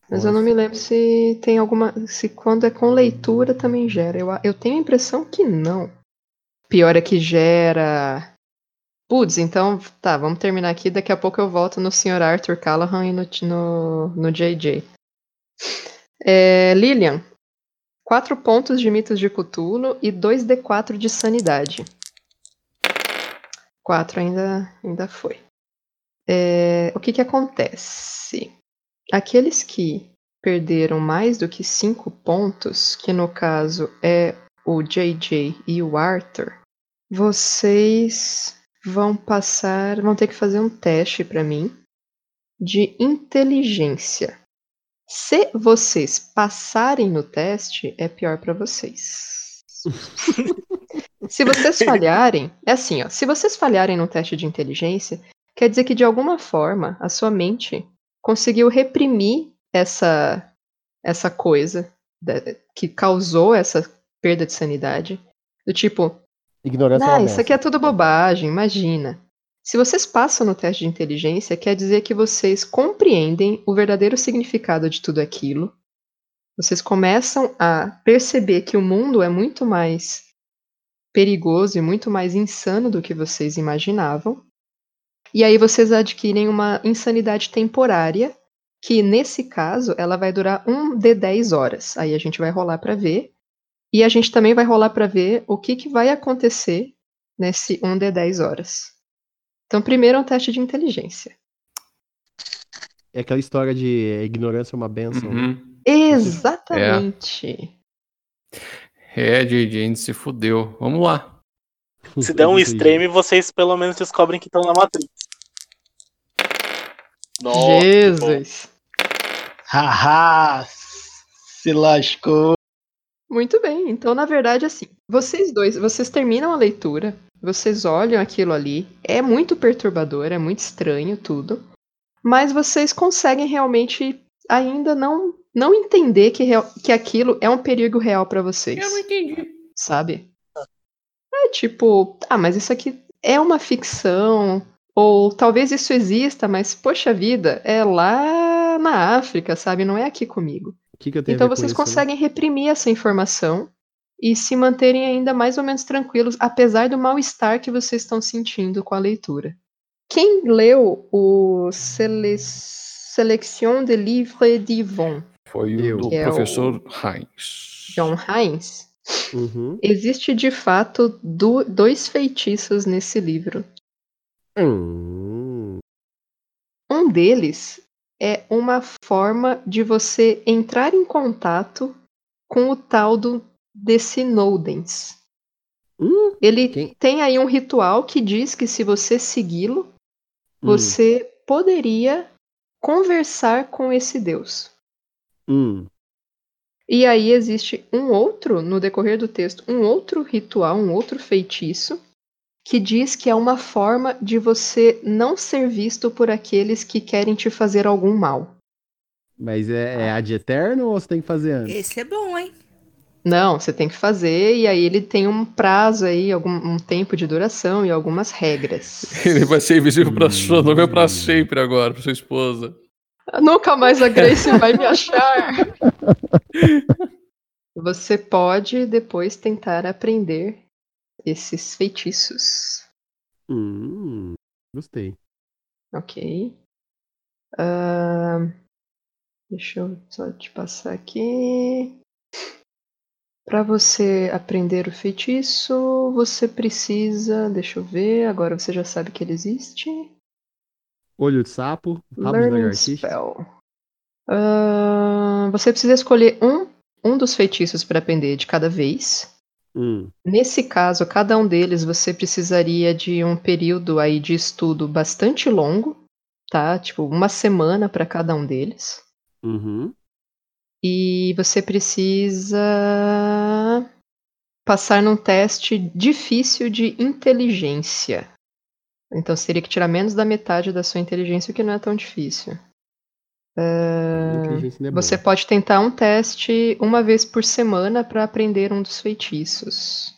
[SPEAKER 2] Mas eu não
[SPEAKER 4] Nossa.
[SPEAKER 2] me lembro se tem alguma. Se quando é com leitura também gera. Eu, eu tenho a impressão que não. Pior é que gera. Putz, então tá, vamos terminar aqui. Daqui a pouco eu volto no Sr. Arthur Callahan e no, no, no JJ. É, Lilian, 4 pontos de mitos de Cthulhu e 2d4 de sanidade. 4 ainda, ainda foi. É, o que, que acontece? Aqueles que perderam mais do que 5 pontos, que no caso é o JJ e o Arthur, vocês vão passar, vão ter que fazer um teste para mim de inteligência. Se vocês passarem no teste, é pior para vocês. Se vocês falharem, é assim, ó. Se vocês falharem no teste de inteligência, quer dizer que de alguma forma a sua mente conseguiu reprimir essa essa coisa da- que causou essa perda de sanidade. Do tipo,
[SPEAKER 4] Ignorância é
[SPEAKER 2] ah,
[SPEAKER 4] uma
[SPEAKER 2] isso aqui é tudo bobagem, imagina. Se vocês passam no teste de inteligência, quer dizer que vocês compreendem o verdadeiro significado de tudo aquilo. Vocês começam a perceber que o mundo é muito mais perigoso e muito mais insano do que vocês imaginavam. E aí vocês adquirem uma insanidade temporária, que nesse caso ela vai durar um de 10 horas. Aí a gente vai rolar para ver. E a gente também vai rolar para ver o que, que vai acontecer nesse 1 de 10 horas. Então, primeiro é um teste de inteligência.
[SPEAKER 4] É aquela história de ignorância é uma benção. né?
[SPEAKER 3] Uhum.
[SPEAKER 2] Exatamente.
[SPEAKER 3] É, JJ, a gente se fudeu. Vamos lá.
[SPEAKER 9] Se der um extreme, vocês pelo menos descobrem que estão na bom.
[SPEAKER 2] Jesus.
[SPEAKER 7] Haha, se lascou.
[SPEAKER 2] Muito bem. Então, na verdade, assim, vocês dois, vocês terminam a leitura, vocês olham aquilo ali, é muito perturbador, é muito estranho tudo, mas vocês conseguem realmente ainda não não entender que, real- que aquilo é um perigo real pra vocês.
[SPEAKER 3] Eu não entendi.
[SPEAKER 2] sabe? É tipo, ah, mas isso aqui é uma ficção, ou talvez isso exista, mas poxa vida, é lá na África, sabe? Não é aqui comigo.
[SPEAKER 4] O que, que eu tenho
[SPEAKER 2] Então
[SPEAKER 4] a ver com
[SPEAKER 2] vocês
[SPEAKER 4] isso, né?
[SPEAKER 2] conseguem reprimir essa informação e se manterem ainda mais ou menos tranquilos, apesar do mal-estar que vocês estão sentindo com a leitura. Quem leu o Sele Selection de Livres d'Yvon?
[SPEAKER 3] Foi o
[SPEAKER 4] Eu.
[SPEAKER 3] do
[SPEAKER 2] é o-
[SPEAKER 3] professor Heinz.
[SPEAKER 2] John Hines?
[SPEAKER 4] Uhum.
[SPEAKER 2] Existe de fato do- dois feitiços nesse livro.
[SPEAKER 4] Hum.
[SPEAKER 2] Um deles é uma forma de você entrar em contato com o tal do desse Nodens.
[SPEAKER 4] Hum,
[SPEAKER 2] Ele
[SPEAKER 4] Quem?
[SPEAKER 2] tem aí um ritual que diz que se você segui-lo,
[SPEAKER 4] hum,
[SPEAKER 2] você poderia conversar com esse deus.
[SPEAKER 4] hum.
[SPEAKER 2] E aí existe um outro, no decorrer do texto, um outro ritual, um outro feitiço, que diz que é uma forma de você não ser visto por aqueles que querem te fazer algum mal.
[SPEAKER 4] Mas é, é a de eterno ou você tem que fazer antes?
[SPEAKER 6] Esse é bom, hein?
[SPEAKER 2] Não, você tem que fazer, e aí ele tem um prazo aí, algum um tempo de duração e algumas regras.
[SPEAKER 3] Ele vai ser invisível pra sua
[SPEAKER 4] Hum.
[SPEAKER 3] noiva pra sempre agora, pra sua esposa.
[SPEAKER 2] Nunca mais a Grace vai me achar. Você pode depois tentar aprender esses feitiços.
[SPEAKER 4] Hum, gostei.
[SPEAKER 2] Ok. Ahn, deixa eu só te passar aqui. Para você aprender o feitiço, você precisa. Deixa eu ver. Agora você já sabe que ele existe.
[SPEAKER 4] Olho de sapo, rabo de
[SPEAKER 2] Learning
[SPEAKER 4] lagartixa.
[SPEAKER 2] Spell. Ahn, você precisa escolher um, um dos feitiços para aprender de cada vez.
[SPEAKER 4] Hum,
[SPEAKER 2] Nesse caso, cada um deles você precisaria de um período aí de estudo bastante longo, tá? Tipo, uma semana para cada um deles.
[SPEAKER 4] uhum.
[SPEAKER 2] E você precisa passar num teste difícil de inteligência. Então você teria que tirar menos da metade da sua inteligência, o que não é tão difícil.
[SPEAKER 4] É
[SPEAKER 2] Você pode tentar um teste uma vez por semana para aprender um dos feitiços.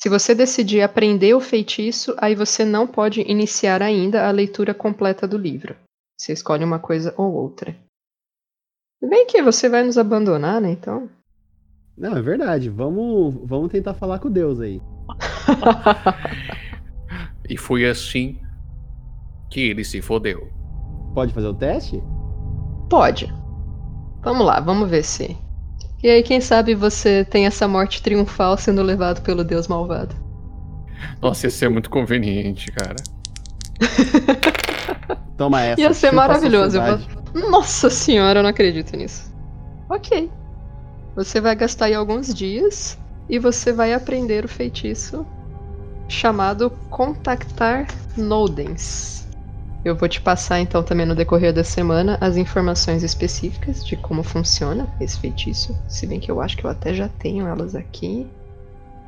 [SPEAKER 2] Se você decidir aprender o feitiço, aí você não pode iniciar ainda a leitura completa do livro. Você escolhe uma coisa ou outra. Bem que você vai nos abandonar, né? Então.
[SPEAKER 4] Não, é verdade. Vamos, vamos tentar falar com Deus aí.
[SPEAKER 3] E foi assim que ele se fodeu.
[SPEAKER 4] Pode fazer o teste?
[SPEAKER 2] Pode. Vamos lá, vamos ver se. E aí, quem sabe você tem essa morte triunfal sendo levado pelo Deus malvado.
[SPEAKER 3] Nossa, ia ser muito conveniente, cara.
[SPEAKER 4] Toma essa.
[SPEAKER 2] Ia ser maravilhoso. vou- Nossa senhora, eu não acredito nisso. Ok. Você vai gastar aí alguns dias e você vai aprender o feitiço chamado Contactar Nodens. Eu vou te passar então também no decorrer da semana as informações específicas de como funciona esse feitiço. Se bem que eu acho que eu até já tenho elas aqui.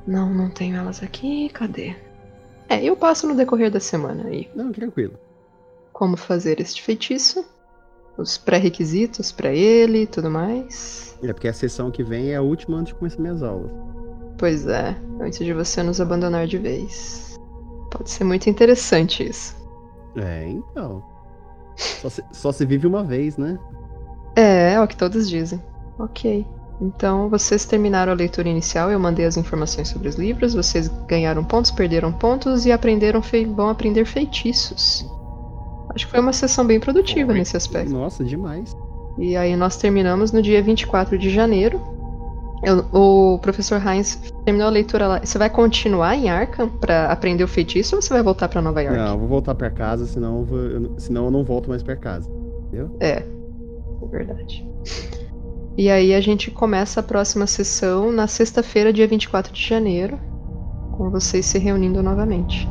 [SPEAKER 2] Não, não tenho elas aqui. Cadê? É, eu passo no decorrer da semana aí
[SPEAKER 4] Não, tranquilo.
[SPEAKER 2] como fazer este feitiço, os pré-requisitos para ele e tudo mais.
[SPEAKER 4] É porque a sessão que vem é a última antes de começar minhas aulas.
[SPEAKER 2] Pois é, antes de você nos abandonar de vez. Pode ser muito interessante isso.
[SPEAKER 4] É, então. Só se, só se vive uma vez, né?
[SPEAKER 2] É, é o que todos dizem. Ok. Então, vocês terminaram a leitura inicial, eu mandei as informações sobre os livros, vocês ganharam pontos, perderam pontos e aprenderam vão aprender feitiços. Acho que foi uma sessão bem produtiva
[SPEAKER 3] Foi.
[SPEAKER 2] nesse aspecto.
[SPEAKER 4] Nossa, demais.
[SPEAKER 2] E aí nós terminamos no dia 24 de janeiro. Eu- o professor Heinz terminou a leitura lá. Você vai continuar em Arkham pra aprender o feitiço ou você vai voltar pra Nova York?
[SPEAKER 4] Não, eu vou voltar pra casa, senão eu, vou- eu não- senão eu não volto mais pra casa.
[SPEAKER 2] É, é verdade. E aí a gente começa a próxima sessão na sexta-feira, dia 24 de janeiro, com vocês se reunindo novamente.